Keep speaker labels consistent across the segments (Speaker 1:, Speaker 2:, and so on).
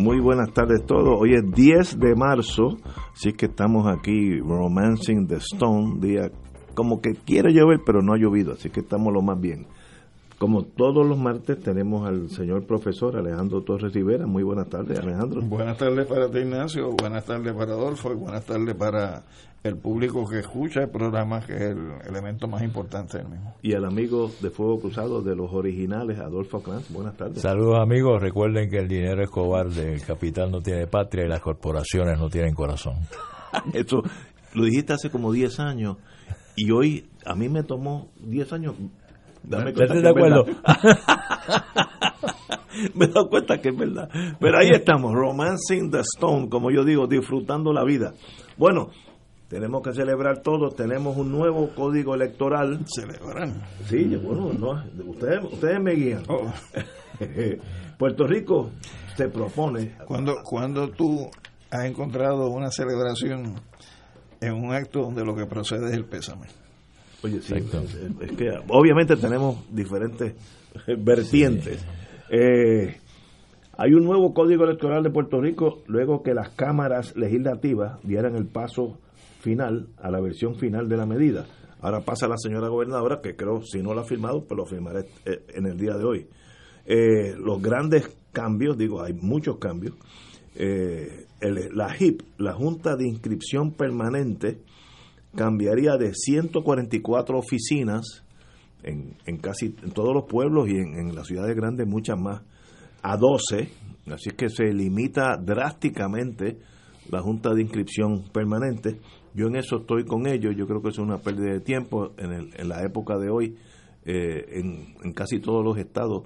Speaker 1: muy buenas tardes todos. Hoy es 10 de marzo, así que estamos aquí romancing the stone, día como que quiere llover, pero no ha llovido, así que estamos lo más bien. Como todos los martes tenemos al señor profesor Alejandro Torres Rivera. Muy buenas tardes, Alejandro.
Speaker 2: Buenas tardes para ti, Ignacio. Buenas tardes para Adolfo. Y buenas tardes para el público que escucha el programa, que es el elemento más importante del mismo.
Speaker 1: Y al amigo de Fuego Cruzado de los originales, Adolfo Clanz. Buenas tardes.
Speaker 3: Saludos, amigos. Recuerden que el dinero es cobarde, el capital no tiene patria y las corporaciones no tienen corazón.
Speaker 1: Esto lo dijiste hace como 10 años y hoy a mí me tomó 10 años
Speaker 3: Dame cuenta de acuerdo.
Speaker 1: Me he dado cuenta que es verdad. Pero ahí estamos, romancing the stone, como yo digo, disfrutando la vida. Bueno, tenemos que celebrar todos, tenemos un nuevo código electoral.
Speaker 2: ¿Celebran?
Speaker 1: Sí, bueno, no, ustedes, ustedes me guían.
Speaker 2: Oh.
Speaker 1: Puerto Rico se propone.
Speaker 2: Cuando, cuando tú has encontrado una celebración en un acto donde lo que procede es el pésame.
Speaker 1: Oye, sí, es que obviamente tenemos diferentes vertientes. Eh, hay un nuevo código electoral de Puerto Rico luego que las cámaras legislativas dieran el paso final a la versión final de la medida. Ahora pasa la señora gobernadora, que creo, si no lo ha firmado, pues lo firmaré eh, en el día de hoy. Eh, los grandes cambios, digo, hay muchos cambios. la HIP, la Junta de Inscripción Permanente, cambiaría de 144 oficinas en, en casi en todos los pueblos y en, en, las ciudades grandes muchas más a 12 así que se limita drásticamente la junta de inscripción permanente. Yo en eso estoy con ellos. Yo creo que es una pérdida de tiempo en, el, en la época de hoy eh, en, en casi todos los estados.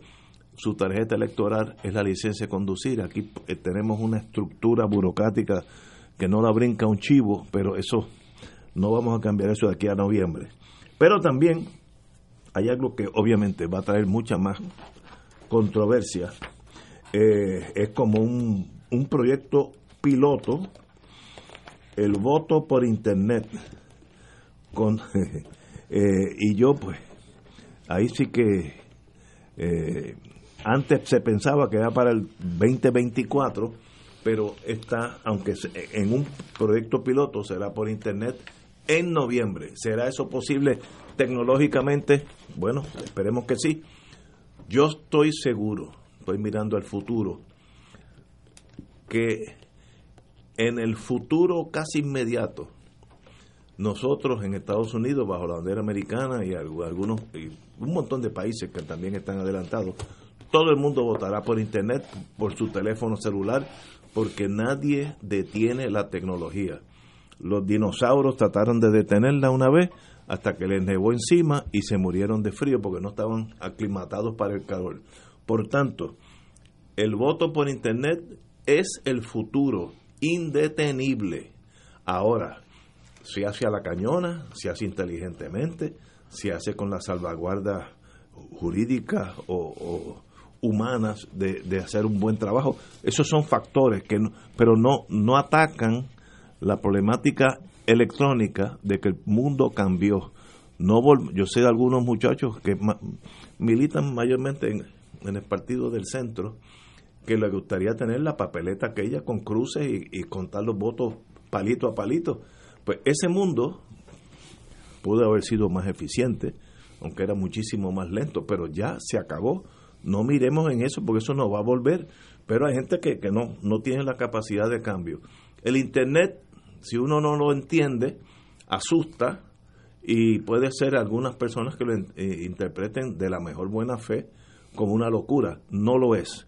Speaker 1: Su tarjeta electoral es la licencia de conducir. Aquí eh, tenemos una estructura burocrática que no la brinca un chivo pero eso no vamos a cambiar eso de aquí a noviembre. Pero también hay algo que obviamente va a traer mucha más controversia. Eh, es como un, un proyecto piloto, el voto por internet. Con, eh, y yo pues, ahí sí que eh, antes se pensaba que era para el 2024, pero está, aunque en un proyecto piloto será por internet en noviembre. ¿Será eso posible tecnológicamente? Bueno, esperemos que sí. Yo estoy seguro, estoy mirando al futuro, que en el futuro casi inmediato, nosotros en Estados Unidos, bajo la bandera americana y algunos, un montón de países que también están adelantados, todo el mundo votará por internet, por su teléfono celular, porque nadie detiene la tecnología. Los dinosaurios trataron de detenerla una vez hasta que les nevó encima y se murieron de frío porque no estaban aclimatados para el calor. Por tanto, el voto por Internet es el futuro, indetenible. Ahora, se hace a la cañona, se hace inteligentemente, se hace con la salvaguarda jurídica o, humanas de, de, hacer un buen trabajo. Esos son factores que, no, pero no no atacan la problemática electrónica de que el mundo cambió. No yo sé de algunos muchachos que militan mayormente en, el partido del centro que les gustaría tener la papeleta aquella con cruces y, y contar los votos palito a palito. Pues ese mundo pudo haber sido más eficiente, aunque era muchísimo más lento, pero ya se acabó. No miremos en eso porque eso no va a volver. Pero hay gente que, que no, no tiene la capacidad de cambio. El Internet si uno no lo entiende, asusta y puede ser algunas personas que lo eh, interpreten de la mejor buena fe como una locura. No lo es.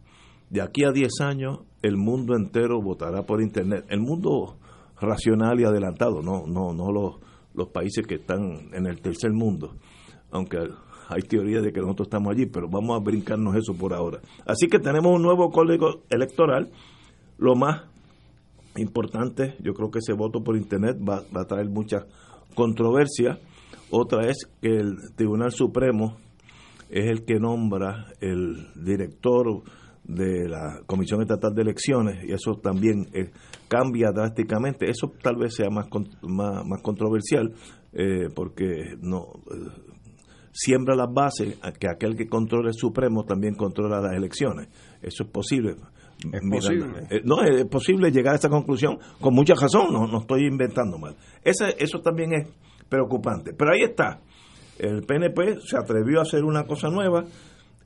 Speaker 1: De aquí a 10 años el mundo entero votará por Internet. El mundo racional y adelantado, no, no, no los, los países que están en el tercer mundo. Aunque hay teorías de que nosotros estamos allí, pero vamos a brincarnos eso por ahora. Así que tenemos un nuevo código electoral. Lo más importante. Yo creo que ese voto por Internet va, a traer mucha controversia. Otra es que el Tribunal Supremo es el que nombra el director de la Comisión Estatal de Elecciones y eso también eh, cambia drásticamente. Eso tal vez sea más, más, más controversial eh, porque no eh, siembra las bases a que aquel que controla el Supremo también controla las elecciones. Eso es posible.
Speaker 2: Es posible.
Speaker 1: no, es posible llegar a esa conclusión con mucha razón, no, no estoy inventando mal. Ese, eso también es preocupante. Pero ahí está. El PNP se atrevió a hacer una cosa nueva.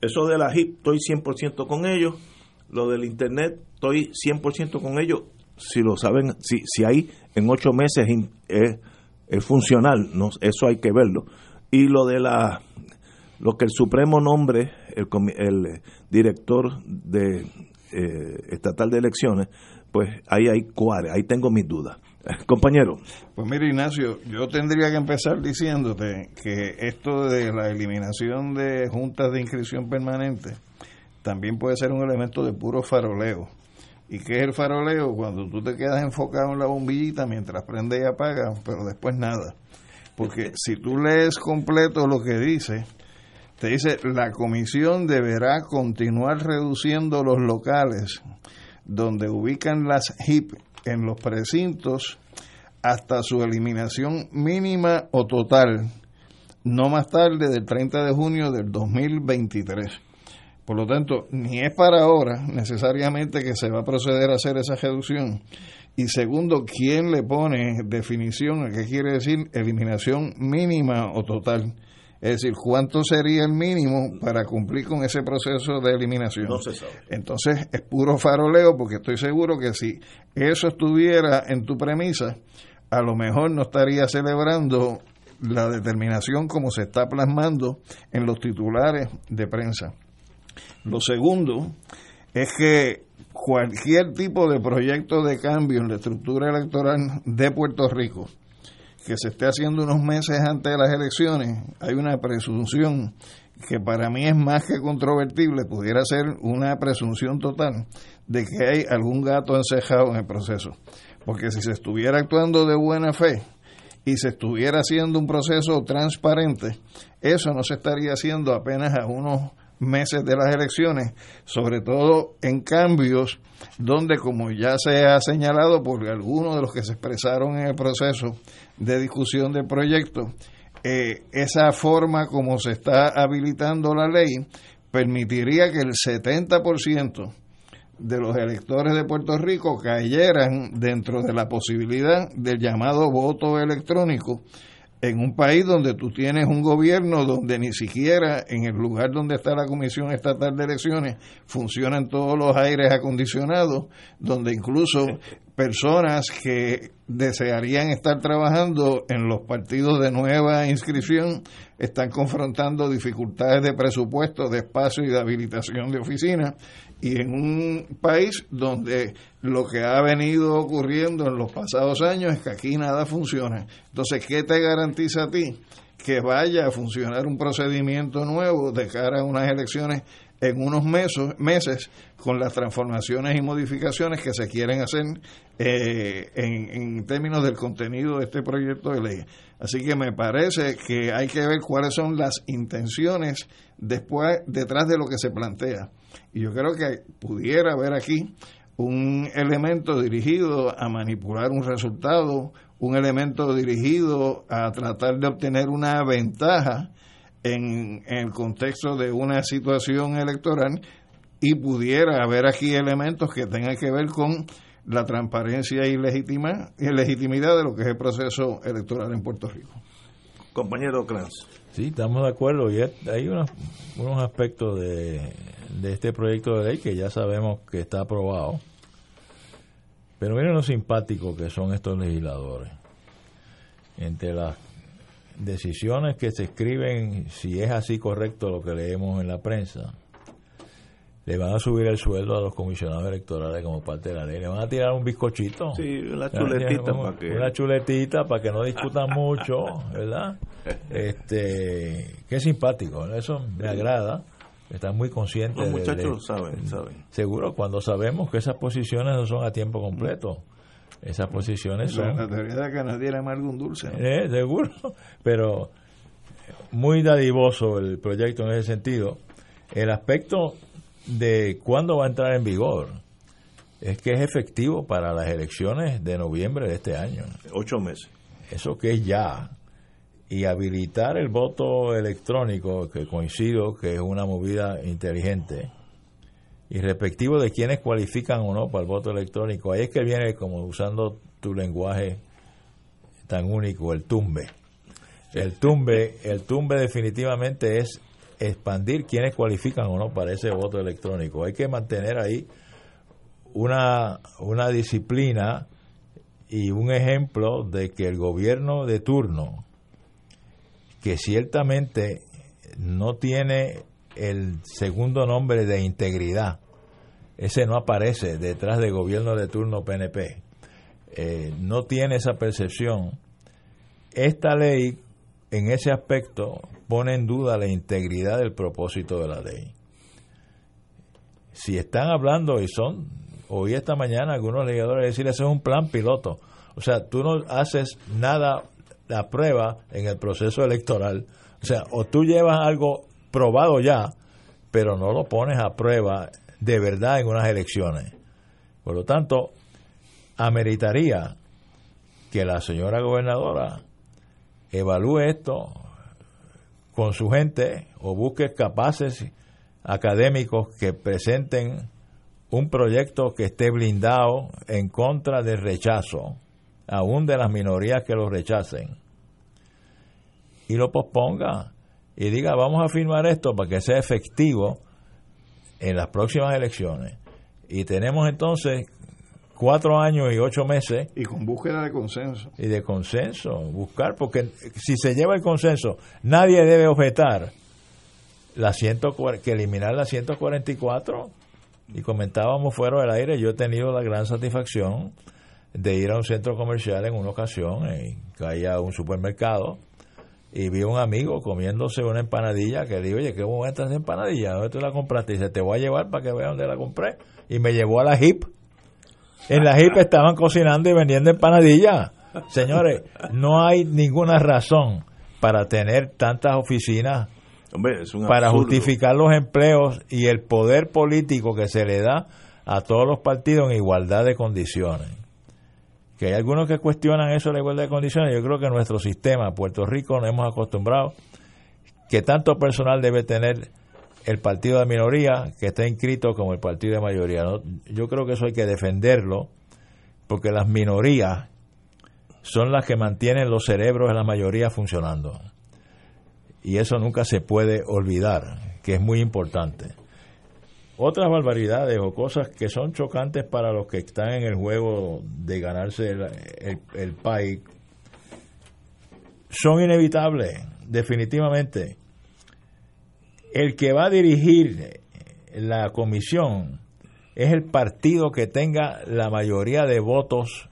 Speaker 1: Eso de la HIP, estoy 100% con ellos. Lo del Internet, estoy 100% con ellos. Si lo saben, si, si hay en ocho meses es, es funcional, no, eso hay que verlo. Y lo de la lo que el Supremo nombre el, el director de eh, estatal de elecciones, pues ahí hay cuáles, ahí tengo mis dudas. Compañero.
Speaker 2: Pues mira, Ignacio, yo tendría que empezar diciéndote que esto de la eliminación de juntas de inscripción permanente también puede ser un elemento de puro faroleo. ¿Y qué es el faroleo? Cuando tú te quedas enfocado en la bombillita mientras prende y apaga, pero después nada. Porque si tú lees completo lo que dice, te dice, la comisión deberá continuar reduciendo los locales donde ubican las HIP en los precintos hasta su eliminación mínima o total, no más tarde del 30 de junio del 2023. Por lo tanto, ni es para ahora necesariamente que se va a proceder a hacer esa reducción. Y segundo, ¿quién le pone definición a qué quiere decir eliminación mínima o total? Es decir, ¿cuánto sería el mínimo para cumplir con ese proceso de eliminación?
Speaker 1: No se sabe.
Speaker 2: Entonces es puro faroleo porque estoy seguro que si eso estuviera en tu premisa, a lo mejor no estaría celebrando la determinación como se está plasmando en los titulares de prensa. Lo segundo es que cualquier tipo de proyecto de cambio en la estructura electoral de Puerto Rico, que se esté haciendo unos meses antes de las elecciones, hay una presunción que para mí es más que controvertible, pudiera ser una presunción total de que hay algún gato encejado en el proceso. Porque si se estuviera actuando de buena fe y se estuviera haciendo un proceso transparente, eso no se estaría haciendo apenas a unos meses de las elecciones, sobre todo en cambios donde, como ya se ha señalado por algunos de los que se expresaron en el proceso de discusión del proyecto, eh, esa forma como se está habilitando la ley permitiría que el 70% de los electores de Puerto Rico cayeran dentro de la posibilidad del llamado voto electrónico en un país donde tú tienes un gobierno donde ni siquiera en el lugar donde está la Comisión Estatal de Elecciones funcionan todos los aires acondicionados, donde incluso personas que desearían estar trabajando en los partidos de nueva inscripción están confrontando dificultades de presupuesto, de espacio y de habilitación de oficinas y en un país donde lo que ha venido ocurriendo en los pasados años es que aquí nada funciona. Entonces, ¿qué te garantiza a ti que vaya a funcionar un procedimiento nuevo de cara a unas elecciones en unos meses, meses con las transformaciones y modificaciones que se quieren hacer eh, en, en términos del contenido de este proyecto de ley? Así que me parece que hay que ver cuáles son las intenciones después detrás de lo que se plantea. Y yo creo que pudiera haber aquí un elemento dirigido a manipular un resultado, un elemento dirigido a tratar de obtener una ventaja en, el contexto de una situación electoral y pudiera haber aquí elementos que tengan que ver con la transparencia y, legitima, y legitimidad de lo que es el proceso electoral en Puerto Rico.
Speaker 1: Compañero Kranz.
Speaker 3: Sí, estamos de acuerdo. Y hay unos, unos aspectos de, de este proyecto de ley que ya sabemos que está aprobado. Pero miren lo simpático que son estos legisladores. Entre las decisiones que se escriben, si es así correcto lo que leemos en la prensa, le van a subir el sueldo a los comisionados electorales como parte de la ley. Le van a tirar un bizcochito.
Speaker 1: Sí, una chuletita para que...
Speaker 3: Una chuletita para que no discutan mucho, ¿verdad? Este, qué simpático, eso me agrada. Están muy conscientes.
Speaker 1: Los muchachos saben, saben.
Speaker 3: Seguro, cuando sabemos que esas posiciones no son a tiempo completo. Esas posiciones son...
Speaker 2: La teoría de que nadie le amarga un dulce.
Speaker 3: Eh, seguro, pero muy dadivoso el proyecto en ese sentido. El aspecto de cuándo va a entrar en vigor es que es efectivo para las elecciones de noviembre de este año.
Speaker 1: Ocho meses.
Speaker 3: Eso que es ya. Y habilitar el voto electrónico, que coincido que es una movida inteligente, y respectivo de quienes cualifican o no para el voto electrónico, ahí es que viene como usando tu lenguaje tan único, el tumbe. El tumbe, el tumbe definitivamente es expandir quienes cualifican o no para ese voto electrónico. Hay que mantener ahí una, una disciplina y un ejemplo de que el gobierno de turno, que ciertamente no tiene el segundo nombre de integridad, ese no aparece detrás del gobierno de turno PNP, eh, no tiene esa percepción. Esta ley, en ese aspecto, pone en duda la integridad del propósito de la ley. Si están hablando y son, oí esta mañana algunos legisladores decir, ese es un plan piloto. O sea, tú no haces nada la prueba en el proceso electoral. O sea, o tú llevas algo probado ya, pero no lo pones a prueba de verdad en unas elecciones. Por lo tanto, ameritaría que la señora gobernadora evalúe esto con su gente o busque capaces académicos que presenten un proyecto que esté blindado en contra del rechazo, aún de las minorías que lo rechacen, y lo posponga y diga vamos a firmar esto para que sea efectivo en las próximas elecciones. Y tenemos entonces cuatro años y ocho meses.
Speaker 2: Y con búsqueda de consenso.
Speaker 3: Y de consenso, buscar, porque si se lleva el consenso, nadie debe objetar la ciento, que eliminar la 144. Y comentábamos fuera del aire, yo he tenido la gran satisfacción de ir a un centro comercial en una ocasión, y caía a un supermercado, y vi a un amigo comiéndose una empanadilla que le digo, oye, qué buena esta empanadilla, ¿dónde tú la compraste? Y dice, te voy a llevar para que veas dónde la compré. Y me llevó a la HIP. En la HIP estaban cocinando y vendiendo empanadillas. Señores, no hay ninguna razón para tener tantas oficinas para justificar los empleos y el poder político que se le da a todos los partidos en igualdad de condiciones que hay algunos que cuestionan eso de la igualdad de condiciones, yo creo que nuestro sistema, Puerto Rico, nos hemos acostumbrado que tanto personal debe tener el partido de minoría que está inscrito como el partido de mayoría. Yo creo que eso hay que defenderlo porque las minorías son las que mantienen los cerebros de la mayoría funcionando. Y eso nunca se puede olvidar, que es muy importante otras barbaridades o cosas que son chocantes para los que están en el juego de ganarse el, el, país son inevitables, definitivamente. El que va a dirigir la comisión es el partido que tenga la mayoría de votos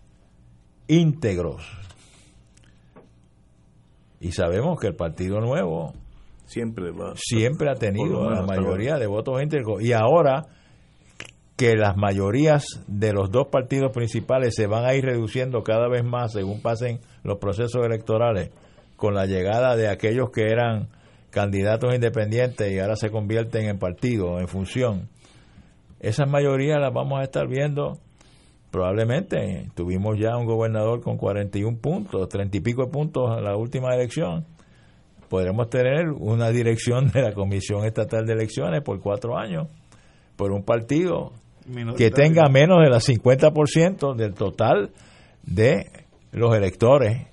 Speaker 3: íntegros. Y sabemos que el Partido Nuevo
Speaker 1: siempre va
Speaker 3: siempre ha tenido la mayoría de votos íntegros. Y ahora que las mayorías de los dos partidos principales se van a ir reduciendo cada vez más según pasen los procesos electorales con la llegada de aquellos que eran candidatos independientes y ahora se convierten en partidos en función esas mayorías las vamos a estar viendo probablemente. Tuvimos ya un gobernador con 41 puntos 30 y pico de puntos en la última elección podremos tener una dirección de la Comisión Estatal de Elecciones por cuatro años por un partido que tenga menos del 50% del total de los electores.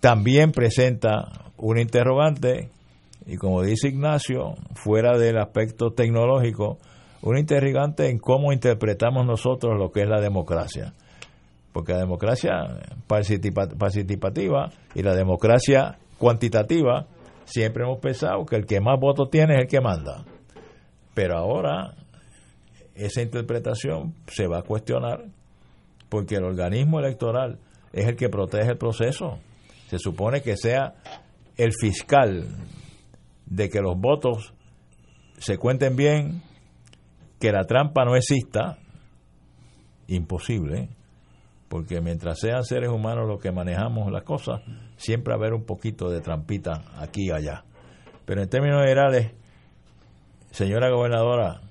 Speaker 3: También presenta un interrogante, y como dice Ignacio, fuera del aspecto tecnológico, un interrogante en cómo interpretamos nosotros lo que es la democracia. Porque la democracia participativa y la democracia cuantitativa, siempre hemos pensado que el que más votos tiene es el que manda. Pero ahora esa interpretación se va a cuestionar porque el organismo electoral es el que protege el proceso. Se supone que sea el fiscal de que los votos se cuenten bien, que la trampa no exista, imposible, porque mientras sean seres humanos los que manejamos las cosas, siempre va a haber un poquito de trampita aquí y allá. Pero en términos generales, señora gobernadora,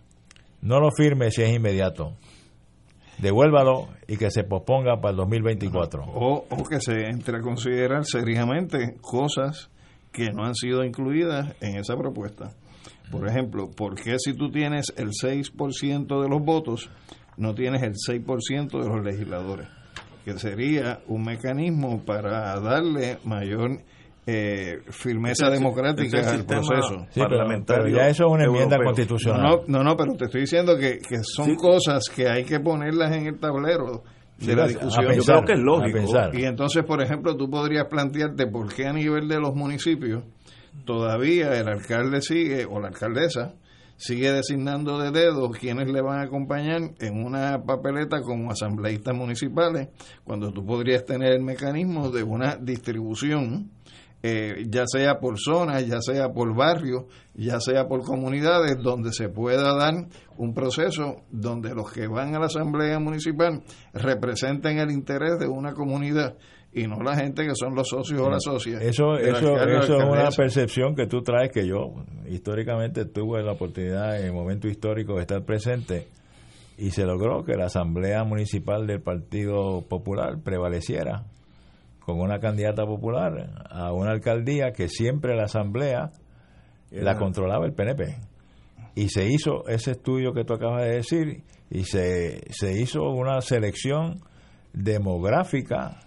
Speaker 3: no lo firme si es inmediato. Devuélvalo y que se posponga para el 2024.
Speaker 2: O, o que se entre a considerar seriamente cosas que no han sido incluidas en esa propuesta. Por ejemplo, ¿por qué si tú tienes el 6% de los votos, no tienes el 6% de los legisladores? Que sería un mecanismo para darle mayor eh, firmeza
Speaker 1: Ese-
Speaker 2: democrática
Speaker 1: ese
Speaker 2: al proceso.
Speaker 3: Sí,
Speaker 1: parlamentario
Speaker 3: pero ya eso es una enmienda
Speaker 1: europeo.
Speaker 3: constitucional.
Speaker 2: No, no, no, pero te estoy diciendo que, que son
Speaker 1: Sí.
Speaker 2: cosas que hay que ponerlas en el tablero de
Speaker 3: Sí,
Speaker 2: la discusión.
Speaker 1: Yo creo que es lógico.
Speaker 2: Y entonces, por ejemplo, tú podrías plantearte por qué a nivel de los municipios todavía el alcalde sigue o la alcaldesa sigue designando de dedo quienes le van a acompañar en una papeleta como asambleístas municipales, cuando tú podrías tener el mecanismo de una distribución, eh, ya sea por zona, ya sea por barrio, ya sea por comunidades, donde se pueda dar un proceso donde los que van a la asamblea municipal representen el interés de una comunidad y no la gente que son los socios o las socias.
Speaker 3: Eso, eso, eso es una percepción que tú traes que yo históricamente tuve la oportunidad en el momento histórico de estar presente y se logró que la Asamblea Municipal del Partido Popular prevaleciera con una candidata popular a una alcaldía que siempre la Asamblea la controlaba el PNP. Y se hizo ese estudio que tú acabas de decir y se, se hizo una selección demográfica,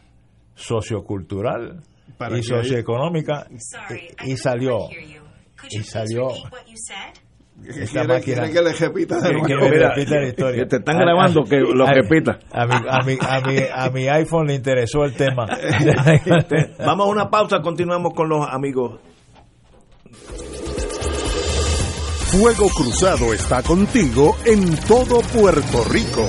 Speaker 3: sociocultural
Speaker 2: Para
Speaker 3: y socioeconómica
Speaker 4: Sorry,
Speaker 3: y, y salió. y salió.
Speaker 4: repeat what you said?
Speaker 2: ¿Quiere-
Speaker 3: esta
Speaker 2: quiere
Speaker 3: máquina-
Speaker 2: que le repita de
Speaker 3: Que-
Speaker 2: nuevo?
Speaker 3: que
Speaker 1: Mira,
Speaker 3: me repita la historia.
Speaker 1: que te están
Speaker 3: A-
Speaker 1: grabando,
Speaker 3: a-
Speaker 1: que lo
Speaker 3: a-
Speaker 1: repita.
Speaker 3: A mi, a, mi, a, mi, a mi iPhone le interesó el tema.
Speaker 1: Vamos a una pausa, continuamos con los amigos.
Speaker 5: Fuego Cruzado está contigo en todo Puerto Rico.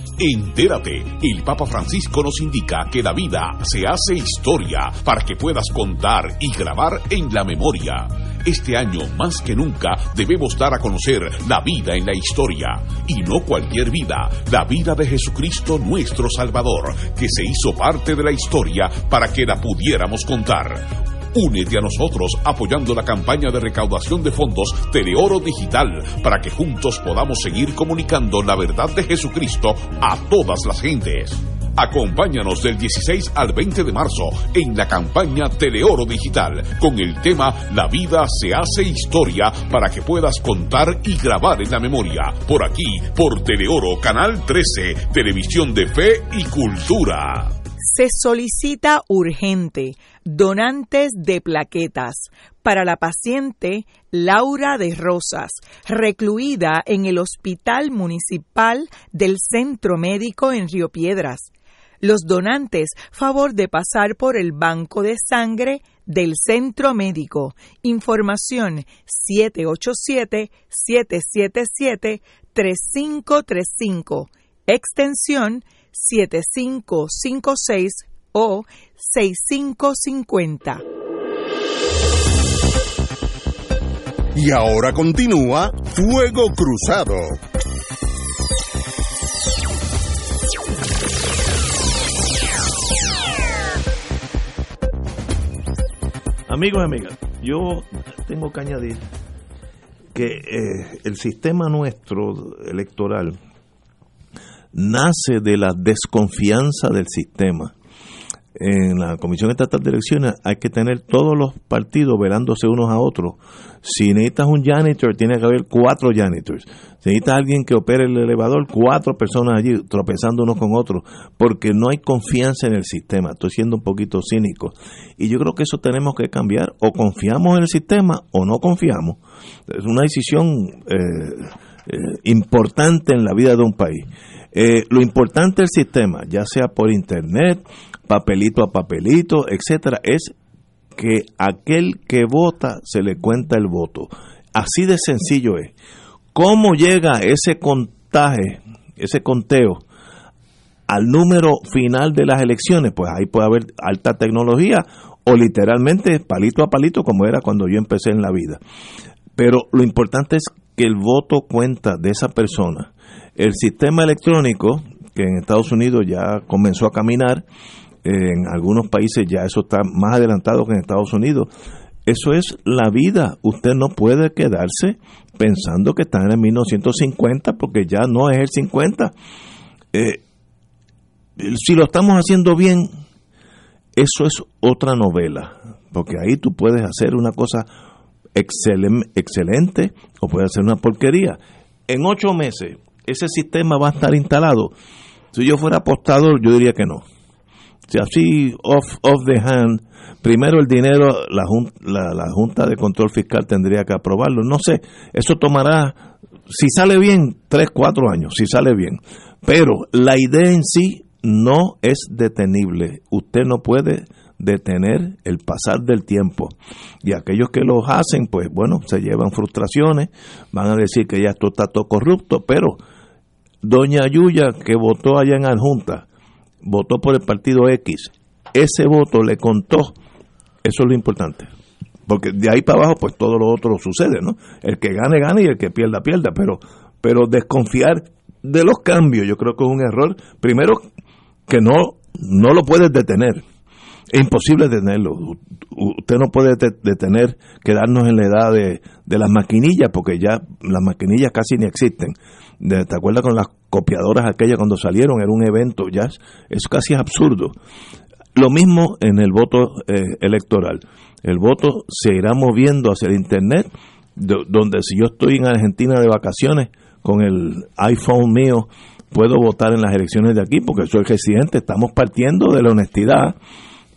Speaker 6: Entérate, el Papa Francisco nos indica que la vida se hace historia para que puedas contar y grabar en la memoria. Este año, más que nunca, debemos dar a conocer la vida en la historia. Y no cualquier vida, la vida de Jesucristo nuestro Salvador, que se hizo parte de la historia para que la pudiéramos contar. Únete a nosotros apoyando la campaña de recaudación de fondos Teleoro Digital para que juntos podamos seguir comunicando la verdad de Jesucristo a todas las gentes. Acompáñanos del 16 al 20 de marzo en la campaña Teleoro Digital con el tema La vida se hace historia para que puedas contar y grabar en la memoria. Por aquí, por Teleoro Canal 13, Televisión de Fe y Cultura.
Speaker 7: Se solicita urgente donantes de plaquetas para la paciente Laura de Rosas, recluida en el Hospital Municipal del Centro Médico en Río Piedras. Los donantes, favor de pasar por el Banco de Sangre del Centro Médico. Información 787-777-3535. Extensión 7556 o 6550.
Speaker 5: Y ahora continúa Fuego Cruzado.
Speaker 1: Amigos y amigas, yo tengo que añadir que eh, el sistema nuestro electoral nace de la desconfianza del sistema. En la Comisión Estatal de Elecciones hay que tener todos los partidos velándose unos a otros. Si necesitas un janitor, tiene que haber cuatro janitors. Si necesitas alguien que opere el elevador, cuatro personas allí tropezando unos con otros, porque no hay confianza en el sistema. Estoy siendo un poquito cínico. Y yo creo que eso tenemos que cambiar. O confiamos en el sistema o no confiamos. Es una decisión eh, eh, importante en la vida de un país. Eh, lo importante del sistema, ya sea por internet, papelito a papelito, etcétera, es que aquel que vota se le cuenta el voto. Así de sencillo es. ¿Cómo llega ese contaje, ese conteo al número final de las elecciones? Pues ahí puede haber alta tecnología o literalmente palito a palito como era cuando yo empecé en la vida. Pero lo importante es que el voto cuenta de esa persona. El sistema electrónico, que en Estados Unidos ya comenzó a caminar, en algunos países ya eso está más adelantado que en Estados Unidos. Eso es la vida. Usted no puede quedarse pensando que está en el 1950 porque ya no es el 50. Eh, si lo estamos haciendo bien, eso es otra novela, porque ahí tú puedes hacer una cosa excelente o puedes hacer una porquería. En ocho meses, ese sistema va a estar instalado. Si yo fuera apostador, yo diría que no así off, off the hand, primero el dinero la, la, la, Junta de Control Fiscal tendría que aprobarlo. No sé, eso tomará, si sale bien, tres, cuatro años, si sale bien. Pero la idea en sí no es detenible. Usted no puede detener el pasar del tiempo. Y aquellos que los hacen, pues bueno, se llevan frustraciones, van a decir que ya esto está todo corrupto, pero doña Yuya que votó allá en Adjunta, votó por el partido X, ese voto le contó, eso es lo importante. Porque de ahí para abajo, pues todo lo otro sucede, ¿no? El que gane, gane y el que pierda, pierda. Pero, pero desconfiar de los cambios, yo creo que es un error. Primero, que no, no lo puedes detener. Es imposible detenerlo. Usted no puede detener, quedarnos en la edad de, de las maquinillas, porque ya las maquinillas casi ni existen. ¿Te acuerdas con las copiadoras aquellas cuando salieron? Era un evento, ya es, casi absurdo. Lo mismo en el voto eh, electoral. El voto se irá moviendo hacia el Internet, donde si yo estoy en Argentina de vacaciones con el iPhone mío, puedo votar en las elecciones de aquí porque soy residente. Estamos partiendo de la honestidad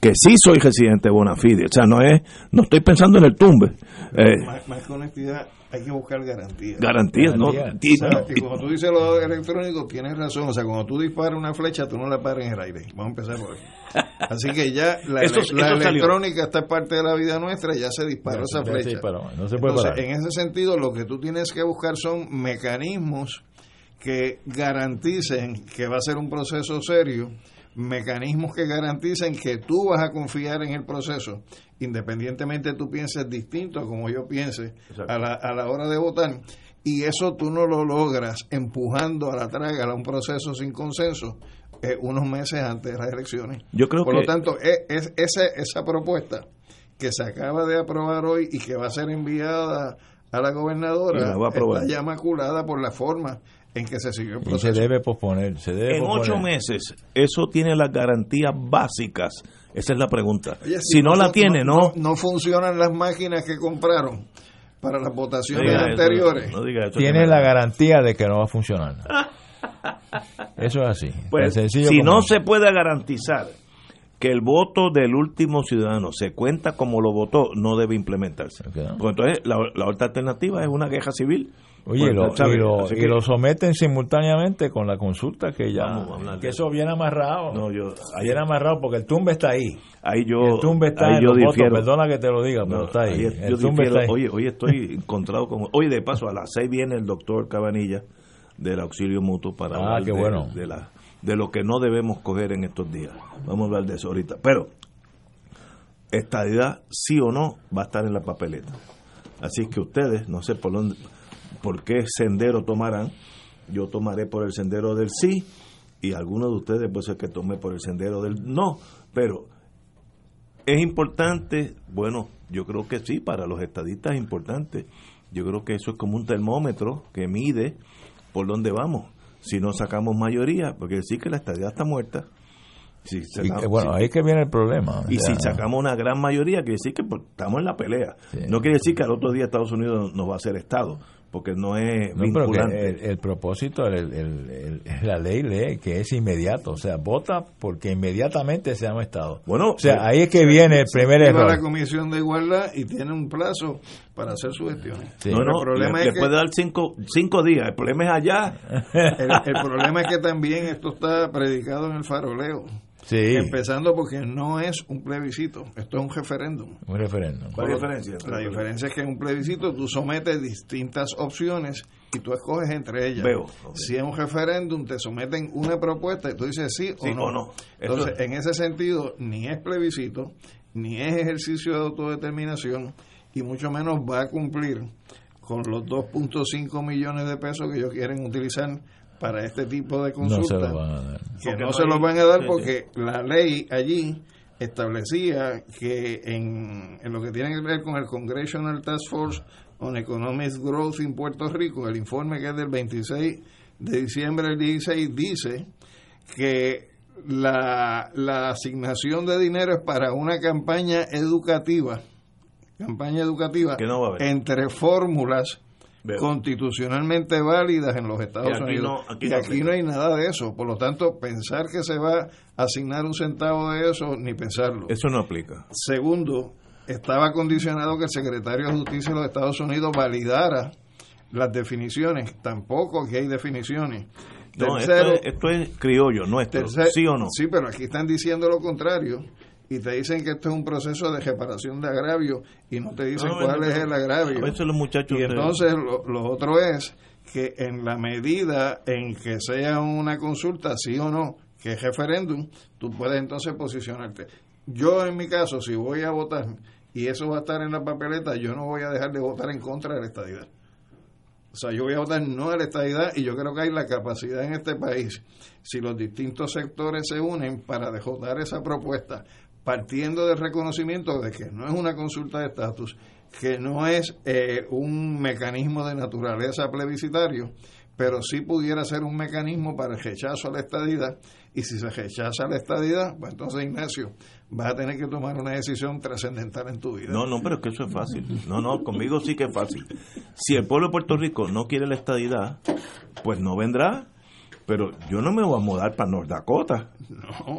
Speaker 1: que sí soy residente de Bonafide. O sea, no es, no estoy pensando en el tumbe.
Speaker 2: Eh, más, que honestidad, hay que buscar garantías.
Speaker 1: Garantías, ¿no?
Speaker 2: Y, cuando tú dices lo electrónico, tienes razón. O sea, cuando tú disparas una flecha, tú no la paras en el aire. Vamos a empezar por ahí. Así que ya la, electrónica está parte de la vida nuestra, ya se disparó esa flecha.
Speaker 3: no se puede Entonces,
Speaker 2: en ese sentido, lo que tú tienes que buscar son mecanismos que garanticen que va a ser un proceso serio mecanismos que garanticen que tú vas a confiar en el proceso, independientemente tú pienses distinto a como yo piense a la, a la hora de votar, y eso tú no lo logras empujando a la traga a un proceso sin consenso eh, unos meses antes de las elecciones.
Speaker 1: Yo creo
Speaker 2: Por lo tanto, e, es, esa, esa propuesta que se acaba de aprobar hoy y que va a ser enviada a la gobernadora está ya maculada por la forma en que se siguió el proceso.
Speaker 3: se debe posponer. Se debe
Speaker 1: en ocho meses, eso tiene las garantías básicas. Esa es la pregunta. si, no, la tiene, no,
Speaker 2: no, funcionan las máquinas que compraron para las votaciones anteriores.
Speaker 3: tiene la garantía de que no va a funcionar. eso es así.
Speaker 1: Pues, si no se puede garantizar que el voto del último ciudadano se cuenta como lo votó, no debe implementarse. Porque entonces la, la otra alternativa es una queja civil
Speaker 3: Oye, lo, y, lo, someten simultáneamente con la consulta que ya que eso viene amarrado. No, yo viene amarrado porque el tumbe está ahí.
Speaker 1: Ahí yo
Speaker 3: el tumbe está ahí yo perdona que te lo diga, pero está ahí.
Speaker 1: el tumbe está ahí. Oye, hoy estoy encontrado con Oye, de paso a las seis viene el doctor Cabanilla del auxilio mutuo para
Speaker 3: ah, hablar
Speaker 1: de, de, la de lo que no debemos coger en estos días. Vamos a hablar de eso ahorita, pero estadidad sí o no va a estar en la papeleta. Así que ustedes, no sé por dónde por qué sendero tomarán. Yo tomaré por el sendero del sí y algunos de ustedes puede ser que tome por el sendero del no, pero es importante, bueno, yo creo que sí, para los estadistas es importante. Yo creo que eso es como un termómetro que mide por dónde vamos. Si no sacamos mayoría, porque decir que la estadía está muerta. Si
Speaker 3: Y,
Speaker 1: sacamos-
Speaker 3: bueno,
Speaker 1: si-
Speaker 3: ahí es que viene el problema.
Speaker 1: y si sacamos una gran mayoría, quiere decir que pues, estamos en la pelea. No quiere decir que al otro día Estados Unidos nos va a hacer Estado, porque no es
Speaker 3: no,
Speaker 1: vinculante.
Speaker 3: el, el propósito, el, el- el- la ley lee que es inmediato, o sea, vota porque inmediatamente sea un Estado.
Speaker 1: Bueno,
Speaker 3: o sea,
Speaker 1: eh,
Speaker 3: ahí es que viene el primer
Speaker 2: a la
Speaker 3: error.
Speaker 2: Comisión de Igualdad y tiene un plazo para hacer su gestión.
Speaker 3: Sí.
Speaker 1: no, no,
Speaker 2: el problema
Speaker 1: le,
Speaker 2: es
Speaker 1: le
Speaker 2: que-
Speaker 1: puede dar cinco, cinco días. El problema es allá.
Speaker 2: El, el problema es que también esto está predicado en el faroleo.
Speaker 3: Sí,
Speaker 2: Empezando porque no es un plebiscito, esto es un referéndum.
Speaker 3: un referéndum.
Speaker 1: ¿Cuál es la diferencia?
Speaker 2: La diferencia es que en un plebiscito tú sometes distintas opciones y tú escoges entre ellas.
Speaker 1: Veo.
Speaker 2: Si es un referéndum, te someten una propuesta y tú dices sí,
Speaker 1: Sí
Speaker 2: o no.
Speaker 1: o no. Eso
Speaker 2: Entonces,
Speaker 1: es.
Speaker 2: en ese sentido, ni es plebiscito, ni es ejercicio de autodeterminación y mucho menos va a cumplir con los 2.5 millones de pesos que ellos quieren utilizar para este tipo de
Speaker 3: No
Speaker 2: consulta
Speaker 3: se lo van a dar.
Speaker 2: que
Speaker 1: Porque
Speaker 2: no
Speaker 1: no
Speaker 2: se los van a dar porque la ley allí establecía que en, en lo que tiene que ver con el Congressional Task Force on Economic Growth en Puerto Rico, el informe que es del 26 de diciembre del 16 dice que la, la asignación de dinero es para una campaña educativa, campaña educativa
Speaker 1: Que no va a haber.
Speaker 2: entre fórmulas
Speaker 1: Veo.
Speaker 2: constitucionalmente válidas en los Estados
Speaker 1: Y
Speaker 2: Unidos.
Speaker 1: no- aquí
Speaker 2: y
Speaker 1: no
Speaker 2: aquí no hay nada de eso. Por lo tanto, pensar que se va a asignar un centavo de eso, ni pensarlo.
Speaker 1: Eso no aplica.
Speaker 2: Segundo, estaba condicionado que el secretario de Justicia de los Estados Unidos validara las definiciones. Tampoco aquí hay definiciones.
Speaker 1: No,
Speaker 2: Tercero,
Speaker 1: esto, es, esto es criollo nuestro.
Speaker 2: tercer-
Speaker 1: ¿Sí o no?
Speaker 2: Sí, pero aquí están diciendo lo contrario. Y te dicen que esto es un proceso de reparación de agravio y no te dicen
Speaker 1: No,
Speaker 2: cuál
Speaker 1: no,
Speaker 2: es el agravio.
Speaker 1: Los muchachos.
Speaker 2: Y entonces lo, lo otro es que en la medida en que sea una consulta, sí o no, que es referéndum, tú puedes entonces posicionarte. Yo en mi caso, si voy a votar y eso va a estar en la papeleta, yo no voy a dejar de votar en contra de la estadidad. O sea, yo voy a votar no a la estadidad y yo creo que hay la capacidad en este país, si los distintos sectores se unen para dejotar esa propuesta, partiendo del reconocimiento de que no es una consulta de estatus, que no es eh, un mecanismo de naturaleza plebiscitario, pero sí pudiera ser un mecanismo para el rechazo a la estadidad. Y si se rechaza la estadidad, pues entonces, Ignacio, vas a tener que tomar una decisión trascendental en tu vida.
Speaker 1: No, no, pero es que eso es fácil. No, no, conmigo sí que es fácil. Si el pueblo de Puerto Rico no quiere la estadidad, pues no vendrá. Pero yo no me voy a mudar para North Dakota.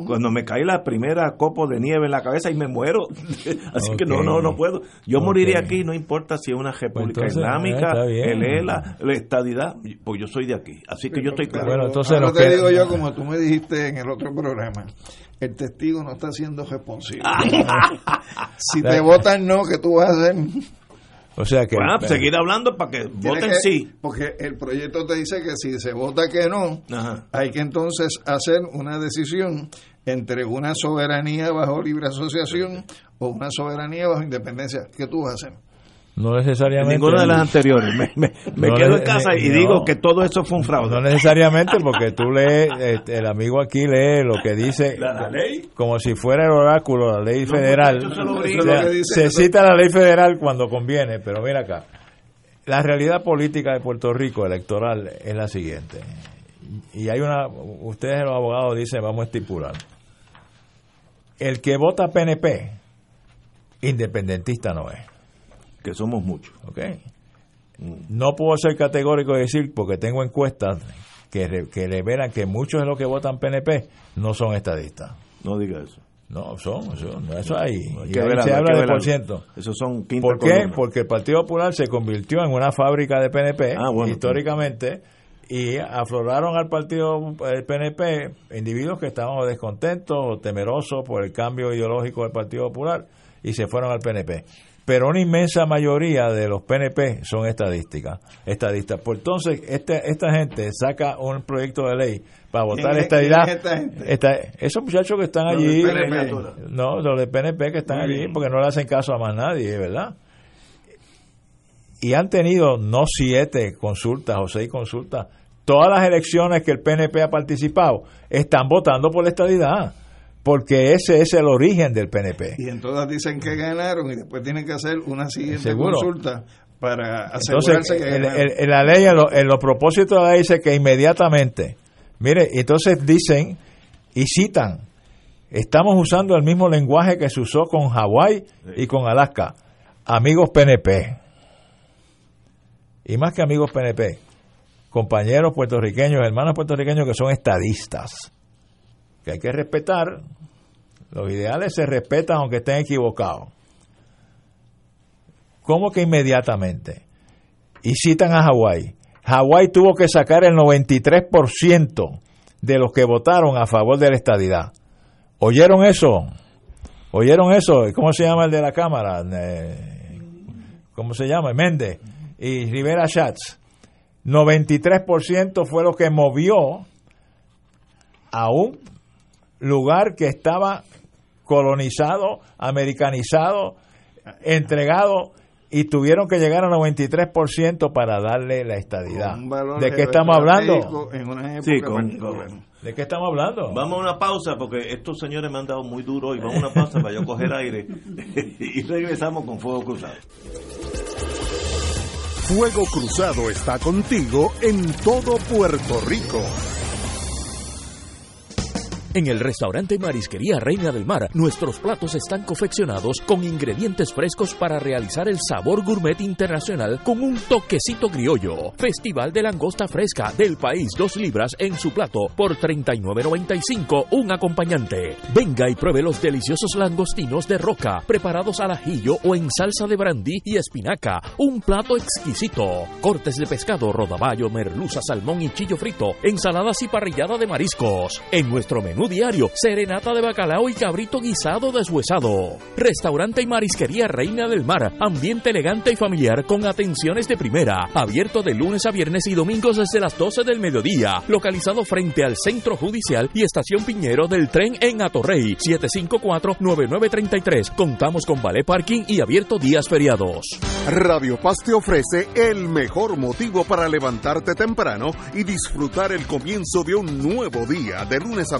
Speaker 1: Cuando me cae la primera copo de nieve en la cabeza y me muero. Así que no, no, no puedo. Yo
Speaker 3: Ok.
Speaker 1: moriría aquí, no importa si es una república
Speaker 3: entonces,
Speaker 1: islámica,
Speaker 3: eh,
Speaker 1: el ELA, la estadidad, pues yo soy de aquí. Así que yo estoy claro.
Speaker 3: Bueno, entonces
Speaker 2: Ahora te
Speaker 3: queda-
Speaker 2: digo yo, como tú me dijiste en el otro programa, el testigo no está siendo responsable. si te votan no, ¿qué tú vas a hacer?
Speaker 3: O sea que...
Speaker 1: Bueno, pues seguir hablando para que voten
Speaker 2: que-
Speaker 1: sí.
Speaker 2: Porque el proyecto te dice que si se vota que no,
Speaker 1: Ajá.
Speaker 2: hay que entonces hacer una decisión entre una soberanía bajo libre asociación o una soberanía bajo independencia. ¿Qué tú vas a hacer?
Speaker 3: No necesariamente...
Speaker 1: Ninguna de las anteriores. Me, me- me
Speaker 3: No
Speaker 1: quedo en casa y
Speaker 3: no.
Speaker 1: digo que todo eso fue un fraude.
Speaker 3: No necesariamente, porque tú lees, este, el amigo aquí lee lo que dice,
Speaker 1: La- la ley.
Speaker 3: como si fuera el oráculo, la ley federal.
Speaker 1: muchachos, se
Speaker 3: O sea,
Speaker 2: dice-
Speaker 3: se cita la ley federal cuando conviene, pero mira acá. La realidad política de Puerto Rico electoral es la siguiente. Y hay una, ustedes los abogados dicen, vamos a estipular. El que vota PNP, independentista no es.
Speaker 1: Que somos muchos.
Speaker 3: ¿ok? No puedo ser categórico y decir, porque tengo encuestas que, re- que revelan que muchos de los que votan PNP no son estadistas.
Speaker 1: No diga eso.
Speaker 3: No, son, son eso ahí.
Speaker 1: Hay
Speaker 3: Y
Speaker 1: que
Speaker 3: ahí
Speaker 1: verlo,
Speaker 3: se
Speaker 1: hay
Speaker 3: habla
Speaker 1: que
Speaker 3: de por ciento.
Speaker 1: Esos son quinta
Speaker 3: ¿Por qué?
Speaker 1: columna.
Speaker 3: Porque el Partido Popular se convirtió en una fábrica de PNP
Speaker 1: Ah, bueno.
Speaker 3: históricamente y afloraron al partido el PNP individuos que estaban descontentos o temerosos por el cambio ideológico del Partido Popular y se fueron al PNP. Pero una inmensa mayoría de los PNP son estadísticas, estadistas. Pues entonces este, esta gente saca un proyecto de ley para votar
Speaker 2: ¿Quién es-
Speaker 3: estadidad.
Speaker 2: es esta gente?
Speaker 3: Esta- esos muchachos que están
Speaker 2: Los
Speaker 3: allí,
Speaker 2: PNP.
Speaker 3: no, los del PNP que están allí porque no le hacen caso a más nadie, ¿verdad? Y han tenido no siete consultas o seis consultas. Todas las elecciones que el PNP ha participado están votando por la estadidad, porque ese es el origen del PNP.
Speaker 2: Y en todas dicen que ganaron y después tienen que hacer una siguiente
Speaker 3: Seguro.
Speaker 2: consulta para asegurarse
Speaker 3: Entonces,
Speaker 2: que ganaron.
Speaker 3: en- en la ley, en, lo- en los propósitos de la ley dice que inmediatamente, mire, entonces dicen y citan Estamos usando el mismo lenguaje que se usó con Hawái y con Alaska. Amigos PNP. Y más que amigos PNP, compañeros puertorriqueños, hermanos puertorriqueños que son estadistas. Que hay que respetar. Los ideales se respetan aunque estén equivocados. ¿Cómo que inmediatamente? Y citan a Hawái. Hawái tuvo que sacar el 93% de los que votaron a favor de la estadidad. ¿Oyeron eso? ¿Oyeron eso? ¿Cómo se llama el de la Cámara? Eh, ¿Cómo se llama? Méndez y Rivera Schatz. 93% fue lo que movió a un lugar que estaba colonizado, americanizado, entregado y tuvieron que llegar a 93% para darle la estadidad. ¿De qué estamos hablando?
Speaker 1: sí, con,
Speaker 3: ¿De qué estamos hablando?
Speaker 1: Vamos a una pausa porque estos señores me han dado muy duro y vamos a una pausa para yo coger aire y regresamos con Fuego Cruzado.
Speaker 5: Fuego Cruzado está contigo en todo Puerto Rico.
Speaker 4: En el restaurante Marisquería Reina del Mar, nuestros platos están confeccionados con ingredientes frescos para realizar el sabor gourmet internacional con un toquecito criollo. Festival de langosta fresca del país, dos libras en su plato por 39.95 un acompañante. Venga y pruebe los deliciosos langostinos de roca preparados al ajillo o en salsa de brandy y espinaca. Un plato exquisito. Cortes de pescado, rodaballo, merluza, salmón y chillo frito, ensaladas y parrillada de mariscos. En nuestro menú diario, serenata de bacalao y cabrito guisado deshuesado. Restaurante y marisquería Reina del Mar, ambiente elegante y familiar con atenciones de primera, abierto de lunes a viernes y domingos desde las 12 del mediodía, localizado frente al Centro Judicial y Estación Piñero del tren en Atorrey, 754-9933. Contamos con ballet parking y abierto días feriados.
Speaker 5: Radio Paz te ofrece el mejor motivo para levantarte temprano y disfrutar el comienzo de un nuevo día de lunes a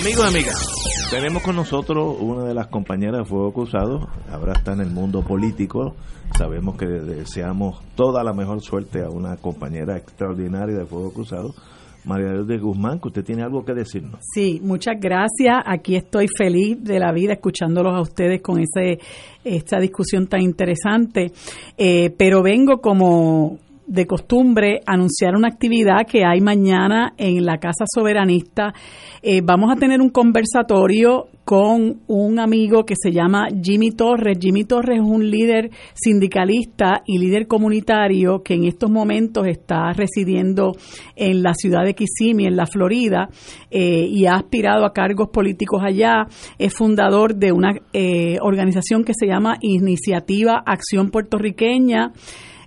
Speaker 1: Amigos, amigas, tenemos con nosotros una de las compañeras de Fuego Cruzado, ahora está en el mundo político, sabemos que deseamos toda la mejor suerte a una compañera extraordinaria de Fuego Cruzado, María de Guzmán, que usted tiene algo que decirnos.
Speaker 8: Sí, muchas gracias. Aquí estoy feliz de la vida escuchándolos a ustedes con ese esta discusión tan interesante. Eh, pero vengo como de costumbre anunciar una actividad que hay mañana en la Casa Soberanista. Eh, vamos a tener un conversatorio con un amigo que se llama Jimmy Torres. Jimmy Torres es un líder sindicalista y líder comunitario que en estos momentos está residiendo en la ciudad de Kissimmee, en la Florida, eh, y ha aspirado a cargos políticos allá. Es fundador de una eh, organización que se llama Iniciativa Acción Puertorriqueña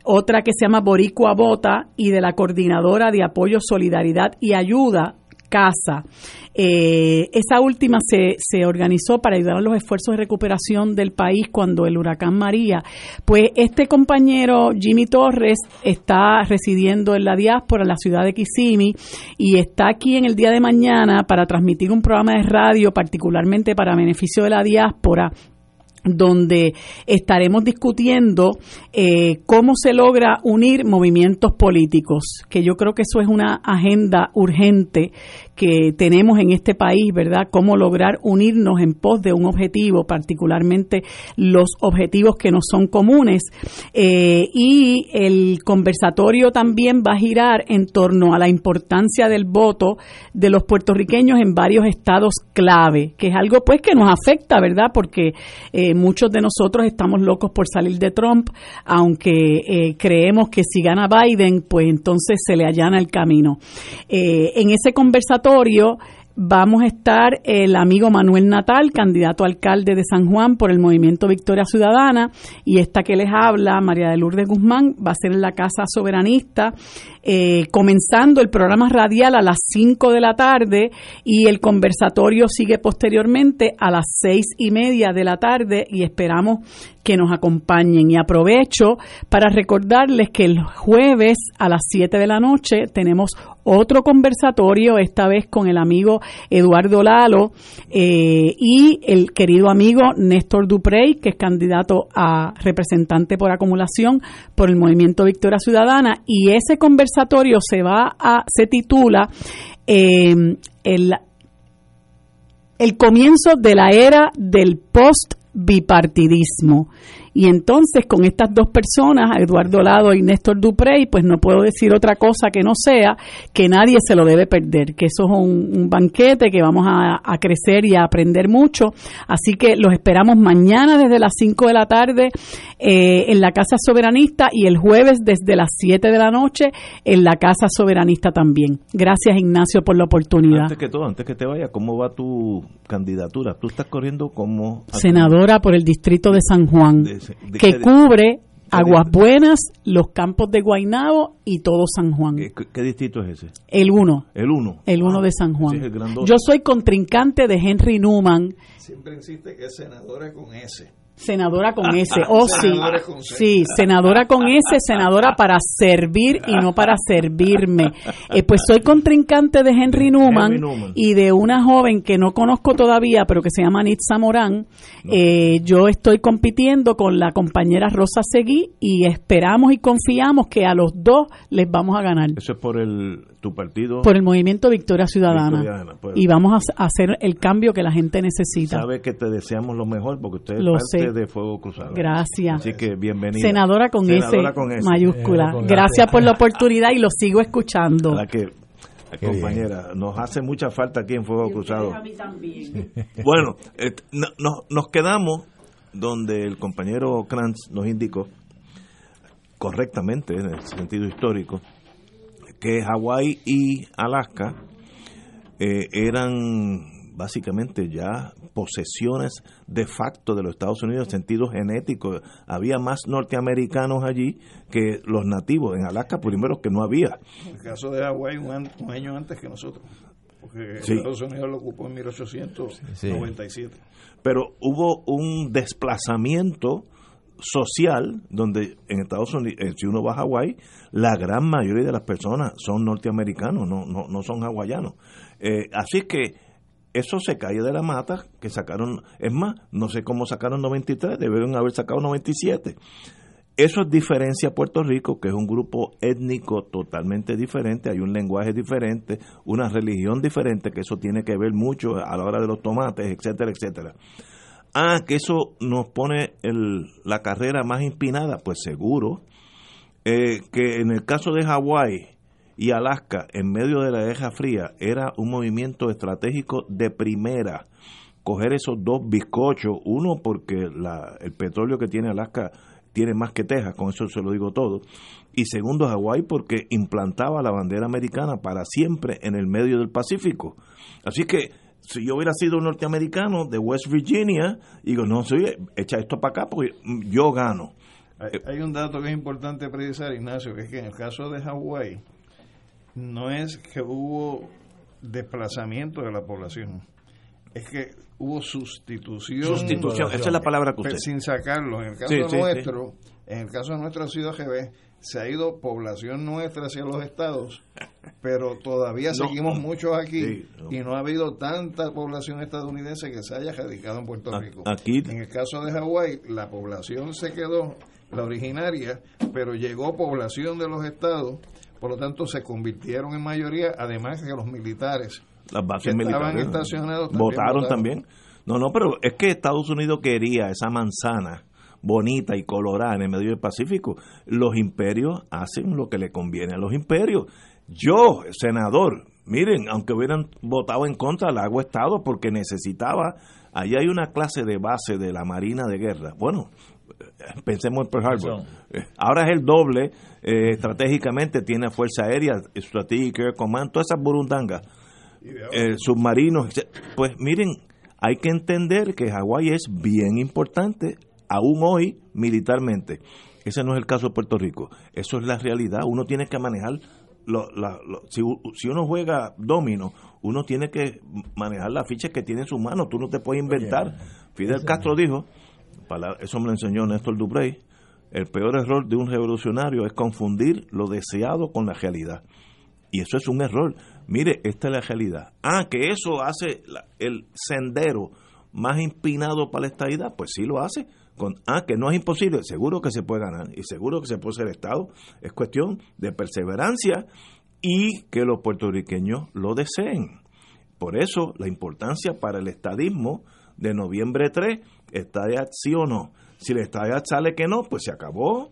Speaker 8: otra que se llama Boricua Bota y de la Coordinadora de Apoyo, Solidaridad y Ayuda, casa. Eh, esa última se, se organizó para ayudar a los esfuerzos de recuperación del país cuando el huracán María. Pues este compañero Jimmy Torres está residiendo en la diáspora, en la ciudad de Kissimmee, y está aquí en el día de mañana para transmitir un programa de radio, particularmente para beneficio de la diáspora, donde estaremos discutiendo eh, cómo se logra unir movimientos políticos, que yo creo que eso es una agenda urgente que tenemos en este país, ¿verdad? Cómo lograr unirnos en pos de un objetivo, particularmente los objetivos que nos son comunes. Eh, y el conversatorio también va a girar en torno a la importancia del voto de los puertorriqueños en varios estados clave, que es algo pues que nos afecta, ¿verdad? Porque eh, muchos de nosotros estamos locos por salir de Trump, aunque eh, creemos que si gana Biden, pues entonces se le allana el camino. en ese conversatorio vamos a estar el amigo Manuel Natal, candidato a alcalde de San Juan por el movimiento Victoria Ciudadana, y esta que les habla, María de Lourdes Guzmán, va a ser en la Casa Soberanista, eh, comenzando el programa radial a las 5 de la tarde y el conversatorio sigue posteriormente a las seis y media de la tarde y esperamos que nos acompañen. Y aprovecho para recordarles que el jueves a las 7 de la noche tenemos otro conversatorio, esta vez con el amigo Eduardo Lalo eh, y el querido amigo Néstor Duprey, que es candidato a representante por acumulación por el Movimiento Victoria Ciudadana. Y ese conversatorio se va a, se titula eh, el, el comienzo de la era del post bipartidismo. Y entonces con estas dos personas, Eduardo Lado y Néstor Duprey, pues no puedo decir otra cosa que no sea que nadie se lo debe perder, que eso es un, banquete que vamos a, crecer y a aprender mucho. Así que los esperamos mañana desde las 5 de la tarde eh, en la Casa Soberanista y el jueves desde las 7 de la noche en la Casa Soberanista también. Gracias Ignacio por la oportunidad.
Speaker 1: Antes que todo, antes que te vaya, ¿cómo va tu candidatura? Tú estás corriendo como...
Speaker 8: Senadora por el Distrito de San Juan que cubre Aguas Buenas, los campos de Guaynabo y todo San Juan.
Speaker 1: ¿Qué, distrito es ese?
Speaker 8: El 1.
Speaker 1: El 1.
Speaker 8: El 1 ah, de San Juan. Yo soy contrincante de Henry Newman.
Speaker 2: Siempre insiste que es senadora con S.
Speaker 8: Senadora con S, oh sí, sí, senadora con S, senadora para servir y no para servirme. Eh, pues soy contrincante de Henry Newman, y de una joven que no conozco todavía, pero que se llama Nitza Morán. Eh, yo estoy compitiendo con la compañera Rosa Seguí y esperamos y confiamos que a los dos les vamos a ganar.
Speaker 1: Eso es por el tu partido.
Speaker 8: Por el movimiento Victoria Ciudadana. Pues. y vamos a hacer el cambio que la gente necesita.
Speaker 1: Sabe que te deseamos lo mejor porque usted es parte de Fuego Cruzado.
Speaker 8: Gracias.
Speaker 1: Así que bienvenida.
Speaker 8: Senadora con, S, mayúscula. Gracias por la oportunidad y lo sigo escuchando.
Speaker 1: La que compañera, nos hace mucha falta aquí en Fuego Cruzado. bueno, nos quedamos donde el compañero Kranz nos indicó correctamente en el sentido histórico que Hawái y Alaska eh, eran básicamente ya posesiones de facto de los Estados Unidos en sentido genético. Había más norteamericanos allí que los nativos. En Alaska, primero, que no había.
Speaker 2: En el caso de Hawái, un, año antes que nosotros. Porque Estados Unidos lo ocupó en 1897.
Speaker 1: Pero hubo un desplazamiento social donde en Estados Unidos, eh, si uno va a Hawái, la gran mayoría de las personas son norteamericanos, no, no, no son hawaianos. Eh, así que eso se cae de la mata que sacaron, es más, no sé cómo sacaron 93, debieron haber sacado 97. Eso es diferencia a Puerto Rico, que es un grupo étnico totalmente diferente, hay un lenguaje diferente, una religión diferente, que eso tiene que ver mucho a la hora de los tomates, etcétera, etcétera. Ah, que eso nos pone el, la carrera más empinada, pues seguro. Eh, que en el caso de Hawái y Alaska, en medio de la Guerra Fría, era un movimiento estratégico de primera. Coger esos dos bizcochos, uno porque la, el petróleo que tiene Alaska tiene más que Texas, con eso se lo digo todo, y segundo Hawái porque implantaba la bandera americana para siempre en el medio del Pacífico. Así que si yo hubiera sido un norteamericano de West Virginia, digo, no, soy, echa esto para acá porque yo gano.
Speaker 2: Hay, un dato que es importante precisar, Ignacio, que es que en el caso de Hawái, no es que hubo desplazamiento de la población. Es que hubo sustitución.
Speaker 1: Sustitución, esa es la palabra que usted.
Speaker 2: Sin sacarlo. En el caso
Speaker 1: Sí, sí,
Speaker 2: nuestro, en el caso nuestro ha sido GB, se ha ido población nuestra hacia los estados, pero todavía
Speaker 1: No.
Speaker 2: seguimos muchos aquí
Speaker 1: Sí, no.
Speaker 2: y no ha habido tanta población estadounidense que se haya radicado en Puerto Rico.
Speaker 1: aquí-
Speaker 2: En el caso de Hawái, la población se quedó, la originaria, pero llegó población de los estados, por lo tanto se convirtieron en mayoría, además que los militares
Speaker 1: las bases
Speaker 2: que estaban estacionados también
Speaker 1: votaron
Speaker 2: votaron.
Speaker 1: también. No, no, pero es que Estados Unidos quería esa manzana bonita y colorada en el medio del Pacífico. Los imperios hacen lo que le conviene a los imperios. Yo, senador, miren, aunque hubieran votado en contra, la hago Estado porque necesitaba, allí hay una clase de base de la Marina de Guerra. Bueno, eh, pensemos en Pearl Harbor. Eh, Ahora es el doble, eh, estratégicamente tiene fuerza aérea, Strategic Air Command, todas esas burundangas eh, submarinos. Pues miren, hay que entender que Hawái es bien importante, aún hoy militarmente. Ese no es el caso de Puerto Rico. Eso es la realidad. Uno tiene que manejar. Lo, la- lo- si, si uno juega domino, uno tiene que manejar las fichas que tiene en sus manos. Tú no te puedes inventar. Fidel Castro dijo, pala- eso me lo enseñó Néstor Duprey, el peor error de un revolucionario es confundir lo deseado con la realidad. Y eso es un error. Mire, esta es la realidad. Ah, que eso hace la- el sendero más empinado para la estadidad, pues sí lo hace. Con, ah, que no es imposible, seguro que se puede ganar y seguro que se puede ser Estado. Es cuestión de perseverancia y que los puertorriqueños lo deseen. Por eso la importancia para el estadismo de noviembre 3, estadidad sí o no. Si la estadidad sale que no, pues se acabó.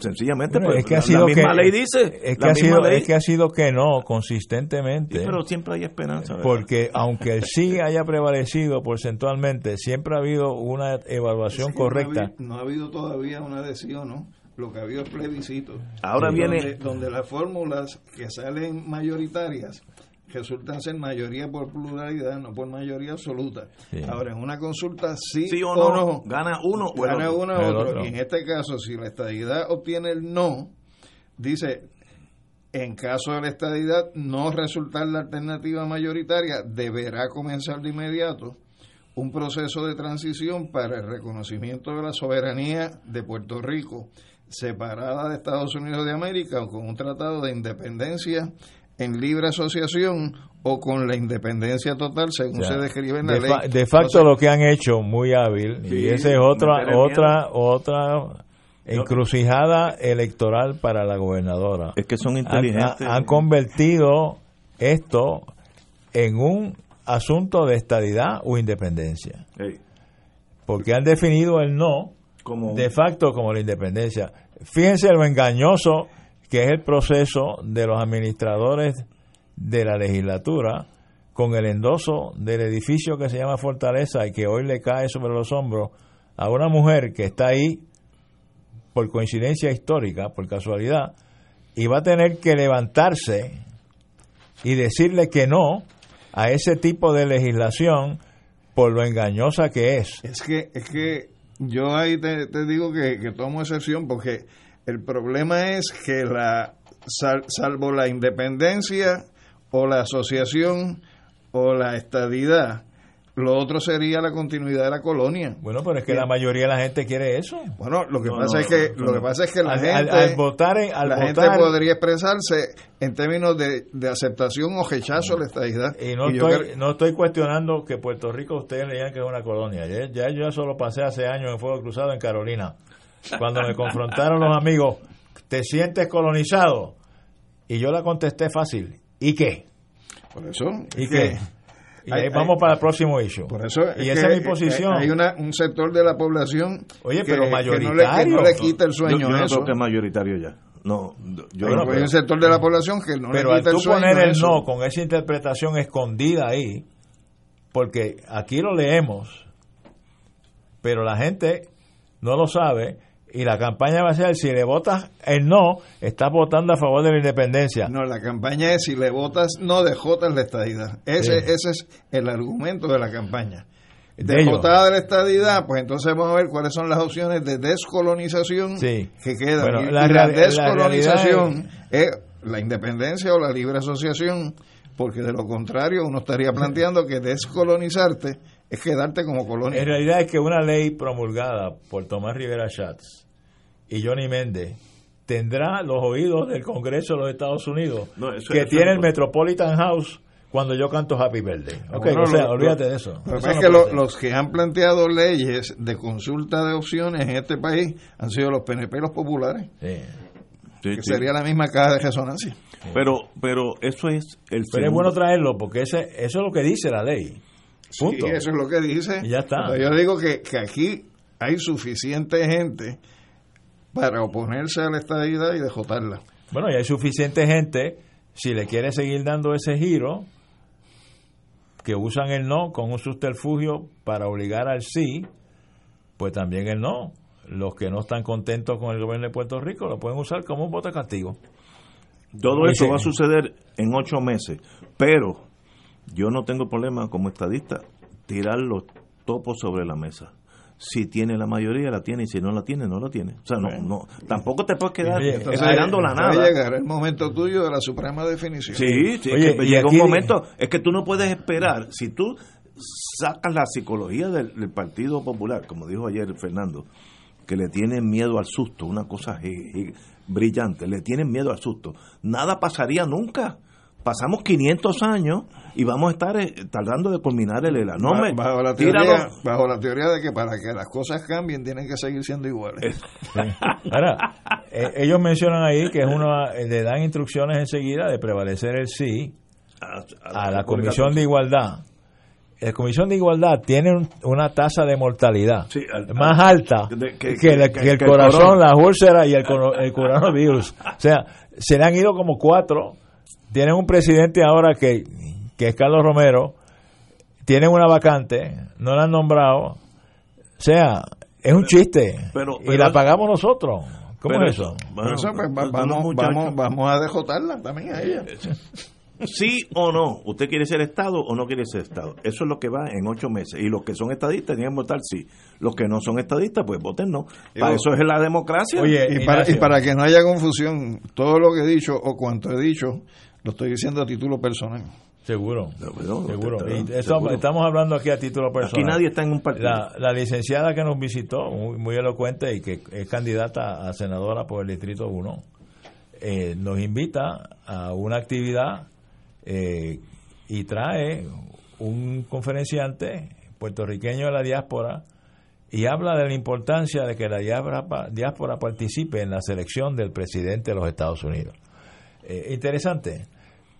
Speaker 1: Sencillamente,
Speaker 3: Bueno,
Speaker 1: pues,
Speaker 3: es que ha
Speaker 1: la,
Speaker 3: sido
Speaker 1: la misma
Speaker 3: que,
Speaker 1: ley dice.
Speaker 3: es que, ha sido,
Speaker 1: ley.
Speaker 3: es que ha sido que no consistentemente.
Speaker 1: Sí, pero siempre hay esperanza. ¿verdad?
Speaker 3: porque aunque el sí haya prevalecido porcentualmente, siempre ha habido una evaluación
Speaker 2: no ha
Speaker 3: correcta.
Speaker 2: habido- No ha, habido todavía una adhesión, ¿no? Lo que ha habido es plebiscito.
Speaker 1: Ahora viene-
Speaker 2: Donde, donde las fórmulas que salen mayoritarias resultan ser mayoría por pluralidad, no por mayoría absoluta.
Speaker 3: Sí.
Speaker 2: Ahora, en una consulta sí,
Speaker 1: Sí o
Speaker 2: o
Speaker 1: no,
Speaker 2: no,
Speaker 1: gana uno o el
Speaker 2: gana
Speaker 1: otro.
Speaker 2: uno o
Speaker 3: El
Speaker 2: otro.
Speaker 3: otro.
Speaker 2: Y en este caso, si la estadidad obtiene el no, dice, en caso de la estadidad no resultar la alternativa mayoritaria, deberá comenzar de inmediato un proceso de transición para el reconocimiento de la soberanía de Puerto Rico, separada de Estados Unidos de América o con un tratado de independencia en libre asociación o con la independencia total según se describe en la
Speaker 3: de,
Speaker 2: ley.
Speaker 3: fa- de facto
Speaker 2: O sea,
Speaker 3: lo que han hecho muy hábil
Speaker 1: Sí,
Speaker 3: y esa es otra otra otra encrucijada electoral para la gobernadora.
Speaker 1: Es que son
Speaker 3: Han,
Speaker 1: inteligentes.
Speaker 3: han- han convertido esto en un asunto de estadidad o independencia, porque han definido el no
Speaker 1: como
Speaker 3: de facto como la independencia. Fíjense lo engañoso que es el proceso de los administradores de la legislatura con el endoso del edificio que se llama Fortaleza y que hoy le cae sobre los hombros a una mujer que está ahí por coincidencia histórica, por casualidad, y va a tener que levantarse y decirle que no a ese tipo de legislación por lo engañosa que es.
Speaker 2: Es que, es que yo ahí te, digo que, que tomo excepción porque el problema es que la sal- salvo la independencia o la asociación o la estadidad, lo otro sería la continuidad de la colonia.
Speaker 3: Bueno, pero es que la mayoría de la gente quiere eso.
Speaker 2: Bueno, lo que
Speaker 1: No,
Speaker 2: pasa
Speaker 1: no,
Speaker 2: es que
Speaker 1: no,
Speaker 2: lo que pasa es que la
Speaker 3: al,
Speaker 2: gente
Speaker 3: al- al votar, en- al
Speaker 2: la gente podría expresarse en términos de, de aceptación o rechazo a la estadidad.
Speaker 3: y no,
Speaker 2: Y
Speaker 3: estoy,
Speaker 2: creo-
Speaker 3: no estoy cuestionando que Puerto Rico ustedes le digan que es una colonia. Ya, ya yo solo pasé hace años en Fuego Cruzado en Carolina. Cuando me confrontaron los amigos, ¿te sientes colonizado? Y yo la contesté fácil. ¿Y qué?
Speaker 2: por eso
Speaker 3: ¿Y
Speaker 2: es
Speaker 3: qué?
Speaker 2: que-
Speaker 3: Y
Speaker 2: hay-
Speaker 3: ahí vamos
Speaker 2: hay-
Speaker 3: para el próximo issue.
Speaker 2: Por eso
Speaker 3: y
Speaker 2: es
Speaker 3: esa
Speaker 2: que,
Speaker 3: es mi posición.
Speaker 2: Hay una, un sector de la población
Speaker 3: Oye,
Speaker 2: que,
Speaker 3: pero
Speaker 2: que no le, que
Speaker 3: mayoritario.
Speaker 2: no le quita el
Speaker 1: yo,
Speaker 2: sueño
Speaker 1: yo
Speaker 2: a
Speaker 1: no
Speaker 2: eso.
Speaker 1: creo que es mayoritario ya. No, yo
Speaker 2: Bueno,
Speaker 1: no
Speaker 2: pues hay un sector de la población que no
Speaker 3: Pero
Speaker 2: le
Speaker 3: al
Speaker 2: quita
Speaker 3: tú
Speaker 2: el sueño
Speaker 3: poner
Speaker 2: a
Speaker 3: el no con esa interpretación escondida ahí, porque aquí lo leemos, pero la gente no lo sabe y la campaña va a ser si le votas el no, estás votando a favor de la independencia.
Speaker 2: No, la campaña es si le votas no, dejotas la estadidad. Ese,
Speaker 3: Sí.
Speaker 2: ese es el argumento de la campaña.
Speaker 3: De
Speaker 2: De la estadidad, pues entonces vamos a ver cuáles son las opciones de descolonización
Speaker 3: Sí.
Speaker 2: que quedan.
Speaker 3: Bueno,
Speaker 2: y,
Speaker 3: la
Speaker 2: y la
Speaker 3: real- la
Speaker 2: descolonización es la independencia o la libre asociación porque de lo contrario uno estaría planteando que descolonizarte es quedarte como colonia.
Speaker 3: En realidad es que una ley promulgada por Tomás Rivera Schatz y Johnny Méndez tendrá los oídos del Congreso de los Estados Unidos,
Speaker 1: No, eso-
Speaker 3: que
Speaker 1: eso
Speaker 3: tiene
Speaker 1: no
Speaker 3: el. Metropolitan House cuando yo canto Happy Birthday. Ok,
Speaker 2: Bueno,
Speaker 3: o sea,
Speaker 2: lo-
Speaker 3: olvídate
Speaker 2: lo-
Speaker 3: de eso.
Speaker 2: Lo que
Speaker 3: Eso
Speaker 2: pasa es
Speaker 3: no
Speaker 2: que lo- los que han planteado leyes de consulta de opciones en este país han sido los PNP y los populares,
Speaker 3: Sí.
Speaker 1: Sí,
Speaker 2: que
Speaker 1: sí.
Speaker 2: sería la misma caja de resonancia.
Speaker 1: Pero, pero eso es el
Speaker 3: Pero es bueno traerlo porque ese, eso es lo que dice la ley. Punto.
Speaker 2: Sí, eso es lo que dice.
Speaker 3: Y ya está.
Speaker 2: Pero yo digo que, que aquí hay suficiente gente para oponerse a la estadidad y dejotarla.
Speaker 3: Bueno, y hay suficiente gente, si le quiere seguir dando ese giro, que usan el no con un subterfugio para obligar al sí, pues también el no. Los que no están contentos con el gobierno de Puerto Rico lo pueden usar como un voto de castigo.
Speaker 1: Todo eso
Speaker 3: sí.
Speaker 1: va a suceder en ocho meses, pero yo no tengo problema como estadista tirar los topos sobre la mesa. Si tiene la mayoría, la tiene, y si no la tiene, no la tiene. O sea, no, no tampoco te puedes quedar
Speaker 3: Oye,
Speaker 1: esperando la
Speaker 2: Va a
Speaker 1: nada.
Speaker 2: llegar el momento tuyo de la suprema definición.
Speaker 1: Sí, sí,
Speaker 3: Oye,
Speaker 1: que llega
Speaker 3: aquí-
Speaker 1: un momento, es que tú no puedes esperar, si tú sacas la psicología del, del Partido Popular, como dijo ayer Fernando, que le tienen miedo al susto, una cosa brillante, le tienen miedo al susto, nada pasaría nunca. Pasamos 500 años y vamos a estar eh, tardando de culminar el ELA. No me,
Speaker 2: bajo, la
Speaker 1: tíralo.
Speaker 2: teoría, bajo la teoría de que para que las cosas cambien tienen que seguir siendo iguales.
Speaker 3: Sí. Ahora, eh, ellos mencionan ahí que es una, eh, le dan instrucciones enseguida de prevalecer el sí
Speaker 1: a,
Speaker 3: a la Comisión de Igualdad. La Comisión de Igualdad tiene un- una tasa de mortalidad
Speaker 1: Sí, al-
Speaker 3: más
Speaker 1: al-
Speaker 3: alta
Speaker 1: de-
Speaker 3: que,
Speaker 1: que-
Speaker 3: la-
Speaker 1: que-
Speaker 3: que el
Speaker 1: que el
Speaker 3: corazón, las úlceras y el, coro- el coronavirus. O sea, se le han ido como cuatro. Tienen un presidente ahora que, que es Carlos Romero. Tienen una vacante, no la han nombrado. O sea, es un chiste.
Speaker 1: pero-
Speaker 3: y la pagamos nosotros. ¿Cómo
Speaker 1: pero
Speaker 3: es eso?
Speaker 1: bueno,
Speaker 2: eso, pues, va- vamos, vamos, vamos a dejotarla también a ella.
Speaker 1: Sí o no, usted quiere ser Estado o no quiere ser Estado. Eso es lo que va en ocho meses. Y los que son estadistas tienen que votar sí. Los que no son estadistas, pues voten no. Para eso es la democracia.
Speaker 3: Oye,
Speaker 2: Y para, y para que no haya confusión, todo lo que he dicho o cuanto he dicho, lo estoy diciendo a título personal.
Speaker 3: Seguro,
Speaker 1: No,
Speaker 3: seguro.
Speaker 1: te- te-
Speaker 3: Y eso-
Speaker 1: seguro.
Speaker 3: estamos hablando aquí a título
Speaker 1: Aquí
Speaker 3: personal.
Speaker 1: nadie está en un partido.
Speaker 3: La, la licenciada que nos visitó, muy, muy elocuente y que es candidata a senadora por el Distrito 1, eh, nos invita a una actividad eh, y trae un conferenciante puertorriqueño de la diáspora y habla de la importancia de que la diáspora, diáspora participe en la selección del presidente de los Estados Unidos. Eh, interesante,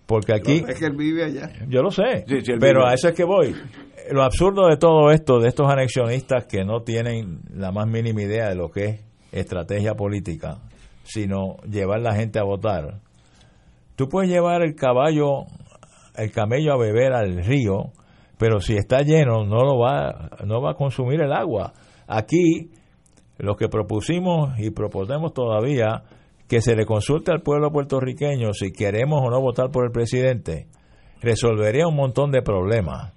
Speaker 3: porque aquí...
Speaker 2: Es que él vive allá.
Speaker 3: Yo lo sé,
Speaker 1: Sí, sí, él
Speaker 3: pero
Speaker 1: vive.
Speaker 3: a eso es que voy. Lo absurdo de todo esto, de estos anexionistas que no tienen la más mínima idea de lo que es estrategia política, sino llevar la gente a votar. Tú puedes llevar el caballo, el camello a beber al río, pero si está lleno no lo va, no va a consumir el agua. Aquí lo que propusimos y proponemos todavía que se le consulte al pueblo puertorriqueño si queremos o no votar por el presidente, resolvería un montón de problemas.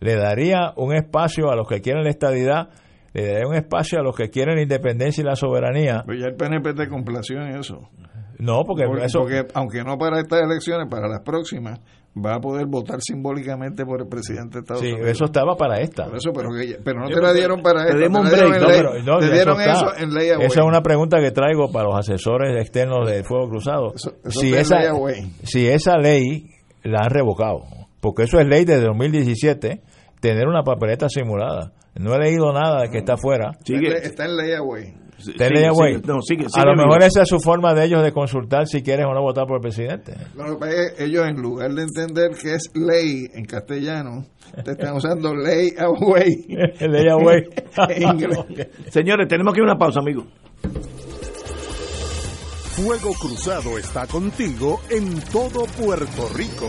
Speaker 3: Le daría un espacio a los que quieren la estadidad, le daría un espacio a los que quieren la independencia y la soberanía.
Speaker 2: Pero ya el PNP te complació en eso.
Speaker 3: No, porque,
Speaker 2: Porque,
Speaker 3: eso
Speaker 2: porque aunque no para estas elecciones, para las próximas, va a poder votar simbólicamente por el presidente de Estados
Speaker 3: sí,
Speaker 2: Unidos.
Speaker 3: eso estaba para esta.
Speaker 2: Por eso, pero, no te la dieron para
Speaker 1: dimos
Speaker 2: te
Speaker 1: un
Speaker 2: la
Speaker 1: break,
Speaker 2: dieron en
Speaker 3: No,
Speaker 2: ley-
Speaker 3: pero no,
Speaker 2: te
Speaker 3: ya
Speaker 2: dieron
Speaker 3: eso
Speaker 2: en ley away.
Speaker 3: Esa es una pregunta que traigo para los asesores externos del Fuego Cruzado.
Speaker 2: Eso- eso
Speaker 3: si, esa,
Speaker 2: ley away.
Speaker 3: si esa ley la han revocado, porque eso es ley desde 2017, tener una papeleta simulada. No he leído nada de que está afuera.
Speaker 1: Sigue-
Speaker 2: Está en ley away.
Speaker 1: Sigue-
Speaker 3: ley away.
Speaker 1: sigue- no, sigue-
Speaker 3: a lo
Speaker 1: vivo.
Speaker 3: mejor esa es su forma de ellos de consultar si quieres o no votar por el presidente.
Speaker 2: Ellos, en lugar de entender que es ley en castellano, te están usando ley away.
Speaker 3: ley away.
Speaker 1: Señores, tenemos que ir a una pausa, amigos.
Speaker 5: Fuego Cruzado está contigo en todo Puerto Rico.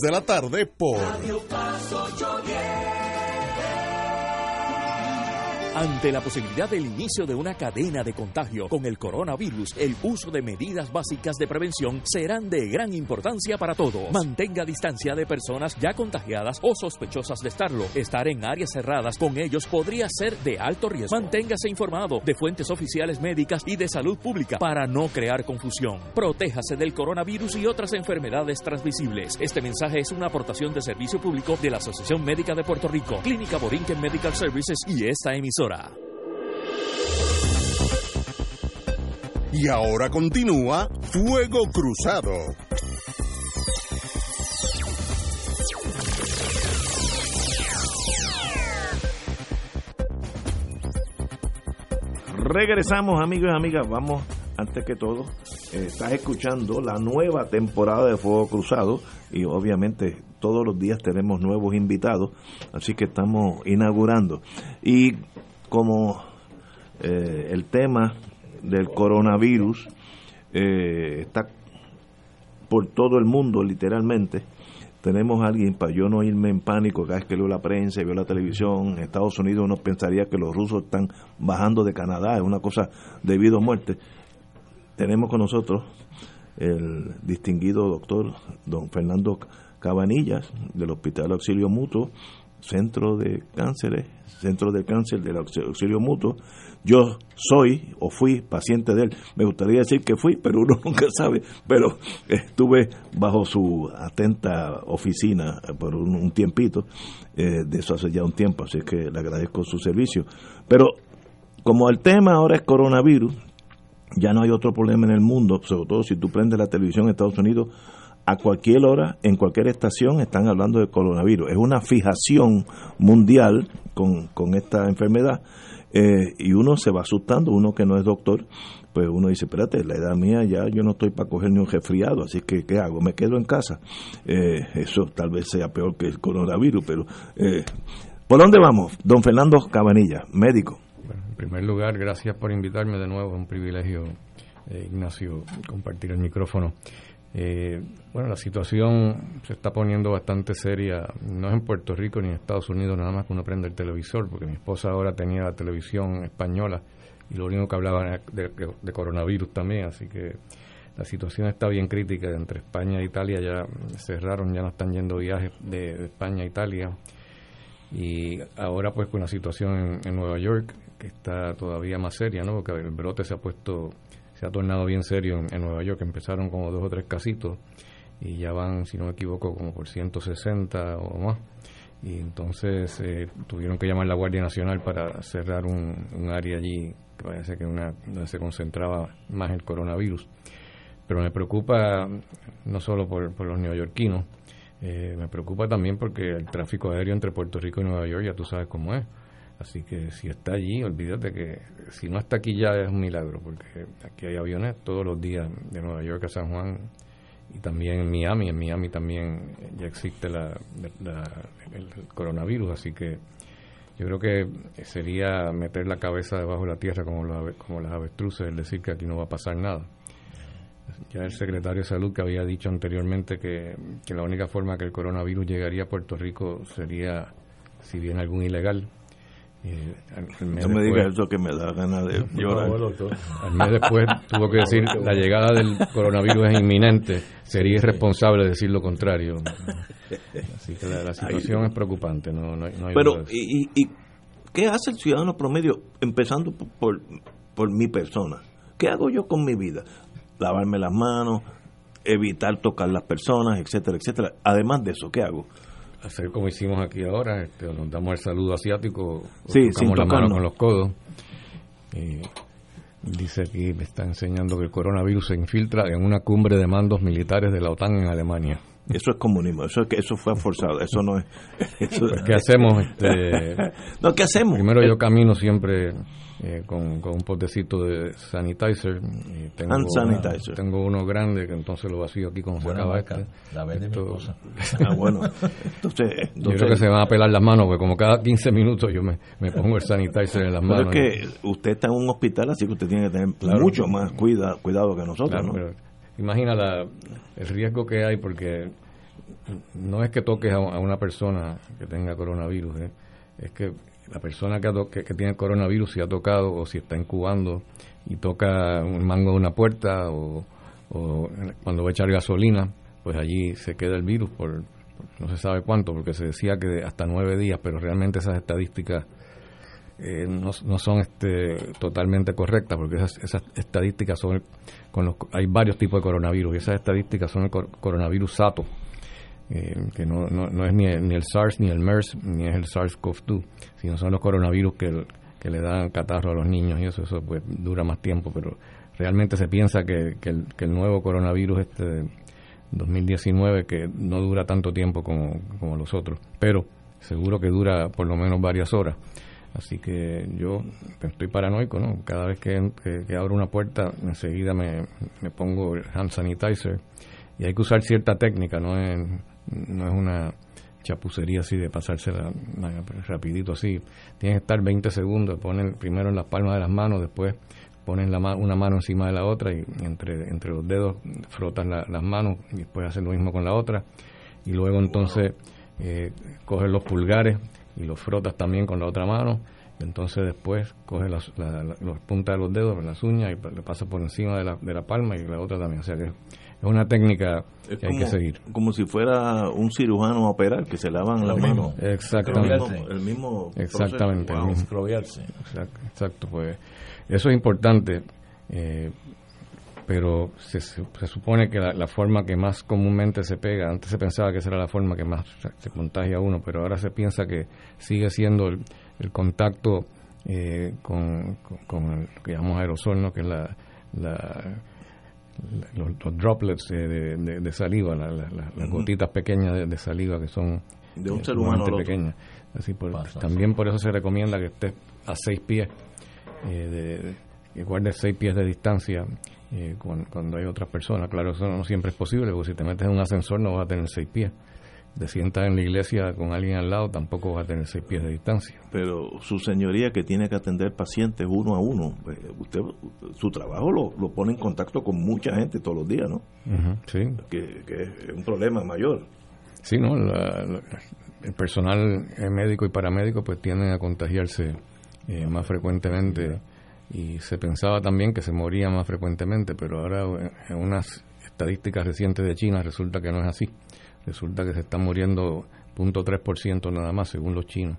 Speaker 5: de la tarde por
Speaker 4: Ante la posibilidad del inicio de una cadena de contagio con el coronavirus, el uso de medidas básicas de prevención serán de gran importancia para todos. Mantenga distancia de personas ya contagiadas o sospechosas de estarlo. Estar en áreas cerradas con ellos podría ser de alto riesgo. Manténgase informado de fuentes oficiales médicas y de salud pública para no crear confusión. Protéjase del coronavirus y otras enfermedades transmisibles. Este mensaje es una aportación de servicio público de la Asociación Médica de Puerto Rico, Clínica Borinquen Medical Services y esta emisora.
Speaker 5: Y ahora continúa Fuego Cruzado.
Speaker 1: Regresamos amigos y amigas, vamos antes que todo, eh, estás escuchando la nueva temporada de Fuego Cruzado y obviamente todos los días tenemos nuevos invitados, así que estamos inaugurando. Y como eh, el tema del coronavirus eh, está por todo el mundo literalmente, tenemos a alguien, para yo no irme en pánico cada vez que leo la prensa y veo la televisión, en Estados Unidos uno pensaría que los rusos están bajando de Canadá, es una cosa de vida o muerte. Tenemos con nosotros el distinguido doctor don Fernando Cabanillas del Hospital Auxilio Mutuo, Centro de Cánceres, Centro de Cáncer del Auxilio Mutuo. Yo soy o fui paciente de él. Me gustaría decir que fui, pero uno nunca sabe. Pero estuve bajo su atenta oficina por un, tiempito, eh, de eso hace ya un tiempo, así que le agradezco su servicio. Pero como el tema ahora es coronavirus, ya no hay otro problema en el mundo, sobre todo si tú prendes la televisión en Estados Unidos, a cualquier hora, en cualquier estación, están hablando de coronavirus. Es una fijación mundial con, con esta enfermedad eh, y uno se va asustando, uno que no es doctor, pues uno dice, espérate, la edad mía ya yo no estoy para coger ni un resfriado, así que ¿qué hago? Me quedo en casa. Eh, eso tal vez sea peor que el coronavirus, pero eh, ¿por dónde vamos? Don Fernando Cabanilla, médico.
Speaker 9: Bueno, en primer lugar, gracias por invitarme de nuevo, es un privilegio, Ignacio, compartir el micrófono. Eh, bueno, la situación se está poniendo bastante seria, no es en Puerto Rico ni en Estados Unidos, nada más que uno prende el televisor, porque mi esposa ahora tenía la televisión española y lo único que hablaba era de, coronavirus también, así que la situación está bien crítica. Entre España e Italia ya cerraron, ya no están yendo viajes de, España a Italia. Y ahora pues con la situación en, en Nueva York, que está todavía más seria, ¿no? Porque el brote se ha puesto se ha tornado bien serio en, Nueva York. Empezaron como dos o tres casitos y ya van, si no me equivoco, como por 160 o más. Y entonces eh, tuvieron que llamar la Guardia Nacional para cerrar un, área allí que parece que una donde se concentraba más el coronavirus. Pero me preocupa no solo por, los neoyorquinos, eh, me preocupa también porque el tráfico aéreo entre Puerto Rico y Nueva York ya tú sabes cómo es. Así que si está allí, olvídate que si no está aquí ya es un milagro, porque aquí hay aviones todos los días de Nueva York a San Juan y también en Miami. En Miami también ya existe la, el coronavirus, así que yo creo que sería meter la cabeza debajo de la tierra como, como las avestruces, es decir que aquí no va a pasar nada. Ya el secretario de Salud que había dicho anteriormente que, que la única forma que el coronavirus llegaría a Puerto Rico sería si viene algún ilegal
Speaker 1: no me digas eso que me da ganas de llorar.
Speaker 9: al mes después tuvo que decir la llegada del coronavirus es inminente. Sería irresponsable decir lo contrario. Así que la, situación es preocupante. No, no,
Speaker 1: Pero, y, y, qué hace el ciudadano promedio, empezando por, por mi persona? ¿Qué hago yo con mi vida? Lavarme las manos, evitar tocar las personas, etcétera, etcétera. Además de eso, ¿qué hago?
Speaker 9: Hacer como hicimos aquí ahora, este, nos damos el saludo asiático,
Speaker 1: sí, tocamos
Speaker 9: la mano con los codos. dice aquí, me está enseñando que el coronavirus se infiltra en una cumbre de mandos militares de la OTAN en Alemania.
Speaker 1: Eso es comunismo, eso, eso fue forzado, eso no es...
Speaker 9: Pues, ¿Qué hacemos? Este,
Speaker 1: no, ¿qué hacemos?
Speaker 9: Primero yo camino siempre eh, con, un potecito de sanitizer. Y tengo,
Speaker 1: Hand sanitizer.
Speaker 9: tengo uno grande que entonces lo vacío aquí como se acaba
Speaker 3: esta. La vez de
Speaker 1: Ah, bueno. Entonces,
Speaker 9: Yo creo que se van a pelar las manos, porque como cada 15 minutos yo me, me pongo el sanitizer en las manos.
Speaker 1: Pero es que usted está en un hospital, así que usted tiene que tener mucho más cuida, cuidado que nosotros, ¿no?
Speaker 9: imagina la, el riesgo que hay, porque no es que toques a, una persona que tenga coronavirus, ¿eh? es que la persona que, que, tiene coronavirus si ha tocado o si está incubando y toca un mango de una puerta o, cuando va a echar gasolina, pues allí se queda el virus por, no se sabe cuánto, porque se decía que hasta nueve días, pero realmente esas estadísticas eh, no, no, son este, totalmente correctas, porque esas, esas estadísticas son con los, hay varios tipos de coronavirus y esas estadísticas son el coronavirus SATO, eh, que no, no, no, es ni el, ni el, SARS, ni el MERS, ni es el SARS-CoV-2, sino son los coronavirus que, que, le dan catarro a los niños y eso, eso pues dura más tiempo, pero realmente se piensa que, que, el, que el nuevo coronavirus este 2019 que no dura tanto tiempo como, como los otros, pero seguro que dura por lo menos varias horas. Así que yo estoy paranoico, ¿no? Cada vez que, que, abro una puerta, enseguida me, me pongo hand sanitizer y hay que usar cierta técnica, no es no es una chapucería así de pasársela rapidito así. Tienes que estar 20 segundos, ponen primero en las palmas de las manos, después ponen la una mano encima de la otra y entre, entre los dedos frotan las manos y después hacen lo mismo con la otra. Y luego entonces eh, coges los pulgares y los frotas también con la otra mano. Entonces después coges las, puntas de los dedos, las uñas y le pasas por encima de la, de la palma y la otra también. O sea que una técnica que hay que seguir.
Speaker 1: Como si fuera un cirujano a operar, que se lavan las manos.
Speaker 9: Exactamente.
Speaker 1: El mismo,
Speaker 9: Exactamente. Exacto, pues eso es importante, eh, pero se, se, supone que la, forma que más comúnmente se pega, antes se pensaba que esa era la forma que más se contagia uno, pero ahora se piensa que sigue siendo el, contacto eh, con, con, lo que llamamos aerosol, ¿no? que es la los, droplets de, saliva, las gotitas pequeñas de, saliva que son
Speaker 1: de un ser humano
Speaker 9: pequeñas. Así también por eso se recomienda que estés a seis pies, eh, que guardes seis pies de distancia eh, cuando, hay otras personas. Claro, eso no siempre es posible, porque si te metes en un ascensor no vas a tener seis pies de sientas en la iglesia con alguien al lado, tampoco va a tener seis pies de distancia.
Speaker 1: Pero su señoría que tiene que atender pacientes uno a uno, pues, usted su trabajo lo, lo pone en contacto con mucha gente todos los días, ¿no?
Speaker 9: sí.
Speaker 1: Que, es un problema mayor.
Speaker 9: Sí, ¿no? el personal médico y paramédico pues tienden a contagiarse eh, más frecuentemente y se pensaba también que se moría más frecuentemente, pero ahora en unas estadísticas recientes de China resulta que no es así resulta que se están muriendo 0.3% nada más, según los chinos.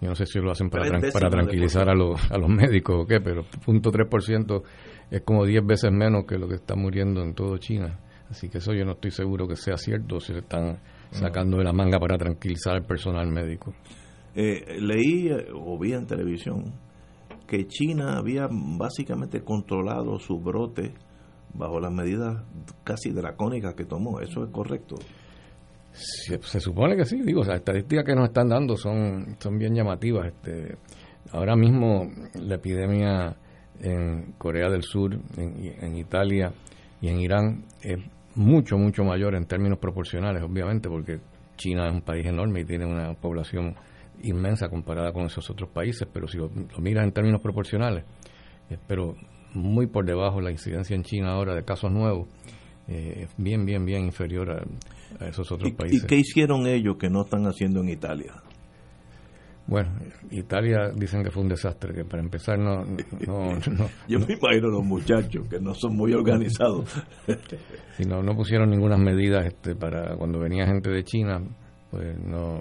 Speaker 9: Yo no sé si lo hacen para, para tranquilizar a los, a los médicos o qué, pero 0.3% es como 10 veces menos que lo que está muriendo en todo China. Así que eso yo no estoy seguro que sea cierto, si se están sacando de la manga para tranquilizar al personal médico.
Speaker 1: Eh, leí o vi en televisión que China había básicamente controlado su brote bajo las medidas casi dracónicas que tomó. ¿Eso es correcto?
Speaker 9: Se, supone que sí, digo, las estadísticas que nos están dando son, son bien llamativas. Este, ahora mismo la epidemia en Corea del Sur, en, Italia y en Irán es mucho, mucho mayor en términos proporcionales, obviamente, porque China es un país enorme y tiene una población inmensa comparada con esos otros países, pero si lo, miras en términos proporcionales, pero muy por debajo la incidencia en China ahora de casos nuevos, eh, bien, bien, bien inferior a, esos otros países.
Speaker 1: ¿Y qué hicieron ellos que no están haciendo en Italia?
Speaker 9: Bueno, Italia dicen que fue un desastre, que para empezar no... no,
Speaker 1: Yo me imagino los muchachos que no son muy organizados.
Speaker 9: si no, no pusieron ninguna medida este, para cuando venía gente de China, pues no,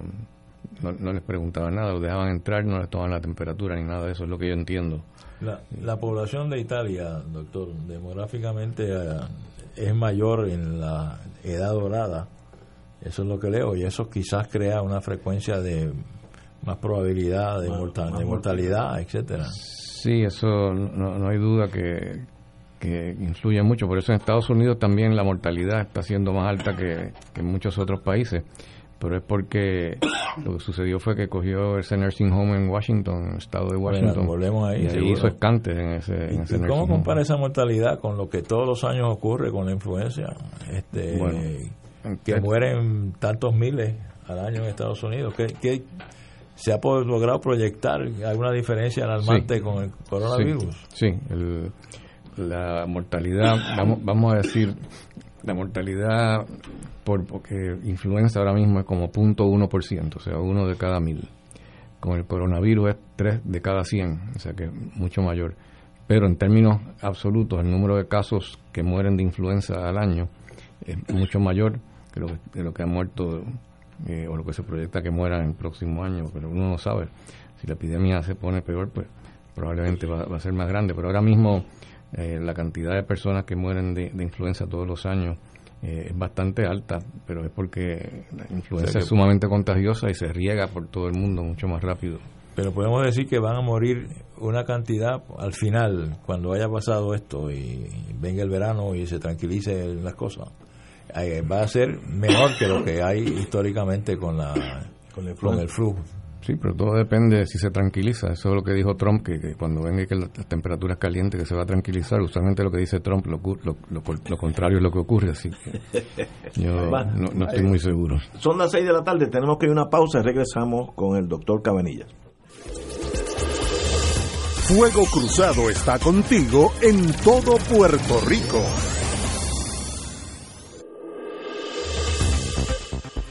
Speaker 9: no, les preguntaban nada, los dejaban entrar, no les tomaban la temperatura ni nada de eso, es lo que yo entiendo.
Speaker 3: La, la población de Italia, doctor, demográficamente eh, es mayor en la edad dorada, eso es lo que leo, y eso quizás crea una frecuencia de más probabilidad de, mortalidad, etcétera.
Speaker 9: Sí, eso no, no hay duda que, que influye mucho. Por eso en Estados Unidos también la mortalidad está siendo más alta que, en muchos otros países. Pero es porque lo que sucedió fue que cogió ese nursing home en Washington, en el estado de Washington.
Speaker 3: volvemos ahí.
Speaker 9: Y ahí hizo escantes en ese, en ese
Speaker 3: ¿Cómo compara esa mortalidad con lo que todos los años ocurre con la influencia? Este, que mueren tantos miles al año en Estados Unidos. ¿Qué, qué, se ha logrado proyectar alguna diferencia alarmante con el coronavirus.
Speaker 9: Sí, la mortalidad, vamos, vamos a decir, la mortalidad por porque influenza ahora mismo es como 0.1%, o sea, uno de cada mil. Con el coronavirus es 3 de cada 100, o sea que mucho mayor. Pero en términos absolutos, el número de casos que mueren de influenza al año es mucho mayor que lo que, lo que han muerto eh, o lo que se proyecta que muera en el próximo año, pero uno no sabe. Si la epidemia se pone peor, pues probablemente va, a ser más grande. Pero ahora mismo eh, la cantidad de personas que mueren de, influenza todos los años eh, es bastante alta, pero es porque la influenza es sumamente contagiosa y se riega por todo el mundo mucho más rápido.
Speaker 3: Pero podemos decir que van a morir una cantidad al final, cuando haya pasado esto y venga el verano y se tranquilicen las cosas va a ser mejor que lo que hay históricamente con, la, con, el, flu.
Speaker 9: Sí, pero todo depende si se tranquiliza. Eso es lo que dijo Trump, que, cuando venga que la, temperatura es caliente, que se va a tranquilizar. Usualmente lo que dice Trump, lo, lo, contrario es lo que ocurre. Así que yo no, estoy muy seguro.
Speaker 1: Son las 6 de la tarde, tenemos que ir a una pausa y regresamos con el doctor Cabanillas.
Speaker 5: Fuego Cruzado está contigo en todo Puerto Rico.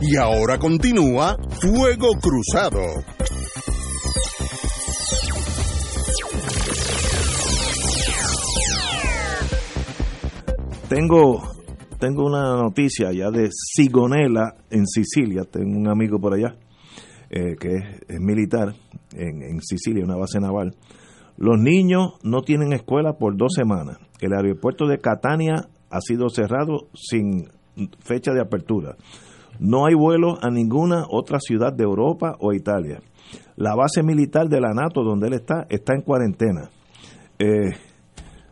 Speaker 5: Y ahora continúa Fuego Cruzado.
Speaker 1: Tengo, tengo una noticia ya de Sigonella en Sicilia. Tengo un amigo por allá eh, que es, militar en, en Sicilia, una base naval. Los niños no tienen escuela por dos semanas. El aeropuerto de Catania ha sido cerrado sin fecha de apertura. No hay vuelos a ninguna otra ciudad de Europa o Italia. La base militar de la NATO, donde él está, está en cuarentena. Eh,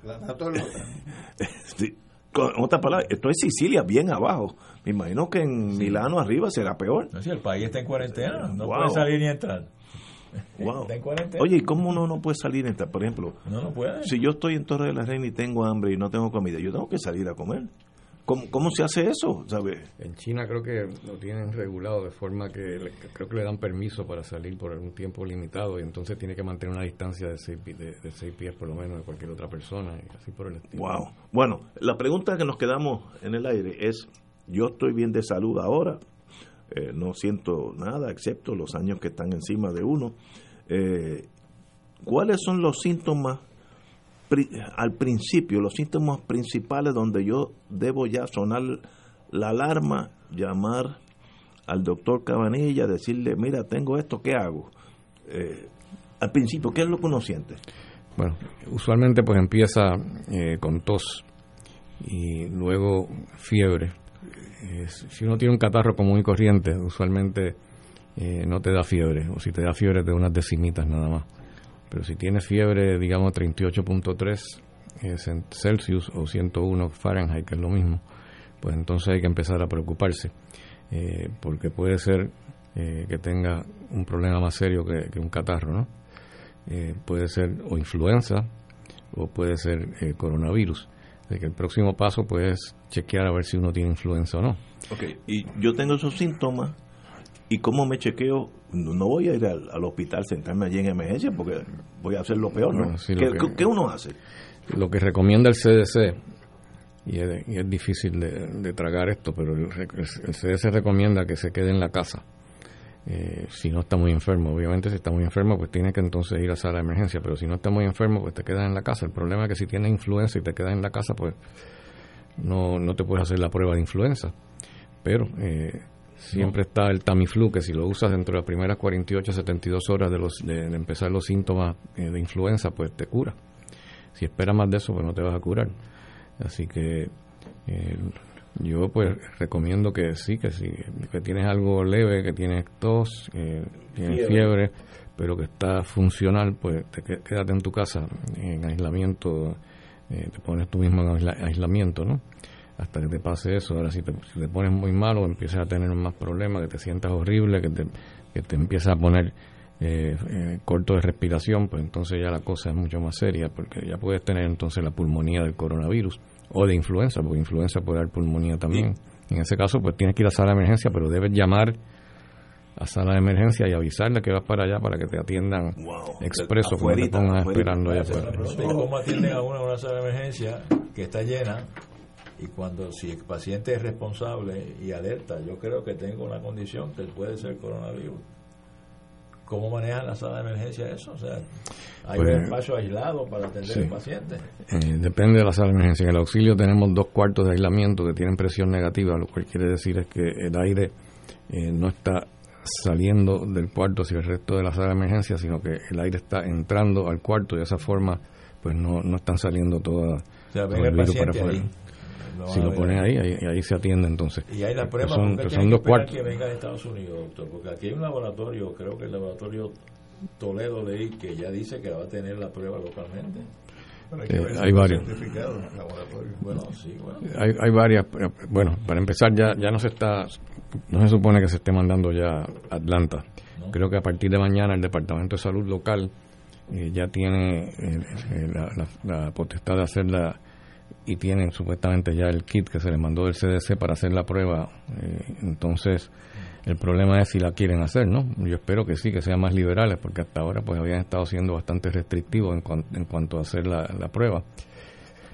Speaker 1: la NATO con otras palabras, esto es Sicilia bien abajo. Me imagino que en Milano arriba será peor.
Speaker 3: No, si el país está en cuarentena, no puede salir ni entrar.
Speaker 1: Wow. Oye, ¿y cómo uno no puede salir ni entrar? Por ejemplo,
Speaker 3: no, no puede.
Speaker 1: si yo estoy en Torre de la Reina y tengo hambre y no tengo comida, yo tengo que salir a comer. ¿Cómo, ¿Cómo, se hace eso? ¿sabe?
Speaker 9: En China creo que lo tienen regulado de forma que creo que le dan permiso para salir por un tiempo limitado y entonces tiene que mantener una distancia de seis, de, seis pies por lo menos de cualquier otra persona y así por el estilo.
Speaker 1: Wow. Bueno, la pregunta que nos quedamos en el aire es, yo estoy bien de salud ahora, eh, no siento nada excepto los años que están encima de uno. Eh, ¿Cuáles son los síntomas al principio, los síntomas principales donde yo debo ya sonar la alarma, llamar al doctor Cabanilla, decirle, mira, tengo esto, ¿qué hago? Eh, al principio, ¿qué es lo que uno siente?
Speaker 9: Bueno, usualmente pues empieza eh, con tos y luego fiebre. si uno tiene un catarro común y corriente, usualmente eh, no te da fiebre, o si te da fiebre te da unas decimitas nada más. Pero si tiene fiebre, digamos 38.3 en Celsius o 101 Fahrenheit, que es lo mismo, pues entonces hay que empezar a preocuparse, eh, porque puede ser eh, que tenga un problema más serio que, un catarro, ¿no? Eh, puede ser o influenza o puede ser coronavirus. De que el próximo paso pues es chequear a ver si uno tiene influenza o no.
Speaker 1: Ok, y yo tengo esos síntomas ¿Y cómo me chequeo? No voy a ir al, hospital, sentarme allí en emergencia porque voy a hacer lo peor, ¿no? ¿Qué, uno hace?
Speaker 9: Lo que recomienda el CDC, y es, difícil de, tragar esto, pero el, CDC recomienda que se quede en la casa. Eh, si no está muy enfermo, obviamente si está muy enfermo pues tiene que entonces ir a sala de emergencia, pero si no está muy enfermo pues te quedas en la casa. El problema es que si tienes influenza y te quedas en la casa pues no, no te puedes hacer la prueba de influenza. Pero eh, Siempre está el Tamiflu, que si lo usas dentro de las primeras 48 a 72 horas de, los, de, empezar los síntomas eh, de influenza, pues te cura. Si esperas más de eso, pues no te vas a curar. Así que eh, yo pues recomiendo que sí, que si que tienes algo leve, que tienes tos, eh, tienes fiebre. pero que está funcional, pues te quédate en tu casa en aislamiento, te pones tú mismo en aislamiento, ¿no? Hasta que te pase eso. Ahora, si te, pones muy malo, empiezas a tener más problemas, que te sientas horrible, que te, que te empiezas a poner eh, eh, corto de respiración, pues entonces ya la cosa es mucho más seria, porque ya puedes tener entonces la pulmonía del coronavirus o de influenza, porque influenza puede dar pulmonía también. En ese caso, pues tienes que ir a sala de emergencia, pero debes llamar a sala de emergencia y avisarle que vas para allá para que te atiendan expreso, como te pongan esperando allá afuera.
Speaker 3: ¿Cómo atienden a una, una sala de emergencia que está llena y cuando si el paciente es responsable y alerta, yo creo que tengo una condición que puede ser coronavirus. ¿Cómo manejan la sala de emergencia eso? O sea, ¿hay un pues, espacio aislado para atender al paciente?
Speaker 9: Eh, depende de la sala de emergencia. En el auxilio tenemos dos cuartos de aislamiento que tienen presión negativa, lo cual quiere decir es que el aire eh, no está saliendo del cuarto hacia el resto de la sala de emergencia, sino que el aire está entrando al cuarto y de esa forma pues no, no están saliendo toda,
Speaker 3: o sea, el virus para afuera
Speaker 9: si lo ponen ahí, ahí, se atiende entonces.
Speaker 3: Y hay la prueba son, que son dos cuartos. que venga de Estados Unidos, doctor, porque aquí hay un laboratorio, creo que el laboratorio Toledo leí que ya dice que va a tener la prueba localmente.
Speaker 9: Eh, hay varios.
Speaker 3: Bueno, sí, bueno.
Speaker 9: Hay, hay varias. Bueno, para empezar, ya, ya no se está, no se supone que se esté mandando ya a Atlanta. Creo que a partir de mañana el Departamento de Salud local eh, ya tiene eh, la, la, potestad de hacer la, y tienen supuestamente ya el kit que se les mandó del CDC para hacer la prueba. Eh, entonces, el problema es si la quieren hacer, ¿no? Yo espero que sí, que sean más liberales, porque hasta ahora pues habían estado siendo bastante restrictivos en, en cuanto a hacer la, prueba.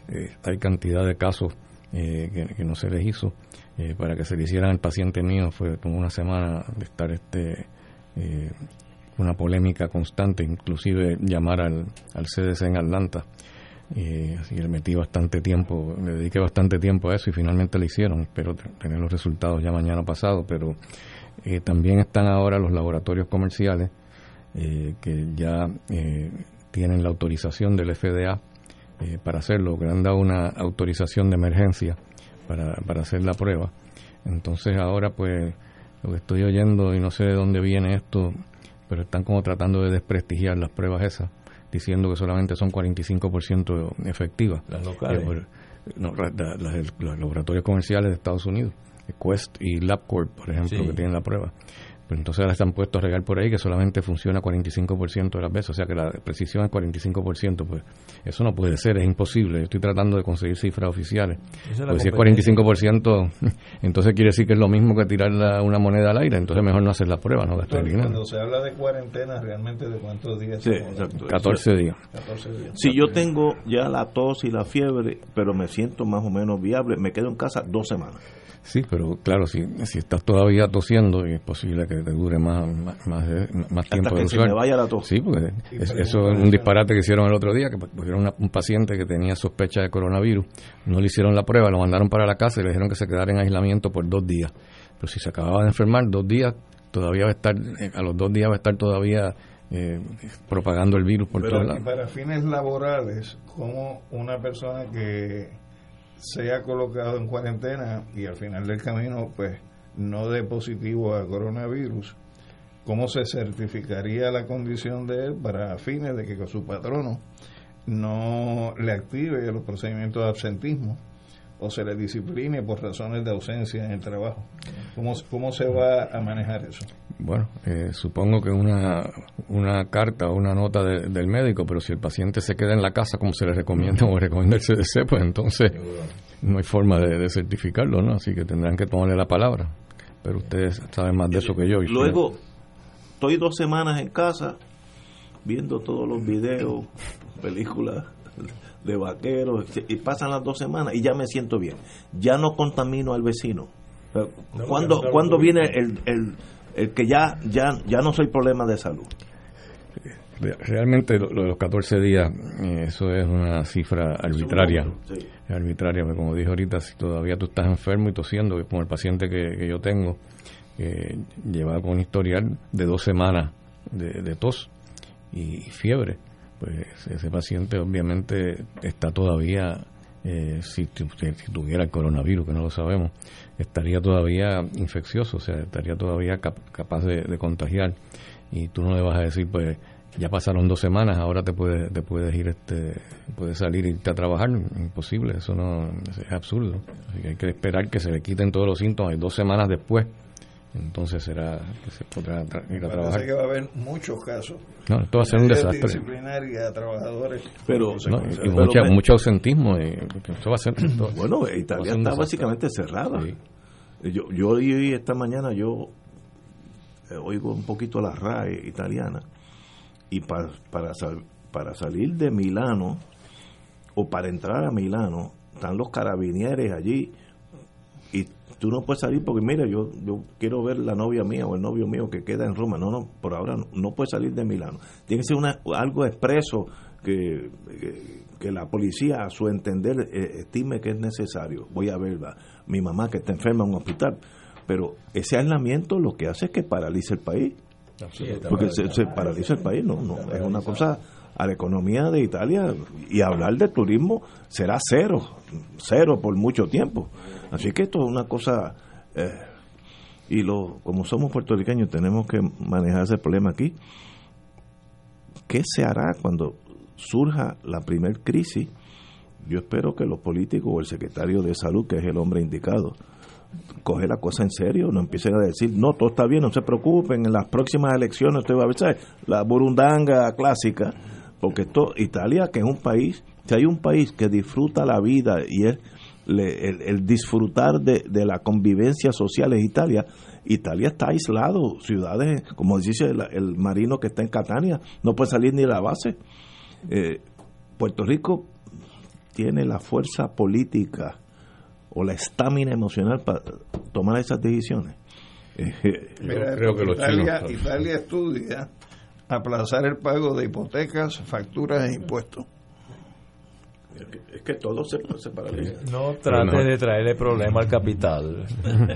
Speaker 9: Eh, hay cantidad de casos eh, que, no se les hizo. para que se le hicieran al paciente mío fue como una semana de estar este una polémica constante, inclusive llamar al, al CDC en Atlanta Y así le metí bastante tiempo, le dediqué bastante tiempo a eso y finalmente lo hicieron. Espero tener los resultados ya mañana pasado, pero eh, también están ahora los laboratorios comerciales eh, que ya eh, tienen la autorización del FDA para hacerlo, que han dado una autorización de emergencia para, para hacer la prueba. Entonces ahora pues lo que estoy oyendo y no sé de dónde viene esto, pero están como tratando de desprestigiar las pruebas esas, diciendo que solamente son 45% efectivas.
Speaker 3: Las locales.
Speaker 9: Pues, no, los laboratorios comerciales de Estados Unidos, Quest y LabCorp, por ejemplo, que tienen la prueba. Pues entonces ahora están puestos a regar por ahí que solamente funciona 45% de las veces, o sea que la precisión es 45%, pues eso no puede ser, es imposible. Yo estoy tratando de conseguir cifras oficiales. Pues si es 45%, entonces quiere decir que es lo mismo que tirar una moneda al aire, entonces mejor no hacer la prueba, no gastar dinero.
Speaker 2: Cuando se habla de cuarentena, realmente de cuántos días?
Speaker 1: Sí,
Speaker 9: 14 días.
Speaker 2: 14 días.
Speaker 1: Si yo tengo ya la tos y la fiebre, pero me siento más o menos viable, me quedo en casa dos semanas.
Speaker 9: Sí, pero claro, si, si estás todavía tosiendo, y es posible que te dure más, más, más, tiempo
Speaker 1: Hasta que se me vaya la tos.
Speaker 9: Sí, porque eso es un disparate que hicieron el otro día, que pusieron un paciente que tenía sospecha de coronavirus, no le hicieron la prueba, lo mandaron para la casa y le dijeron que se quedara en aislamiento por dos días. Pero si se acababa de enfermar, dos días, todavía va a estar, eh, a los dos días va a estar todavía eh, propagando el virus por todos lados.
Speaker 2: Para fines laborales, como una persona que sea colocado en cuarentena y al final del camino pues no dé positivo a coronavirus, ¿cómo se certificaría la condición de él para fines de que su patrono no le active los procedimientos de absentismo o se le discipline por razones de ausencia en el trabajo. ¿Cómo, cómo se va a manejar eso?
Speaker 9: Bueno, eh, supongo que una, una carta o una nota del médico, pero si el paciente se queda en la casa como se le recomienda o recomienda el CDC, pues entonces no hay forma de, certificarlo, ¿no? Así que tendrán que tomarle la palabra. Pero ustedes saben más de eso que yo. Y
Speaker 1: Luego, estoy dos semanas en casa viendo todos los videos, películas de vaqueros, y pasan las dos semanas y ya me siento bien. Ya no contamino al vecino. ¿Cuándo, ¿cuándo viene el, el, el, que ya, ya, ya no soy problema de salud?
Speaker 9: Realmente lo, de los 14 días, eh, eso es una cifra arbitraria. Arbitraria, porque como dije ahorita, si todavía tú estás enfermo y tosiendo, como el paciente que, yo tengo, que lleva con un historial de dos semanas de tos y fiebre, pues ese paciente obviamente está todavía, eh, si, tuviera el coronavirus, que no lo sabemos, estaría todavía infeccioso, o sea, estaría todavía capaz de, contagiar. Y tú no le vas a decir, pues ya pasaron dos semanas, ahora te puedes, te puedes ir, este, puedes salir y irte a trabajar. Imposible, eso no es absurdo. Así que hay que esperar que se le quiten todos los síntomas y dos semanas después entonces será que se podrá ir a trabajar.
Speaker 2: Parece que va a haber muchos casos.
Speaker 9: No, esto va a ser un desastre.
Speaker 2: Disciplinaria trabajadores.
Speaker 1: Pero,
Speaker 9: y mucho ausentismo. Y esto va a ser,
Speaker 1: bueno, Italia está básicamente cerrada. Yo, yo hoy, esta mañana, yo eh, oigo un poquito la RAE italiana y para, para, para salir de Milano o para entrar a Milano están los carabinieri allí y tú no puedes salir porque mira yo yo quiero ver la novia mía o el novio mío que queda en Roma. No no por ahora no, no puede salir de Milano tiene que ser una, algo expreso que, que, la policía a su entender eh, estime que es necesario. Voy a ver mi mamá que está enferma en un hospital. Pero ese aislamiento lo que hace es que paralice el país. Porque se, se, paraliza. el país no no es una cosa a la economía de Italia y hablar de turismo será cero cero por mucho tiempo Así que esto es una cosa, eh, y lo, como somos puertorriqueños tenemos que manejar ese problema aquí. ¿Qué se hará cuando surja la primer crisis? Yo espero que los políticos o el secretario de salud, que es el hombre indicado, coge la cosa en serio, no empiecen a decir, no, todo está bien, no se preocupen, en las próximas elecciones usted va a ver, la burundanga clásica, porque esto, Italia, que es un país, si hay un país que disfruta la vida y es el, disfrutar de, la convivencia social en Italia. Italia está aislado, ciudades, como dice el, marino que está en Catania, no puede salir ni de la base. Eh, Puerto Rico tiene la fuerza política o la estamina emocional para tomar esas decisiones.
Speaker 2: Eh, creo que Italia, Italia estudia aplazar el pago de hipotecas, facturas e impuestos
Speaker 1: Es que todo se, se paraliza.
Speaker 3: No trate de traerle problema al capital,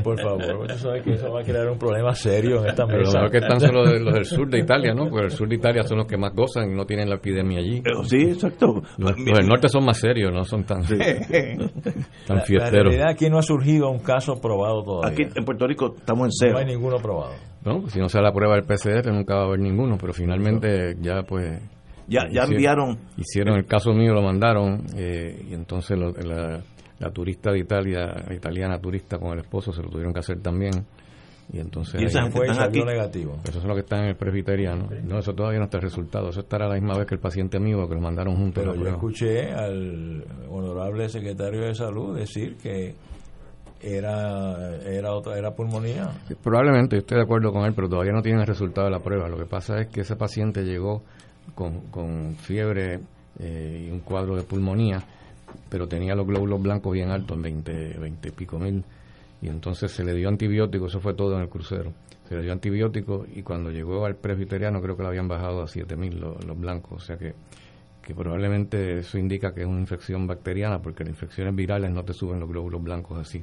Speaker 3: por favor. Usted sabe que eso va a crear un problema serio en esta
Speaker 9: Pero
Speaker 3: mesa.
Speaker 9: lo que están son los, de- los del sur de Italia, ¿no? Porque el sur de Italia son los que más gozan y no tienen la epidemia allí.
Speaker 1: Sí, exacto.
Speaker 9: Los, los del norte son más serios, no son tan, tan
Speaker 3: La, la
Speaker 9: fiesteros.
Speaker 3: realidad aquí no ha surgido un caso probado todavía.
Speaker 1: Aquí en Puerto Rico estamos en
Speaker 3: no
Speaker 1: cero.
Speaker 3: hay ninguno probado.
Speaker 9: No, pues si no se la prueba del PCR nunca va a haber ninguno, pero finalmente ya pues...
Speaker 1: Ya, ya
Speaker 9: hicieron-
Speaker 1: enviaron.
Speaker 9: Hicieron el caso mío, lo mandaron eh, y entonces lo- la, la turista de Italia, la italiana turista con el esposo se lo tuvieron que hacer también. Y entonces...
Speaker 1: Y esa
Speaker 9: ahí-
Speaker 1: gente
Speaker 3: Fue y
Speaker 1: están
Speaker 3: salió
Speaker 1: aquí.
Speaker 3: negativo.
Speaker 9: Eso es lo que está en el presbiteriano. No, eso todavía no está el resultado. Eso estará la misma vez que el paciente mío, que lo mandaron juntos.
Speaker 3: Pero yo
Speaker 9: prueba.
Speaker 3: escuché al honorable secretario de salud decir que era era otra era pulmonía.
Speaker 9: Probablemente, yo estoy de acuerdo con él, pero todavía no tienen el resultado de la prueba. Lo que pasa es que ese paciente llegó con, con fiebre eh, y un cuadro de pulmonía, pero tenía los glóbulos blancos bien altos, en 20, 20 y pico mil, y entonces se le dio antibiótico, eso fue todo en el crucero. Se le dio antibiótico y cuando llegó al presbiteriano creo que lo habían bajado a 7 mil los, los blancos, o sea que, que probablemente eso indica que es una infección bacteriana, porque las infecciones virales no te suben los glóbulos blancos así.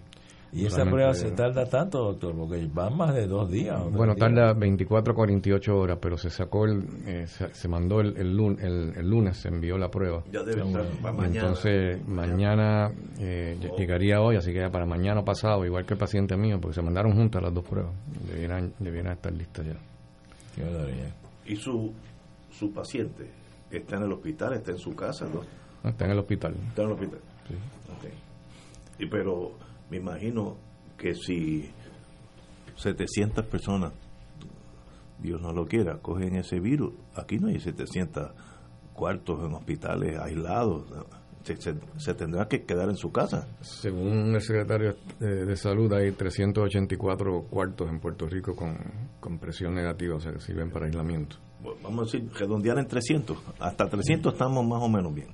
Speaker 3: Y esa prueba se tarda tanto, doctor, porque van más de dos días.
Speaker 9: Bueno,
Speaker 3: días.
Speaker 9: tarda 24 a 48 horas, pero se sacó el, eh, se, se mandó el, el, lun- el- el lunes, se envió la prueba.
Speaker 1: Ya debe estar para mañana.
Speaker 9: Entonces, mañana eh, ll- llegaría hoy, así que ya para mañana pasado, igual que el paciente mío, porque se mandaron juntas las dos pruebas. Debieran, debieran estar listas ya.
Speaker 3: Qué.
Speaker 1: Y su, su paciente está en el hospital, está en su casa, ¿no?
Speaker 9: No, Está en el hospital.
Speaker 1: Está en el hospital.
Speaker 9: Sí.
Speaker 1: Ok. Y pero me imagino que si 700 personas, Dios no lo quiera, cogen ese virus, aquí no hay 700 cuartos en hospitales aislados. Se, se- se tendrá que quedar en su casa.
Speaker 9: Según el secretario de, de Salud, hay 384 cuartos en Puerto Rico con, con presión negativa, o sea que sirven para aislamiento.
Speaker 1: Vamos a decir, redondear en 300. Hasta 300 estamos más o menos bien.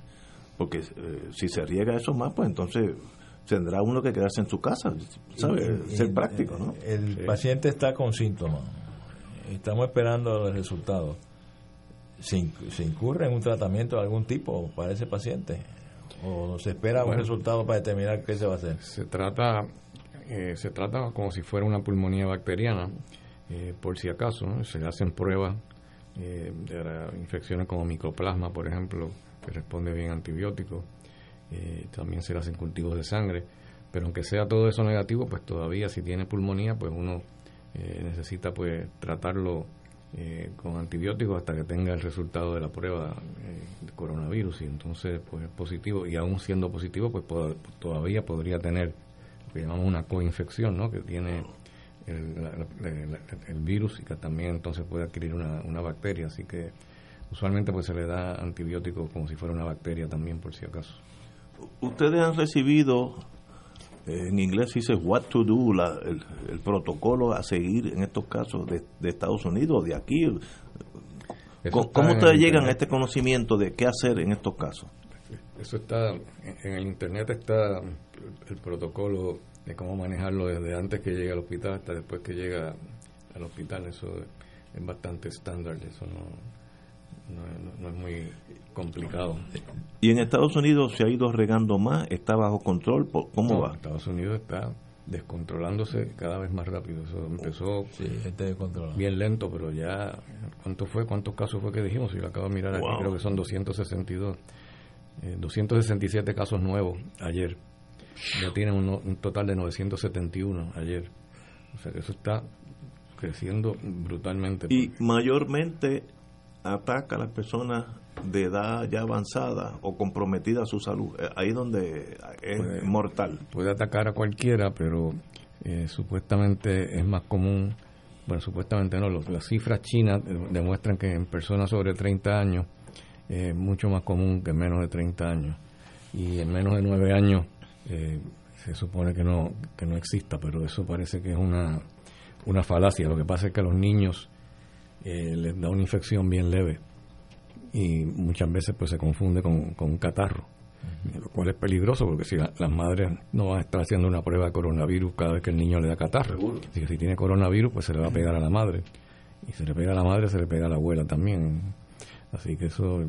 Speaker 1: Porque eh, si se riega eso más, pues entonces tendrá uno que quedarse en su casa, ¿sabe?
Speaker 3: Y-
Speaker 1: Ser práctico, ¿no?
Speaker 3: El paciente está con síntomas. Estamos esperando los resultados. ¿Se, inc- se incurre en un tratamiento de algún tipo para ese paciente? ¿O se espera un resultado para determinar qué se va a hacer?
Speaker 9: Se trata, eh, se trata como si fuera una pulmonía bacteriana, eh, por si acaso, ¿no? se hacen pruebas eh, de infecciones como micoplasma, por ejemplo, que responde bien a antibióticos, eh, también se le hacen cultivos de sangre, pero aunque sea todo eso negativo, pues todavía si tiene pulmonía, pues uno eh, necesita pues tratarlo eh, con antibióticos hasta que tenga el resultado de la prueba eh, de coronavirus. Y entonces pues es positivo. Y aún siendo positivo pues todavía podría tener lo que llamamos una coinfección ¿no? que tiene el, la- la- el virus y que también entonces puede adquirir una, una bacteria. Así que usualmente pues se le da antibiótico como si fuera una bacteria también por si acaso
Speaker 1: Ustedes han recibido, eh, en inglés dice what to do, la- el, el protocolo a seguir en estos casos de, de Estados Unidos, de aquí.
Speaker 9: Eso
Speaker 1: ¿Cómo, ustedes llegan a este conocimiento de qué hacer en estos casos?
Speaker 9: Eso está, en el internet está el protocolo de cómo manejarlo desde antes que llegue al hospital hasta después que llega al hospital. Eso es bastante estándar, eso no, no, es- no es muy complicado.
Speaker 1: Y en Estados Unidos se ha ido regando más, está bajo control, ¿Por- ¿cómo
Speaker 9: No,
Speaker 1: va?
Speaker 9: Estados Unidos está descontrolándose cada vez más rápido. Eso empezó bien lento, pero ya, ¿cuánto fue? ¿Cuántos casos fue que dijimos? Yo lo acabo de mirar aquí, creo que son 262. Eh, 267 casos nuevos ayer. Ya tienen un, un total de 971 ayer. O sea que eso está creciendo brutalmente.
Speaker 1: Y mayormente ataca a las personas de edad ya avanzada o comprometida a su salud. Eh, Ahí donde es
Speaker 9: Puede-
Speaker 1: mortal.
Speaker 9: Puede atacar a cualquiera, pero eh, supuestamente es más común. Bueno, supuestamente no. los- las cifras chinas eh, demuestran que en personas sobre 30 años es mucho más común que en menos de 30 años. Y en menos de 9 años eh, se supone que no, que no exista, pero eso parece que es una, una falacia. Lo que pasa es que a los niños eh, les da una infección bien leve y muchas veces pues se confunde con, con un catarro lo cual es peligroso porque si la- las madres no van a estar haciendo una prueba de coronavirus cada vez que el niño le da catarro. Así que si tiene coronavirus, pues se le va a pegar a la madre. Y si le pega a la madre, se le pega a la abuela también. Así que eso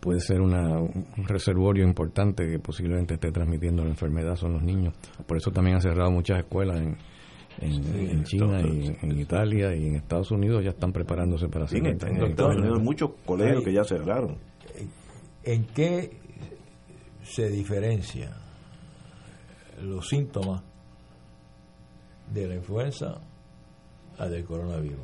Speaker 9: puede ser una, un reservorio importante que posiblemente esté transmitiendo la enfermedad son los niños. Por eso también han cerrado muchas escuelas en, en, China y en Italia y en Estados Unidos ya están preparándose para
Speaker 1: hacer. en, Estados Unidos hay muchos colegios que ya cerraron.
Speaker 3: ¿En qué se diferencia los síntomas de la influenza a del coronavirus?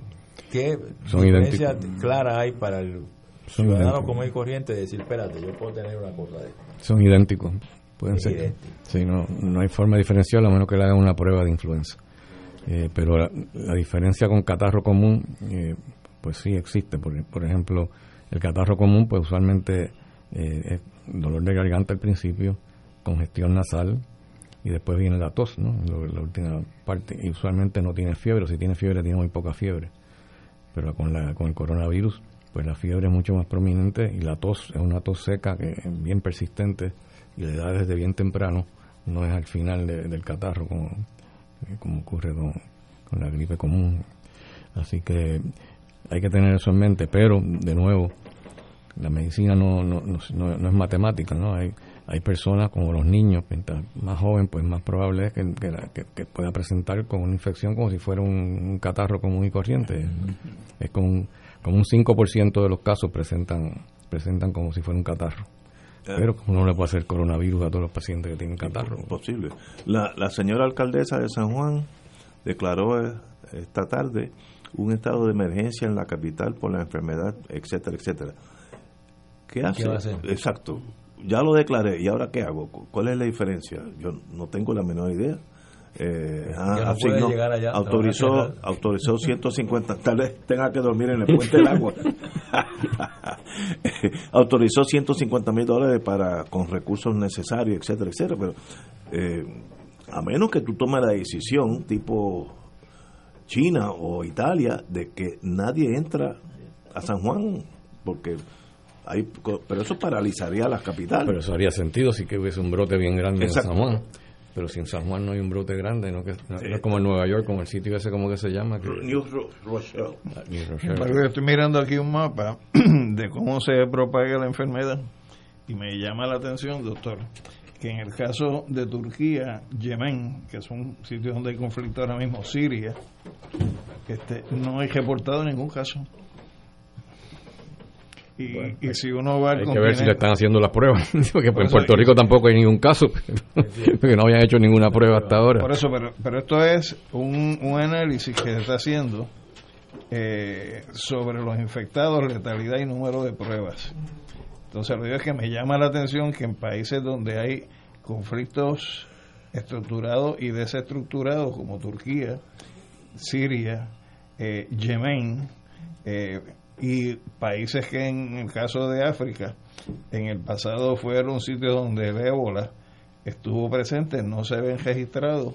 Speaker 3: ¿Qué diferencia clara hay para el ciudadano como hay corriente de decir, espérate, yo puedo tener una cosa de
Speaker 9: Son idénticos, pueden ser. Sí, no, no hay forma de diferenciarlo a menos que le hagan una prueba de influenza. Eh, pero la, diferencia con catarro común, eh, pues sí existe. Por, por ejemplo, el catarro común, pues usualmente eh, es dolor de garganta al principio, congestión nasal y después viene la tos, ¿no? La, última parte. Y usualmente no tiene fiebre, o si tiene fiebre tiene muy poca fiebre. Pero con, la, con el coronavirus, pues la fiebre es mucho más prominente y la tos es una tos seca que bien persistente y le da desde bien temprano, no es al final del catarro como, como ocurre con, con la gripe común. Así que hay que tener eso en mente, pero de nuevo, la medicina no, no, no, es matemática, ¿no? Hay, hay personas como los niños, mientras más joven, pues más probable es que, que, pueda presentar con una infección como si fuera un, catarro común y corriente. Es como un, como un 5% de los casos presentan presentan como si fuera un catarro. Pero uno no le puede hacer coronavirus a todos los pacientes que tienen catarro.
Speaker 1: Posible. La, la señora alcaldesa de San Juan declaró eh, esta tarde un estado de emergencia en la capital por la enfermedad, etcétera, etcétera. ¿Qué hace? Exacto. Ya lo declaré, ¿y ahora qué hago? ¿Cuál es la diferencia? Yo no tengo la menor idea. Eh, ah, autorizó autorizó 150 tal vez tenga que dormir en el puente del agua. Autorizó 150 mil dólares para con recursos necesarios etcétera etcétera. Pero eh, a menos que tú tomes la decisión tipo China o Italia de que nadie entra a San Juan porque hay, pero eso paralizaría las capitales.
Speaker 9: Pero eso haría sentido si que hubiese un brote bien grande en San Juan. Pero si en San Juan no hay un brote grande, no, que, es como en Nueva York, como el sitio ese, como que se llama? Que,
Speaker 1: New Rochelle.
Speaker 2: Ah, estoy mirando aquí un mapa de cómo se propaga la enfermedad y me llama la atención, doctor, que en el caso de Turquía, Yemen, que es un sitio donde hay conflicto ahora mismo, Siria, este, no hay reportado ningún caso. Y, si uno va
Speaker 9: Hay que ver si le están haciendo las pruebas. Porque en Puerto Rico tampoco hay ningún caso, porque no habían hecho ninguna prueba hasta ahora.
Speaker 2: Por eso, pero, pero esto es un, un análisis que se está haciendo eh, sobre los infectados, letalidad y número de pruebas. Entonces, lo que es que me llama la atención que en países donde hay conflictos estructurados y desestructurados, como Turquía, Siria, eh, Yemen, eh, y países que en el caso de África, en el pasado fueron sitios donde el ébola estuvo presente, no se ven registrados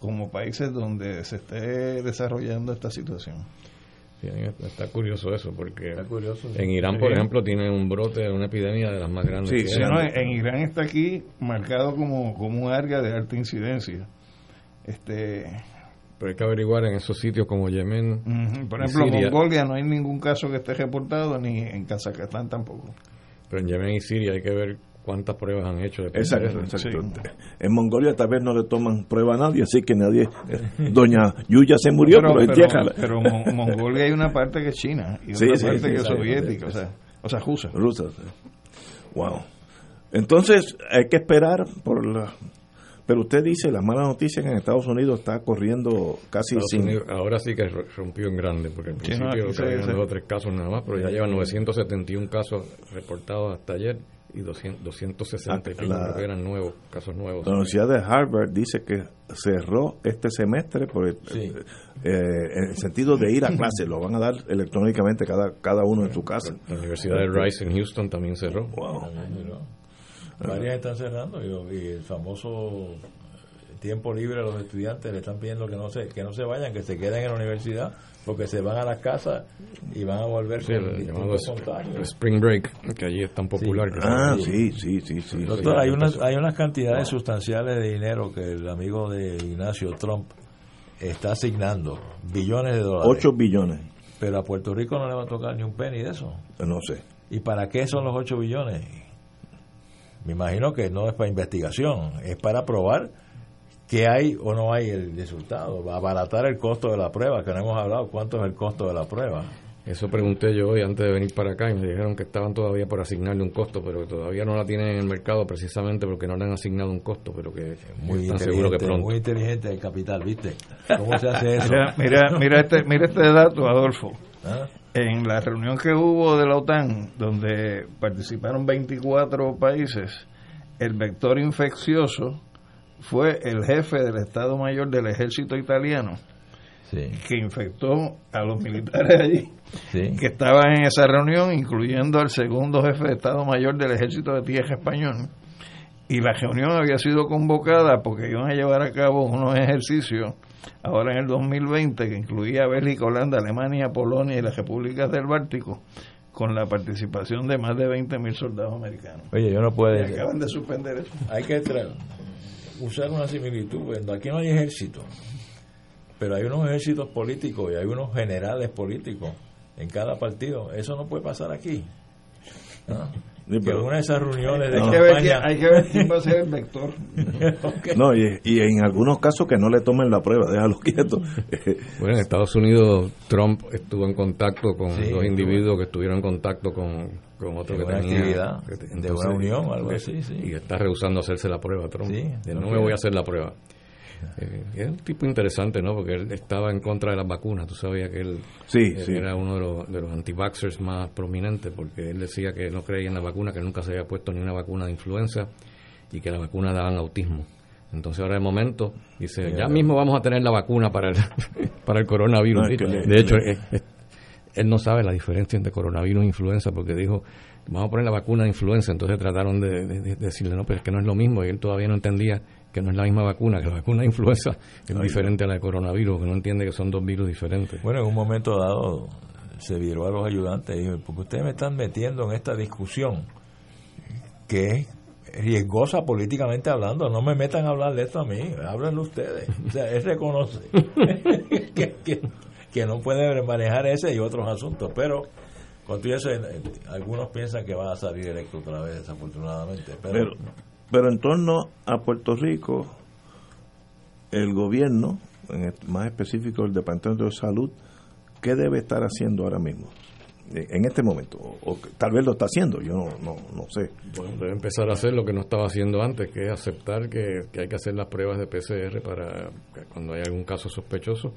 Speaker 2: como países donde se esté desarrollando esta situación
Speaker 9: está curioso eso, porque en Irán, por ejemplo, tiene un brote, una epidemia de las más grandes.
Speaker 2: Sí, en Irán está aquí marcado como, como un área de alta incidencia. Este,
Speaker 9: pero hay que averiguar en esos sitios como Yemen.
Speaker 2: Por ejemplo, en Mongolia no hay ningún caso que esté reportado, ni en Kazajstán tampoco.
Speaker 9: Pero en Yemen y Siria hay que ver cuántas pruebas han hecho. De
Speaker 1: exacto, En Mongolia tal vez no le toman prueba a nadie, así que nadie... Doña Yuya se murió, pero,
Speaker 2: pero, en Mongolia hay una parte que es China y otra parte que es soviética, o sea, o sea, rusa.
Speaker 1: Rusa, Wow. Entonces hay que esperar por la... Pero usted dice, la mala noticia en Estados Unidos está corriendo casi sin...
Speaker 9: ahora sí que rompió en grande, porque al principio sí, no, tres casos nada más, pero ya llevan 971 casos reportados hasta ayer y 200, 260 ah, eran nuevos, casos nuevos.
Speaker 1: La Universidad de Harvard dice que cerró este semestre por el, eh, en el sentido de ir a clase, lo van a dar electrónicamente cada, cada uno en su casa.
Speaker 9: La Universidad de Rice en Houston también cerró.
Speaker 3: Varias están cerrando y, el famoso tiempo libre a los estudiantes le están pidiendo que no se que no se vayan, que se queden en la universidad porque se van a las casas y van a volver
Speaker 9: sí, el Spring Break, que allí es tan popular.
Speaker 1: ah, sí, sí, sí, sí.
Speaker 3: Doctor, hay unas, hay unas cantidades sustanciales de dinero que el amigo de Ignacio Trump está asignando, billones de dólares.
Speaker 1: 8 billones.
Speaker 3: Pero a Puerto Rico no le va a tocar ni un penny de eso.
Speaker 1: No sé.
Speaker 3: ¿Y para qué son los 8 billones? Me imagino que no es para investigación, es para probar que hay o no hay el resultado, va a abaratar el costo de la prueba, que no hemos hablado cuánto es el costo de la prueba.
Speaker 9: Eso pregunté yo hoy antes de venir para acá y me dijeron que estaban todavía por asignarle un costo, pero que todavía no la tienen en el mercado precisamente porque no le han asignado un costo, pero que
Speaker 3: muy
Speaker 9: están seguros que pronto.
Speaker 3: Muy inteligente el capital, ¿viste? ¿Cómo se hace eso?
Speaker 2: Mira, mira, mira este, mira este dato, Adolfo.
Speaker 3: ¿Ah?
Speaker 2: En la reunión que hubo de la OTAN, donde participaron 24 países, el vector infeccioso fue el jefe del Estado Mayor del Ejército Italiano,
Speaker 3: Sí,
Speaker 2: que infectó a los militares allí,
Speaker 3: sí.
Speaker 2: que estaban en esa reunión, incluyendo al segundo jefe de Estado Mayor del Ejército de Tierra Español. Y la reunión había sido convocada porque iban a llevar a cabo unos ejercicios ahora en el 2020 que incluía Bélgica, Holanda, Alemania, Polonia y las repúblicas del Báltico con la participación de más de 20.000 soldados americanos.
Speaker 3: Oye, yo no
Speaker 2: Y
Speaker 3: puedo...
Speaker 2: acaban de suspender eso.
Speaker 3: Hay que usar una similitud. Bueno, aquí no hay ejército, pero hay unos ejércitos políticos y hay unos generales políticos en cada partido. Eso no puede pasar aquí. ¿no?
Speaker 1: Sí,
Speaker 3: que
Speaker 1: pero-
Speaker 3: una de esas reuniones de
Speaker 2: Hay, que ver, quién- hay que ver quién va a ser el vector.
Speaker 1: No, y, y en algunos casos que no le tomen la prueba, déjalo quieto.
Speaker 9: Bueno, en Estados Unidos Trump estuvo en contacto con
Speaker 3: Sí,
Speaker 9: dos individuos que estuvieron en contacto con, con otro que tenía
Speaker 3: actividad,
Speaker 9: que te-
Speaker 3: de una unión o algo así, sí.
Speaker 9: y está rehusando hacerse la prueba Trump.
Speaker 3: No
Speaker 9: no me voy a hacer la prueba. Eh, es un tipo interesante, ¿no? Porque él estaba en contra de las vacunas. Tú sabías que él,
Speaker 1: Sí,
Speaker 9: él
Speaker 1: sí.
Speaker 9: era uno de los, de los anti-vaxxers más prominentes porque él decía que no creía en la vacuna, que nunca se había puesto ni una vacuna de influenza y que las vacunas daban autismo. Entonces ahora de momento dice, ya mismo vamos a tener la vacuna para el, para el coronavirus.
Speaker 1: No, es que le-
Speaker 9: de hecho, eh, eh, él no sabe la diferencia entre coronavirus e influenza porque dijo, vamos a poner la vacuna de influenza. Entonces trataron de, de- de decirle, no, pero es que no es lo mismo. Y él todavía no entendía que no es la misma vacuna, que la vacuna de influenza es diferente a la de coronavirus, que no entiende que son dos virus diferentes.
Speaker 3: Bueno, en un momento dado se viró a los ayudantes y dijo, porque ustedes me están metiendo en esta discusión que es riesgosa políticamente hablando, no me metan a hablar de esto a mí, háblenlo ustedes. O sea, él reconoce que, que- que no puede manejar ese y otros asuntos, pero con todo eso, algunos piensan que va a salir electo otra vez, desafortunadamente. Pero,
Speaker 1: Pero, pero en torno a Puerto Rico, el gobierno, en más específico el Departamento de Salud, ¿qué debe estar haciendo ahora mismo? Eh, En este momento, o, tal vez lo está haciendo, yo no, no, no sé.
Speaker 9: Bueno, debe empezar a hacer lo que no estaba haciendo antes, que es aceptar que, que hay que hacer las pruebas de PCR para cuando hay algún caso sospechoso,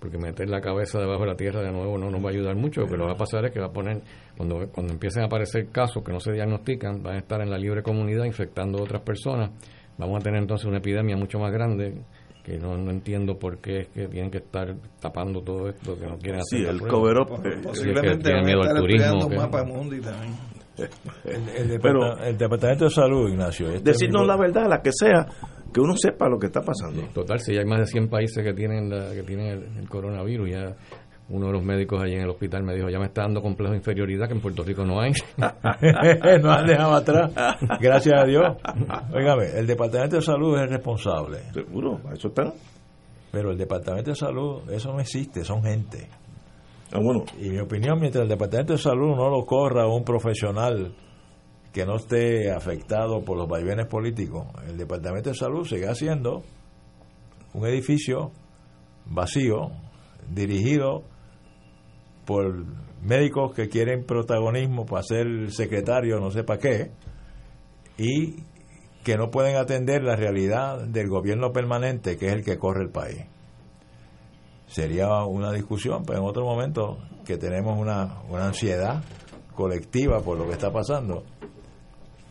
Speaker 9: porque meter la cabeza debajo de la tierra de nuevo no nos va a ayudar mucho. Lo que lo va a pasar es que va a poner, cuando, cuando empiecen a aparecer casos que no se diagnostican, van a estar en la libre comunidad infectando a otras personas. Vamos a tener entonces una epidemia mucho más grande que no, no entiendo por qué es que tienen que estar tapando todo esto, que no quieren hacer
Speaker 1: Sí, el cover up,
Speaker 9: Sí,
Speaker 1: eh,
Speaker 9: es que
Speaker 2: Posiblemente a
Speaker 9: miedo al turismo. que-
Speaker 2: mapa también.
Speaker 3: el, el
Speaker 1: Pero-
Speaker 3: el Departamento de Salud, Ignacio, este
Speaker 1: Decirnos
Speaker 3: mismo-
Speaker 1: la verdad, la que sea, que uno sepa lo que está pasando.
Speaker 9: Total, si ya hay más de 100 países que tienen la- que tienen el, el coronavirus, ya uno de los médicos allí en el hospital me dijo, ya me está dando complejo de inferioridad que en Puerto Rico no hay.
Speaker 3: no han dejado atrás, gracias a Dios. Óigame, el Departamento de Salud es el responsable,
Speaker 1: Seguro, a eso está.
Speaker 3: pero el Departamento de Salud, eso no existe, son gente.
Speaker 1: Ah, bueno,
Speaker 3: Y mi opinión, mientras el Departamento de Salud no lo corra un profesional que no esté afectado por los vaivenes políticos, el Departamento de Salud sigue siendo un edificio vacío, dirigido por médicos que quieren protagonismo para ser secretario, no sé para qué, y que no pueden atender la realidad del gobierno permanente, que es el que corre el país. Sería una discusión, pero en otro momento que tenemos una, una ansiedad colectiva por lo que está pasando,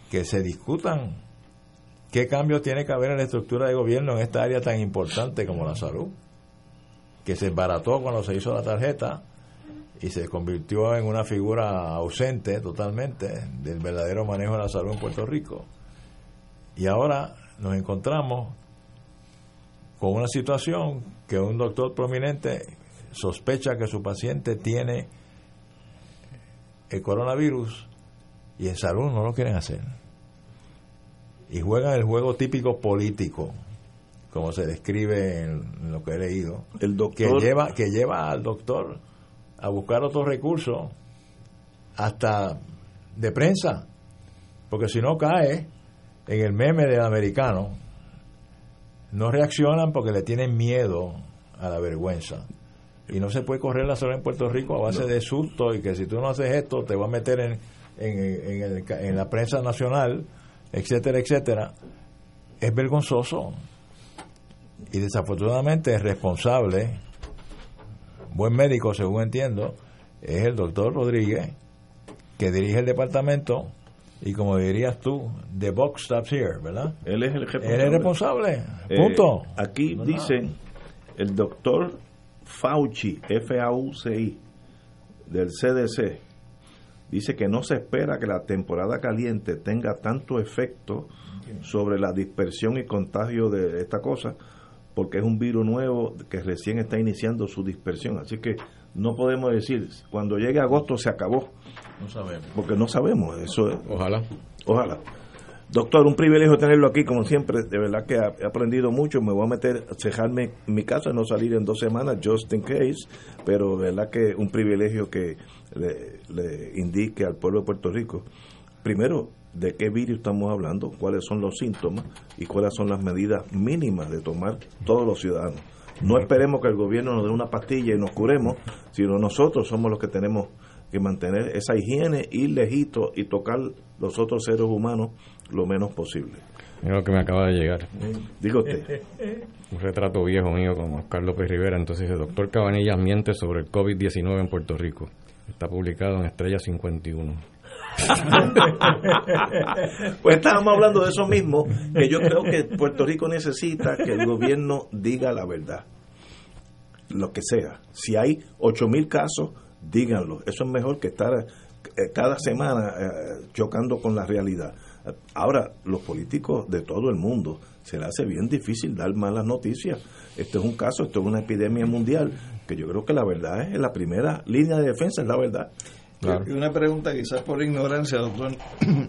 Speaker 3: que se discutan qué cambios tiene que haber en la estructura de gobierno en esta área tan importante como la salud, que se embarató cuando se hizo la tarjeta y se convirtió en una figura ausente totalmente del verdadero manejo de la salud en Puerto Rico. Y ahora nos encontramos con una situación que un doctor prominente sospecha que su paciente tiene el coronavirus y en salud no lo quieren hacer. Y juegan el juego típico político, como se describe en lo que he leído,
Speaker 1: el
Speaker 3: que
Speaker 1: doctor,
Speaker 3: lleva, que lleva al doctor a buscar otros recursos hasta de prensa, porque si no cae en el meme del americano, no reaccionan porque le tienen miedo a la vergüenza. Y no se puede correr la sola en Puerto Rico a base de susto y que si tú no haces esto te va a meter en, en, en, en la prensa nacional, etcétera, etcétera. Es vergonzoso. Y desafortunadamente el responsable, buen médico según entiendo, es el doctor Rodríguez, que dirige el departamento y como dirías tú, the box stops here, ¿verdad?
Speaker 1: Él es el responsable.
Speaker 3: Él es responsable, punto.
Speaker 1: Eh, aquí dicen el doctor Fauci, F-A-U-C-I, del CDC, dice que no se espera que la temporada caliente tenga tanto efecto sobre la dispersión y contagio de esta cosa, porque es un virus nuevo que recién está iniciando su dispersión. Así que no podemos decir, cuando llegue agosto se acabó.
Speaker 3: No sabemos.
Speaker 1: Porque no sabemos. Eso
Speaker 9: Ojalá.
Speaker 1: Ojalá. Doctor, un privilegio tenerlo aquí, como siempre. De verdad que he aprendido mucho. Me voy a meter, cejarme en mi casa, no salir en dos semanas, just in case. Pero de verdad que un privilegio que le, le indique al pueblo de Puerto Rico. Primero, de qué virus estamos hablando, cuáles son los síntomas y cuáles son las medidas mínimas de tomar todos los ciudadanos. No esperemos que el gobierno nos dé una pastilla y nos curemos, sino nosotros somos los que tenemos que mantener esa higiene, ir lejito y tocar los otros seres humanos lo menos posible.
Speaker 9: Mira lo que me acaba de llegar.
Speaker 1: Diga usted.
Speaker 9: Un retrato viejo mío con Oscar López Rivera. Entonces dice, doctor Cabanillas miente sobre el COVID-19 en Puerto Rico. Está publicado en Estrella 51.
Speaker 1: pues estábamos hablando de eso mismo, que yo creo que Puerto Rico necesita que el gobierno diga la verdad, lo que sea. Si hay ocho mil casos, díganlo. Eso es mejor que estar eh, cada semana eh, chocando con la realidad. Ahora, los políticos de todo el mundo se les hace bien difícil dar malas noticias. Esto es un caso, esto es una epidemia mundial, que yo creo que la verdad es la primera línea de defensa, es la verdad.
Speaker 2: Y una pregunta quizás por ignorancia, doctor.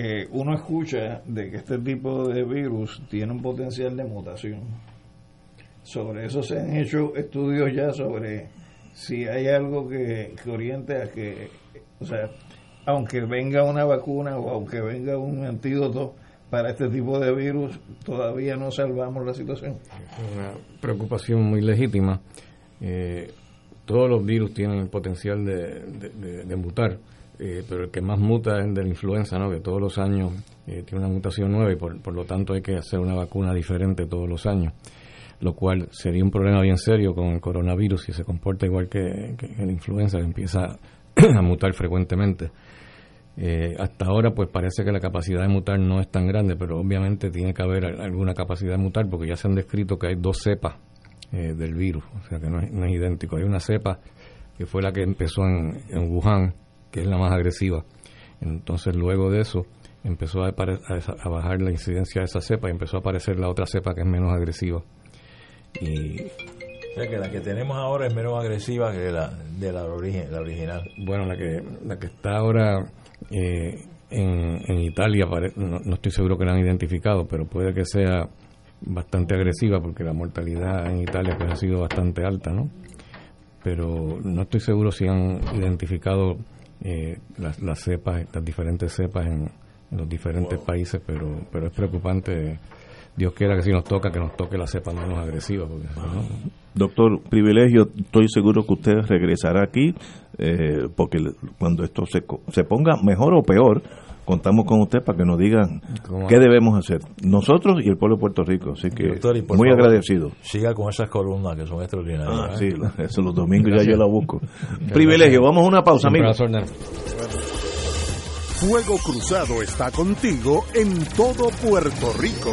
Speaker 2: Eh, uno escucha de que este tipo de virus tiene un potencial de mutación. Sobre eso se han hecho estudios ya sobre si hay algo que, que oriente a que, o sea, aunque venga una vacuna o aunque venga un antídoto para este tipo de virus, todavía no salvamos la situación.
Speaker 9: Una preocupación muy legítima. Eh, todos los virus tienen el potencial de, mutar, eh, pero el que más muta es el de la influenza, ¿no? que todos los años eh, tiene una mutación nueva y por, por, lo tanto hay que hacer una vacuna diferente todos los años, lo cual sería un problema bien serio con el coronavirus si se comporta igual que, que la influenza, que empieza a mutar frecuentemente. Eh, hasta ahora pues parece que la capacidad de mutar no es tan grande, pero obviamente tiene que haber alguna capacidad de mutar porque ya se han descrito que hay dos cepas eh, del virus, o sea que no es, no es, idéntico. Hay una cepa que fue la que empezó en, en, Wuhan, que es la más agresiva. Entonces luego de eso empezó a, a, bajar la incidencia de esa cepa y empezó a aparecer la otra cepa que es menos agresiva. Y
Speaker 3: o sea que la que tenemos ahora es menos agresiva que la de la, origen, la original.
Speaker 9: Bueno, la que la que está ahora eh, en, en, Italia, no, no, estoy seguro que la han identificado, pero puede que sea bastante agresiva porque la mortalidad en Italia pues, ha sido bastante alta, ¿no? Pero no estoy seguro si han identificado eh, las, las, cepas, las diferentes cepas en, los diferentes wow. países, pero, pero es preocupante. Dios quiera que si nos toca, que nos toque la cepa menos agresiva. Porque, ¿no?
Speaker 1: Doctor, privilegio, estoy seguro que usted regresará aquí, eh, porque cuando esto se, se ponga mejor o peor, contamos con usted para que nos digan qué debemos hacer, nosotros y el pueblo de Puerto Rico. Así que Doctor, muy favor, agradecido.
Speaker 3: Siga con esas columnas que son extraordinarias.
Speaker 1: Ah, ¿eh? Sí, eso los domingos ya yo la busco. Privilegio, vamos a una pausa, amigos.
Speaker 5: Fuego Cruzado está contigo en todo Puerto Rico.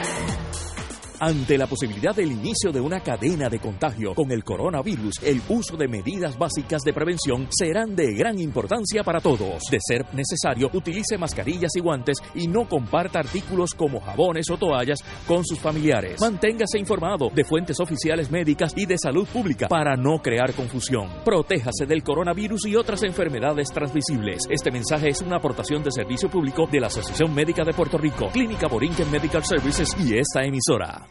Speaker 4: Ante la posibilidad del inicio de una cadena de contagio con el coronavirus, el uso de medidas básicas de prevención serán de gran importancia para todos. De ser necesario, utilice mascarillas y guantes y no comparta artículos como jabones o toallas con sus familiares. Manténgase informado de fuentes oficiales médicas y de salud pública para no crear confusión. Protéjase del coronavirus y otras enfermedades transmisibles. Este mensaje es una aportación de servicio público de la Asociación Médica de Puerto Rico, Clínica Borinquen Medical Services y esta emisora.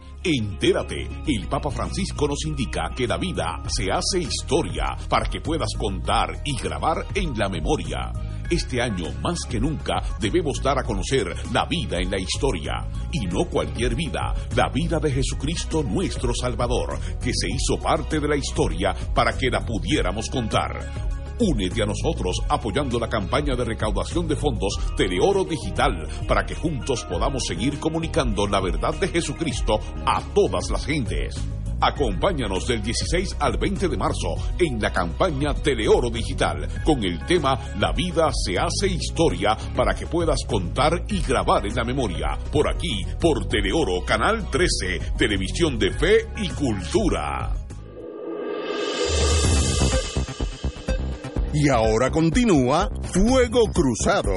Speaker 6: Entérate, el Papa Francisco nos indica que la vida se hace historia para que puedas contar y grabar en la memoria. Este año, más que nunca, debemos dar a conocer la vida en la historia. Y no cualquier vida, la vida de Jesucristo nuestro Salvador, que se hizo parte de la historia para que la pudiéramos contar. Únete a nosotros apoyando la campaña de recaudación de fondos Teleoro Digital para que juntos podamos seguir comunicando la verdad de Jesucristo a todas las gentes. Acompáñanos del 16 al 20 de marzo en la campaña Teleoro Digital con el tema La vida se hace historia para que puedas contar y grabar en la memoria. Por aquí, por Teleoro, Canal 13, Televisión de Fe y Cultura.
Speaker 5: Y ahora continúa Fuego Cruzado.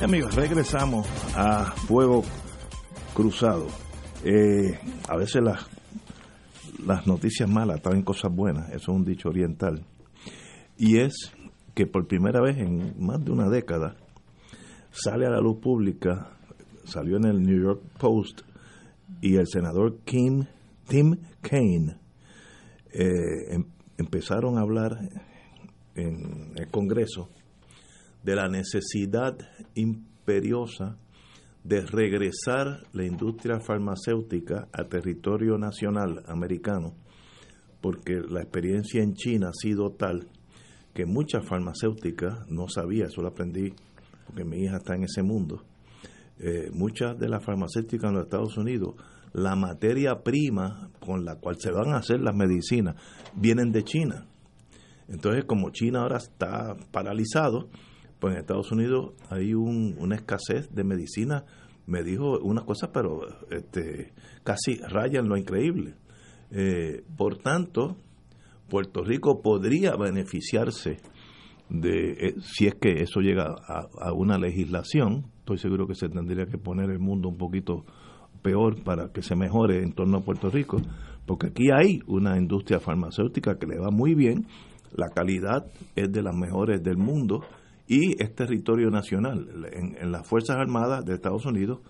Speaker 1: Amigos, regresamos a Fuego Cruzado. Eh, a veces las las noticias malas traen cosas buenas, eso es un dicho oriental. Y es que por primera vez en más de una década sale a la luz pública, salió en el New York Post y el senador Kim, Tim Kaine eh, em, empezaron a hablar en el Congreso de la necesidad imperiosa de regresar la industria farmacéutica a territorio nacional americano, porque la experiencia en China ha sido tal que muchas farmacéuticas, no sabía, eso lo aprendí porque mi hija está en ese mundo, eh, muchas de las farmacéuticas en los Estados Unidos, la materia prima con la cual se van a hacer las medicinas vienen de China. Entonces, como China ahora está paralizado, pues en Estados Unidos hay una escasez de medicina. Me dijo una cosa, pero este, casi raya en lo increíble. Eh, por tanto, Puerto Rico podría beneficiarse de, eh, si es que eso llega a, a, una legislación, estoy seguro que se tendría que poner el mundo un poquito peor para que se mejore en torno a Puerto Rico, porque aquí hay una industria farmacéutica que le va muy bien, la calidad es de las mejores del mundo, y es territorio nacional. En, las Fuerzas Armadas de Estados Unidos,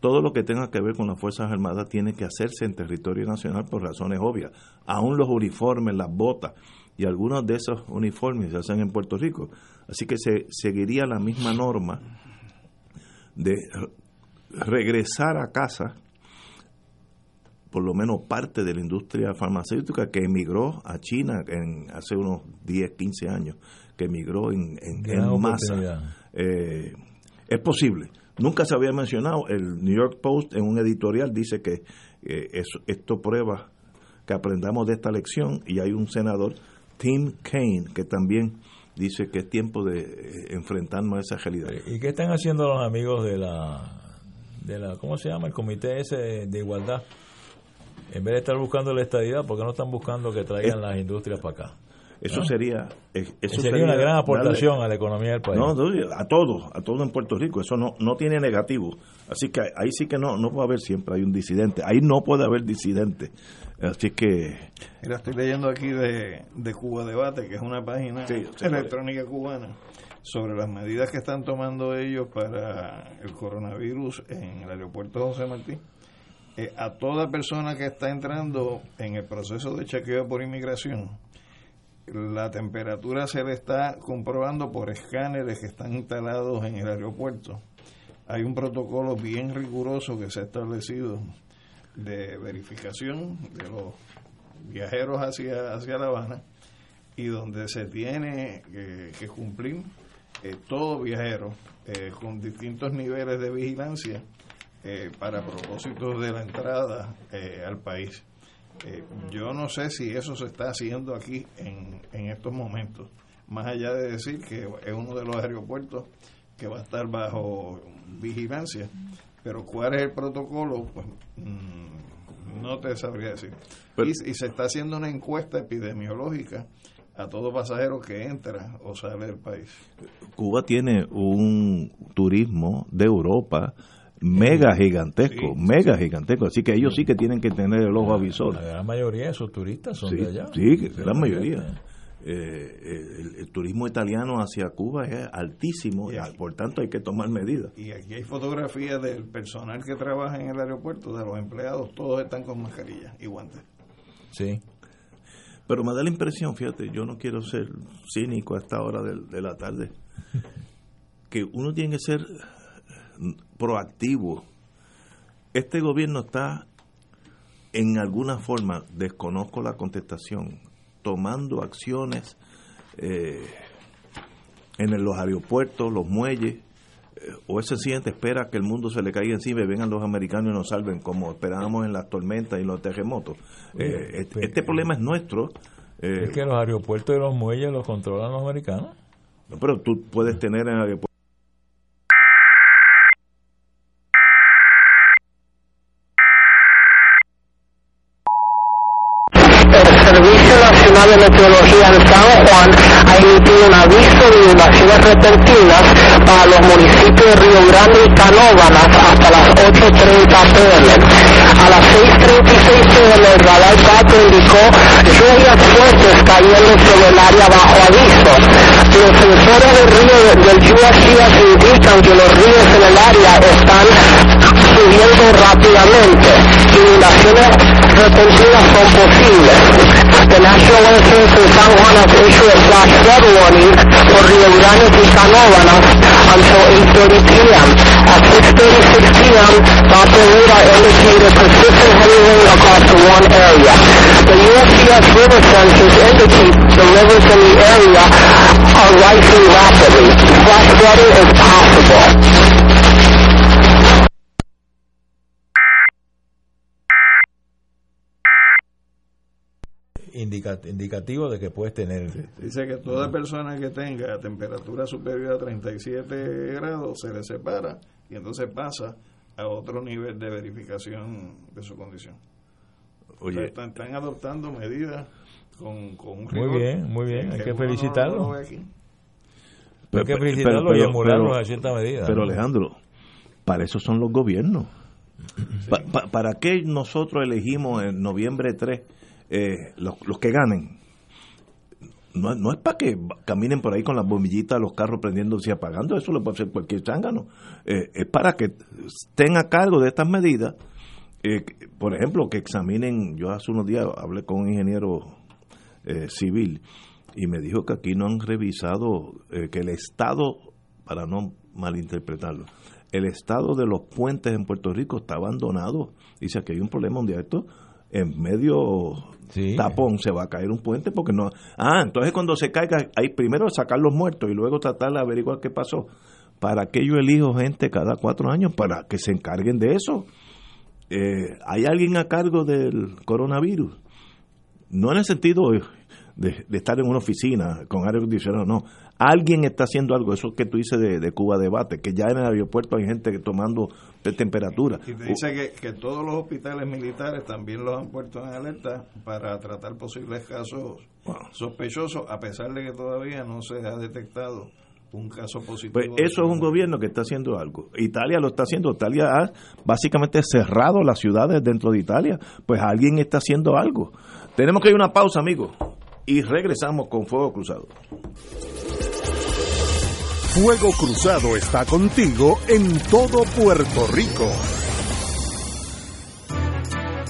Speaker 1: todo lo que tenga que ver con las Fuerzas Armadas tiene que hacerse en territorio nacional por razones obvias. Aún los uniformes, las botas y algunos de esos uniformes se hacen en Puerto Rico. Así que se seguiría la misma norma de regresar a casa por lo menos parte de la industria farmacéutica que emigró a China en hace unos 10, 15 años que emigró en, en, masa. Eh, es posible. Nunca se había mencionado. El New York Post en un editorial dice que eh, esto prueba que aprendamos de esta lección y hay un senador Tim Kaine, que también dice que es tiempo de eh, enfrentarnos a esa realidad.
Speaker 3: ¿Y qué están haciendo los amigos de la, de la ¿cómo se llama? El comité ese de igualdad. En vez de estar buscando la estadidad, ¿por qué no están buscando que traigan las industrias para acá?
Speaker 1: Eso
Speaker 3: ¿No?
Speaker 1: sería eso
Speaker 3: sería, una gran
Speaker 1: darle-
Speaker 3: aportación a la economía del país.
Speaker 1: No, a todos, a todos en Puerto Rico. Eso no, no tiene negativo. Así que ahí sí que no, no puede haber siempre, hay un disidente. Ahí no puede haber disidente. Así que
Speaker 2: Mira, estoy leyendo aquí de, de Cuba Debate, que es una página
Speaker 1: Sí,
Speaker 2: electrónica cubana, sobre las medidas que están tomando ellos para el coronavirus en el aeropuerto José Martí. Eh, a toda persona que está entrando en el proceso de chequeo por inmigración, la temperatura se le está comprobando por escáneres que están instalados en el aeropuerto. Hay un protocolo bien riguroso que se ha establecido de verificación de los viajeros hacia, hacia La Habana y donde se tiene que, que cumplir eh, todo viajero eh, con distintos niveles de vigilancia eh, para propósitos de la entrada eh, al país. Eh, yo no sé si eso se está haciendo aquí en, en estos momentos, más allá de decir que es uno de los aeropuertos que va a estar bajo vigilancia, pero cuál es el protocolo, pues mm, no te sabría decir. y, y se está haciendo una encuesta epidemiológica a todo pasajero que entra o sale del país.
Speaker 1: Cuba tiene un turismo de Europa mega gigantesco, mega gigantesco. Así que ellos sí que tienen que tener el ojo avisor.
Speaker 3: La gran mayoría de esos turistas son
Speaker 1: Sí,
Speaker 3: de allá.
Speaker 1: sí, la mayoría. Eh, el, el turismo italiano hacia Cuba es altísimo, y, por tanto hay que tomar medidas.
Speaker 2: Y aquí hay fotografías del personal que trabaja en el aeropuerto, de los empleados, todos están con mascarilla y guantes.
Speaker 3: Sí.
Speaker 1: Pero me da la impresión, fíjate, yo no quiero ser cínico a esta hora de, de la tarde, que uno tiene que ser proactivo. Este gobierno está, en alguna forma, desconozco la contestación, tomando acciones eh, en los aeropuertos, los muelles, eh, o ese siguiente espera que el mundo se le caiga encima y vengan los americanos y nos salven, como esperábamos en las tormentas y los terremotos. Eh, este, este problema es nuestro. eh,
Speaker 3: Es que los aeropuertos y los muelles los controlan los americanos.
Speaker 1: no, pero tú puedes tener en el aeropuerto.
Speaker 10: De Meteorología en San Juan ha emitido un aviso de inundaciones repentinas para los municipios de Río Grande y Canóvanas hasta las 8.30 pm. A las 6.36 pm el radar 4 indicó lluvias fuertes cayendo sobre el área bajo aviso. Los sensores del río del USGS indican que los ríos en el área están subiendo rápidamente. Inundaciones repentinas son posibles. The National Weather Service in San Juan has issued a flash flood warning for Rio Grande y Canóvanas until 8.30 p.m. At 6.36 p.m., the operator indicated persistent heavy rain across the one area. The USGS river sensors indicate the rivers in the area are rising rapidly. Flash flooding is possible.
Speaker 3: Indicativo de que puedes tener.
Speaker 2: Dice que toda persona que tenga temperatura superior a 37 grados se le separa y entonces pasa a otro nivel de verificación de su condición.
Speaker 1: Oye.
Speaker 2: O sea, están, están adoptando medidas con, con un
Speaker 3: Muy
Speaker 2: rigor
Speaker 3: bien, muy bien, hay que felicitarlo.
Speaker 2: no.
Speaker 3: Hay que felicitarlo y emularlos a cierta medida.
Speaker 1: Pero
Speaker 3: ¿no?
Speaker 1: Alejandro, para eso son los gobiernos. Pa- pa- ¿Para qué nosotros elegimos en noviembre 3 eh, los, los que ganen? No, no es para que caminen por ahí con las bombillitas, los carros prendiéndose y apagando, eso lo puede hacer cualquier zángano. Eh, es para que estén a cargo de estas medidas. Eh, por ejemplo, que examinen, yo hace unos días hablé con un ingeniero eh, civil y me dijo que aquí no han revisado, eh, que el estado, para no malinterpretarlo, el estado de los puentes en Puerto Rico está abandonado. Dice que hay un problema un día esto en medio tapón se va a caer un puente porque no ah entonces cuando se caiga hay primero sacar los muertos y luego tratar de averiguar qué pasó. Para que yo elijo gente cada cuatro años para que se encarguen de eso. Eh, hay alguien a cargo del coronavirus no en el sentido de, estar en una oficina con aire acondicionado, no. Alguien está haciendo algo, eso que tú dices de, Cuba Debate, que ya en el aeropuerto hay gente tomando temperatura.
Speaker 2: Y te dice que, que todos los hospitales militares también los han puesto en alerta para tratar posibles casos sospechosos, a pesar de que todavía no se ha detectado un caso positivo.
Speaker 1: Pues eso es un gobierno que está haciendo algo. Italia lo está haciendo. Italia ha básicamente cerrado las ciudades dentro de Italia. Pues alguien está haciendo algo. Tenemos que ir a una pausa, amigos. Y regresamos con Fuego Cruzado.
Speaker 5: Fuego Cruzado está contigo en todo Puerto Rico.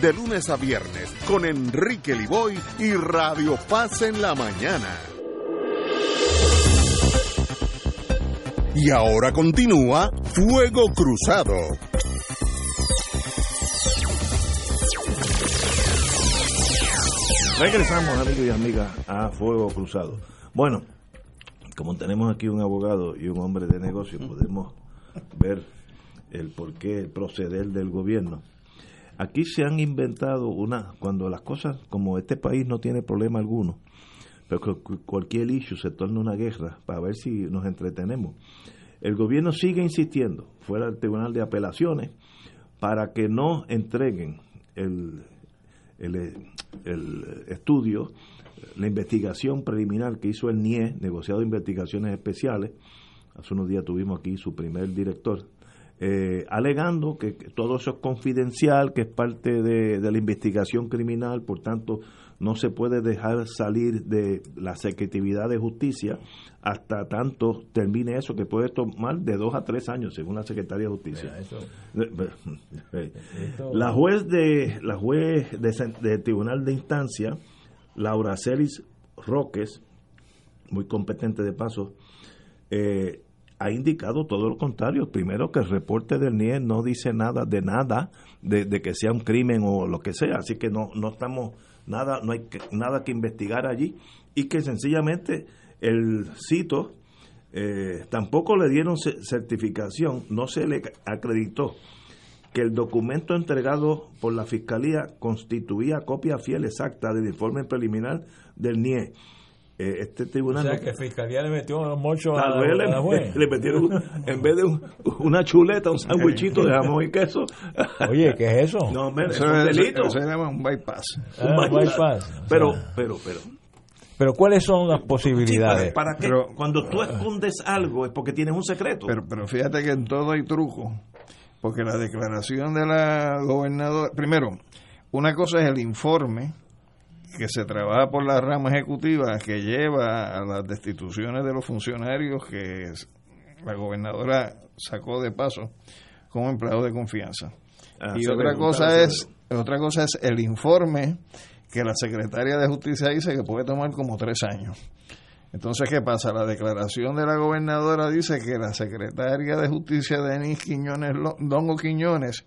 Speaker 5: de lunes a viernes con Enrique Liboy y Radio Paz en la mañana. Y ahora continúa Fuego Cruzado.
Speaker 1: Regresamos, amigos y amigas, a Fuego Cruzado. Bueno, como tenemos aquí un abogado y un hombre de negocio, podemos ver el porqué, el proceder del gobierno. Aquí se han inventado una, cuando las cosas, como este país no tiene problema alguno, pero cualquier issue se torna una guerra para ver si nos entretenemos. El gobierno sigue insistiendo, fuera del Tribunal de Apelaciones, para que no entreguen el, el, el estudio, la investigación preliminar que hizo el NIE, negociado de investigaciones especiales. Hace unos días tuvimos aquí su primer director, eh, alegando que, todo eso es confidencial, que es parte de, la investigación criminal, por tanto no se puede dejar salir de la Secretividad de Justicia hasta tanto termine eso, que puede tomar de dos a tres años, según la Secretaría de Justicia. la juez de la juez del Tribunal de Instancia, Laura Celis Roques, muy competente de paso, eh, ha indicado todo lo contrario. Primero que el reporte del NIE no dice nada de nada, de, que sea un crimen o lo que sea, así que no, no estamos nada, no hay nada que investigar allí. Y que sencillamente el cito eh, tampoco le dieron certificación, no se le acreditó que el documento entregado por la Fiscalía constituía copia fiel exacta del informe preliminar del NIE eh, este tribunal...
Speaker 3: O sea,
Speaker 1: no-
Speaker 3: que Fiscalía le metió unos mochos a, la-
Speaker 1: vez
Speaker 3: a la
Speaker 1: le,
Speaker 3: juez.
Speaker 1: le metieron, en vez de un- una chuleta, un sandwichito de jamón y queso.
Speaker 3: Oye, ¿qué es eso?
Speaker 1: No, hombre,
Speaker 2: Eso,
Speaker 1: es un delito.
Speaker 2: eso se llama un bypass.
Speaker 3: Ah,
Speaker 1: Un bypass.
Speaker 3: bypass. O
Speaker 1: Pero,
Speaker 3: sea,
Speaker 1: pero, pero.
Speaker 3: Pero ¿cuáles son las
Speaker 1: Sí,
Speaker 3: posibilidades?
Speaker 1: ¿Para, para qué?
Speaker 2: Pero-
Speaker 1: Cuando tú escondes algo es porque tienes un secreto.
Speaker 2: Pero, pero fíjate que en todo hay truco, porque la declaración de la gobernadora, primero, una cosa es el informe que se trabaja por la rama ejecutiva que lleva a las destituciones de los funcionarios que la gobernadora sacó de paso como empleado de confianza.
Speaker 1: Ah,
Speaker 2: y otra cosa es otra cosa es el informe que la secretaria de justicia dice que puede tomar como tres años. Entonces, ¿qué pasa? La declaración de la gobernadora dice que la secretaria de justicia, Denise Quiñones, Dongo Quiñones,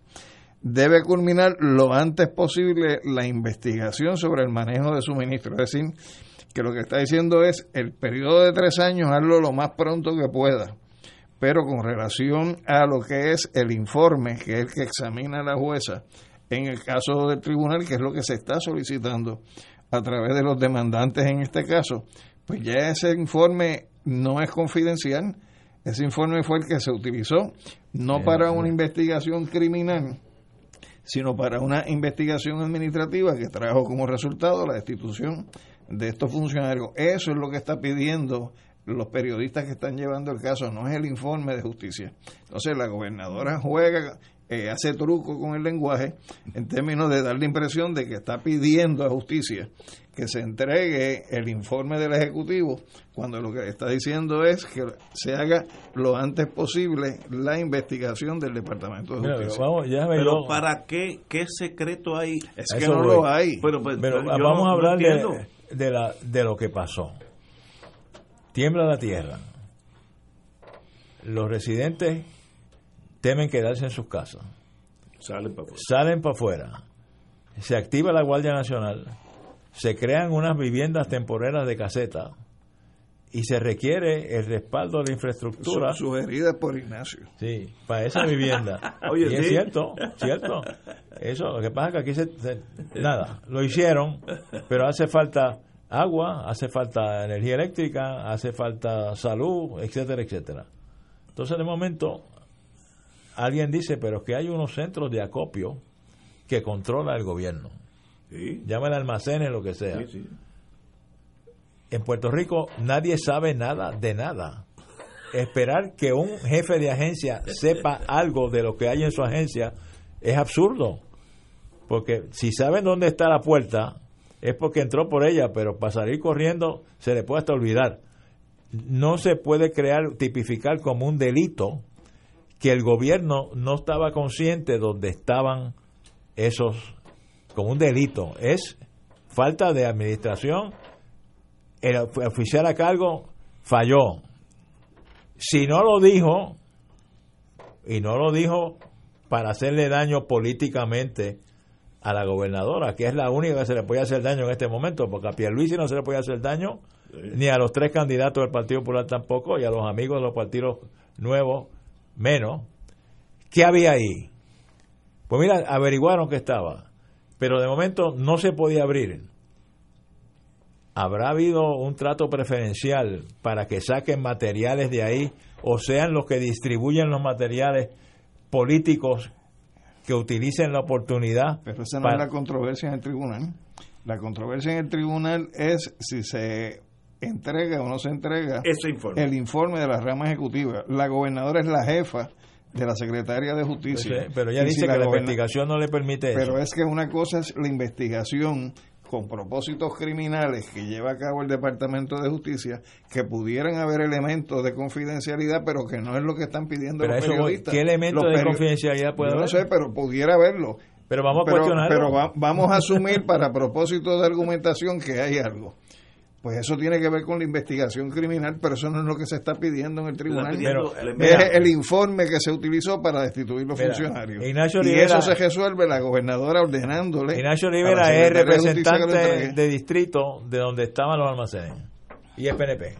Speaker 2: debe culminar lo antes posible la investigación sobre el manejo de suministro. Es decir, que lo que está diciendo es el periodo de tres años, hazlo lo más pronto que pueda. Pero con relación a lo que es el informe, que es el que examina la jueza, en el caso del tribunal, que es lo que se está solicitando a través de los demandantes en este caso, pues ya ese informe no es confidencial. Ese informe fue el que se utilizó no para una investigación criminal, sino para una investigación administrativa que trajo como resultado la destitución de estos funcionarios. Eso es lo que está pidiendo los periodistas que están llevando el caso, no es el informe de justicia. Entonces la gobernadora juega, eh, hace truco con el lenguaje en términos de dar la impresión de que está pidiendo a justicia que se entregue el informe del Ejecutivo, cuando lo que está diciendo es que se haga lo antes posible la investigación del Departamento de Justicia.
Speaker 3: pero vamos, ya
Speaker 1: Pero ¿para qué? ¿Qué secreto hay?
Speaker 2: Es que no
Speaker 3: voy.
Speaker 2: lo hay.
Speaker 1: Pero, pues,
Speaker 3: Pero vamos
Speaker 1: no-
Speaker 3: a hablar
Speaker 1: no
Speaker 3: de, de, la, de lo que pasó. Tiembla la tierra. Los residentes temen quedarse en sus casas.
Speaker 1: Salen para afuera.
Speaker 3: Salen para afuera. Se activa la Guardia Nacional. Se crean unas viviendas temporeras de caseta. Y se requiere el respaldo de la infraestructura.
Speaker 2: Su- sugerida por Ignacio.
Speaker 3: Sí, para esa vivienda.
Speaker 1: Oye,
Speaker 3: y es cierto, cierto. Eso, lo que pasa es que aquí se, se- nada, lo hicieron, pero hace falta agua, hace falta energía eléctrica, hace falta salud, etcétera, etcétera. Entonces, de momento, alguien dice, pero es que hay unos centros de acopio que controla el gobierno.
Speaker 1: Sí.
Speaker 3: Llaman almacenes, lo que sea.
Speaker 1: Sí, sí.
Speaker 3: En Puerto Rico nadie sabe nada de nada. Esperar que un jefe de agencia sepa algo de lo que hay en su agencia es absurdo. Porque si saben dónde está la puerta, es porque entró por ella, pero para salir corriendo se le puede hasta olvidar. No se puede crear, tipificar como un delito que el gobierno no estaba consciente donde estaban esos, como un delito. Es falta de administración el of- oficial a cargo falló. Si no lo dijo, y no lo dijo para hacerle daño políticamente a la gobernadora, que es la única que se le puede hacer daño en este momento, porque a Pierluisi no se le puede hacer daño, ni a los tres candidatos del Partido Popular tampoco, y a los amigos de los partidos nuevos menos. ¿Qué había ahí? Pues mira, averiguaron que estaba, pero de momento no se podía abrir. ¿Habrá habido un trato preferencial para que saquen materiales de ahí o sean los que distribuyen los materiales políticos que utilicen la oportunidad?
Speaker 2: Pero esa no
Speaker 3: para-
Speaker 2: es la controversia en el tribunal. La controversia en el tribunal es si se entrega o no se entrega
Speaker 1: Ese informe.
Speaker 2: el informe de la rama ejecutiva. La gobernadora es la jefa de la Secretaría de Justicia.
Speaker 3: Pues, pero ella
Speaker 2: Y
Speaker 3: dice
Speaker 2: si
Speaker 3: que la investigación no le permite eso.
Speaker 2: Pero es que una cosa es la investigación con propósitos criminales que lleva a cabo el Departamento de Justicia, que pudieran haber elementos de confidencialidad, pero que no es lo que están pidiendo
Speaker 3: Pero
Speaker 2: los
Speaker 3: eso voy.
Speaker 2: periodistas.
Speaker 3: ¿Qué elementos de confidencialidad puede haber?
Speaker 2: No sé, pero pudiera haberlo.
Speaker 3: Pero vamos a
Speaker 2: pero,
Speaker 3: cuestionarlo.
Speaker 2: pero va- vamos a asumir para propósito de argumentación que hay algo. Pues eso tiene que ver con la investigación criminal, pero eso no es lo que se está pidiendo en el tribunal.
Speaker 1: pidiendo-
Speaker 2: es
Speaker 1: mira.
Speaker 2: el informe que se utilizó para destituir los
Speaker 3: Mira,
Speaker 2: funcionarios.
Speaker 3: Ignacio
Speaker 2: y
Speaker 3: Rivera-
Speaker 2: eso se resuelve la gobernadora ordenándole.
Speaker 3: Ignacio Rivera es representante de distrito de donde estaban los almacenes y es PNP.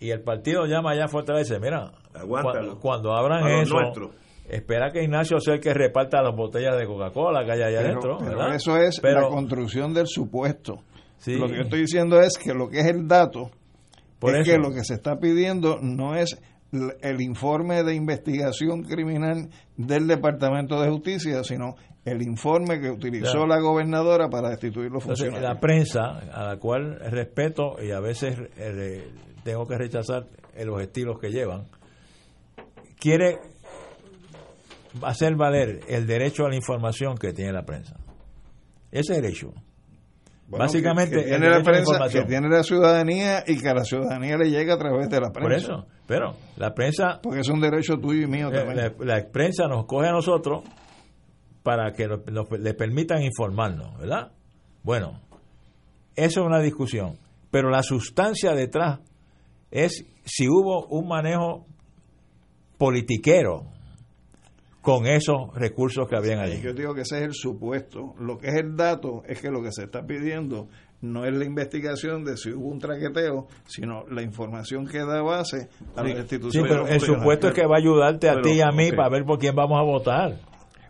Speaker 3: Y el partido llama allá a Fortaleza, mira,
Speaker 1: Aguántalo.
Speaker 3: cua- cuando abran eso, espera que Ignacio sea el que reparta las botellas de Coca-Cola que hay allá
Speaker 2: Pero,
Speaker 3: adentro.
Speaker 2: eso es
Speaker 3: Pero-
Speaker 2: la construcción del supuesto. Lo que yo estoy diciendo es que lo que es el dato,
Speaker 3: Por
Speaker 2: es
Speaker 3: eso.
Speaker 2: que lo que se está pidiendo no es el informe de investigación criminal del Departamento de Justicia, sino el informe que utilizó
Speaker 3: Claro.
Speaker 2: la gobernadora para destituir los
Speaker 3: Entonces,
Speaker 2: funcionarios.
Speaker 3: la prensa, a la cual respeto y a veces eh, tengo que rechazar eh, los estilos que llevan, quiere hacer valer el derecho a la información que tiene la prensa. Ese es el hecho.
Speaker 2: Bueno,
Speaker 3: Básicamente,
Speaker 2: que, que
Speaker 3: el
Speaker 2: tiene la prensa, que tiene la ciudadanía y que a la ciudadanía le llega a través de la prensa.
Speaker 3: Por eso, pero la prensa
Speaker 2: Porque es un derecho tuyo y mío
Speaker 3: Eh,
Speaker 2: también.
Speaker 3: la, la prensa nos coge a nosotros para que nos- le permitan informarnos, ¿verdad? Bueno, eso es una discusión, pero la sustancia detrás es si hubo un manejo politiquero con esos recursos que habían allí.
Speaker 2: Yo digo que ese es el supuesto. Lo que es el dato es que lo que se está pidiendo no es la investigación de si hubo un traqueteo, sino la información que da base a la
Speaker 3: Sí,
Speaker 2: destitución.
Speaker 3: pero el supuesto es que va a ayudarte a
Speaker 2: Pero,
Speaker 3: ti y a mí para ver por quién vamos a votar.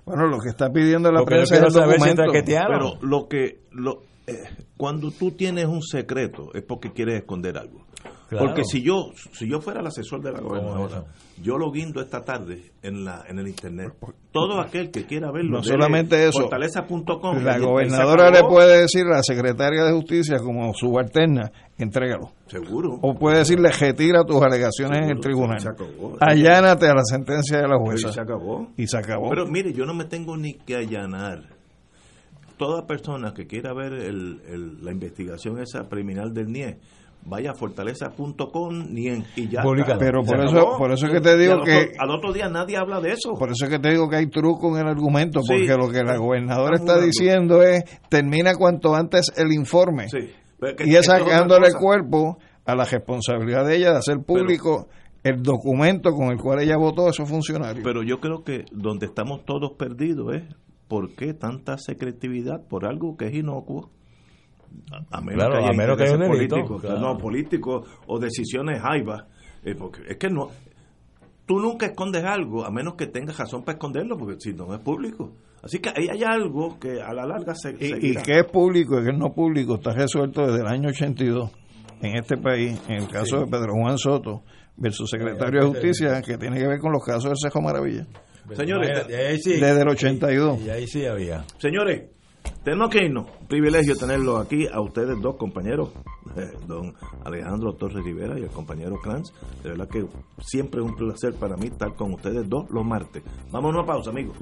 Speaker 2: Bueno, lo que está pidiendo la
Speaker 3: Porque yo
Speaker 2: prensa es el
Speaker 3: saber si.
Speaker 1: Pero lo que lo, eh, cuando tú tienes un secreto es porque quieres esconder algo.
Speaker 3: Claro.
Speaker 1: Porque si yo si yo fuera el asesor de la gobernadora, yo lo guindo esta tarde en la en el internet. Todo aquel que quiera verlo,
Speaker 2: No solamente eso,
Speaker 1: fortaleza.com.
Speaker 2: la gobernadora le puede decir a la secretaria de justicia como subalterna, entrégalo.
Speaker 1: Seguro.
Speaker 2: O puede decirle, retira tus alegaciones en el tribunal.
Speaker 1: se acabó.
Speaker 2: Allánate a la sentencia de la jueza.
Speaker 1: Y se acabó.
Speaker 2: Y se acabó.
Speaker 1: Pero mire, yo no me tengo ni que allanar. Toda persona que quiera ver el- el- la investigación esa criminal del NIE, vaya a fortaleza.com ni en- y ya.
Speaker 2: Pero por eso-
Speaker 1: acabó.
Speaker 2: por eso es que te digo que-
Speaker 1: otro- al otro día nadie habla de eso.
Speaker 2: Por eso es que te digo que hay truco en el argumento,
Speaker 1: Sí.
Speaker 2: porque lo que la gobernadora está
Speaker 1: jugando.
Speaker 2: diciendo es, termina cuanto antes el informe.
Speaker 1: Sí.
Speaker 2: Y es sacándole
Speaker 1: cosa.
Speaker 2: cuerpo a la responsabilidad de ella de hacer público el documento con el cual ella votó a esos funcionarios.
Speaker 1: Pero yo creo que donde estamos todos perdidos es ¿por qué tanta secretividad por algo que es inocuo? A, a menos
Speaker 3: Claro,
Speaker 1: que haya
Speaker 3: a menos que haya un delito, claro.
Speaker 1: no políticos o decisiones jaivas. Eh, porque es que no, tú nunca escondes algo a menos que tengas razón para esconderlo, porque si no es público. Así que ahí hay algo que a la larga se.
Speaker 2: y, y
Speaker 1: seguirá.
Speaker 2: que es público y que es no público está resuelto desde el año 82 en este país, en el caso de Pedro Juan Soto versus secretario de Justicia, que tiene que ver con los casos del Cejo Maravilla.
Speaker 1: Señores.
Speaker 2: Desde el 82.
Speaker 3: Y ahí sí había.
Speaker 1: Señores, tenemos que irnos. Un privilegio tenerlo aquí a ustedes dos compañeros, eh, don Alejandro Torres Rivera y el compañero Kranz. De verdad que siempre es un placer para mí estar con ustedes dos los martes. Vamos a pausa, amigos.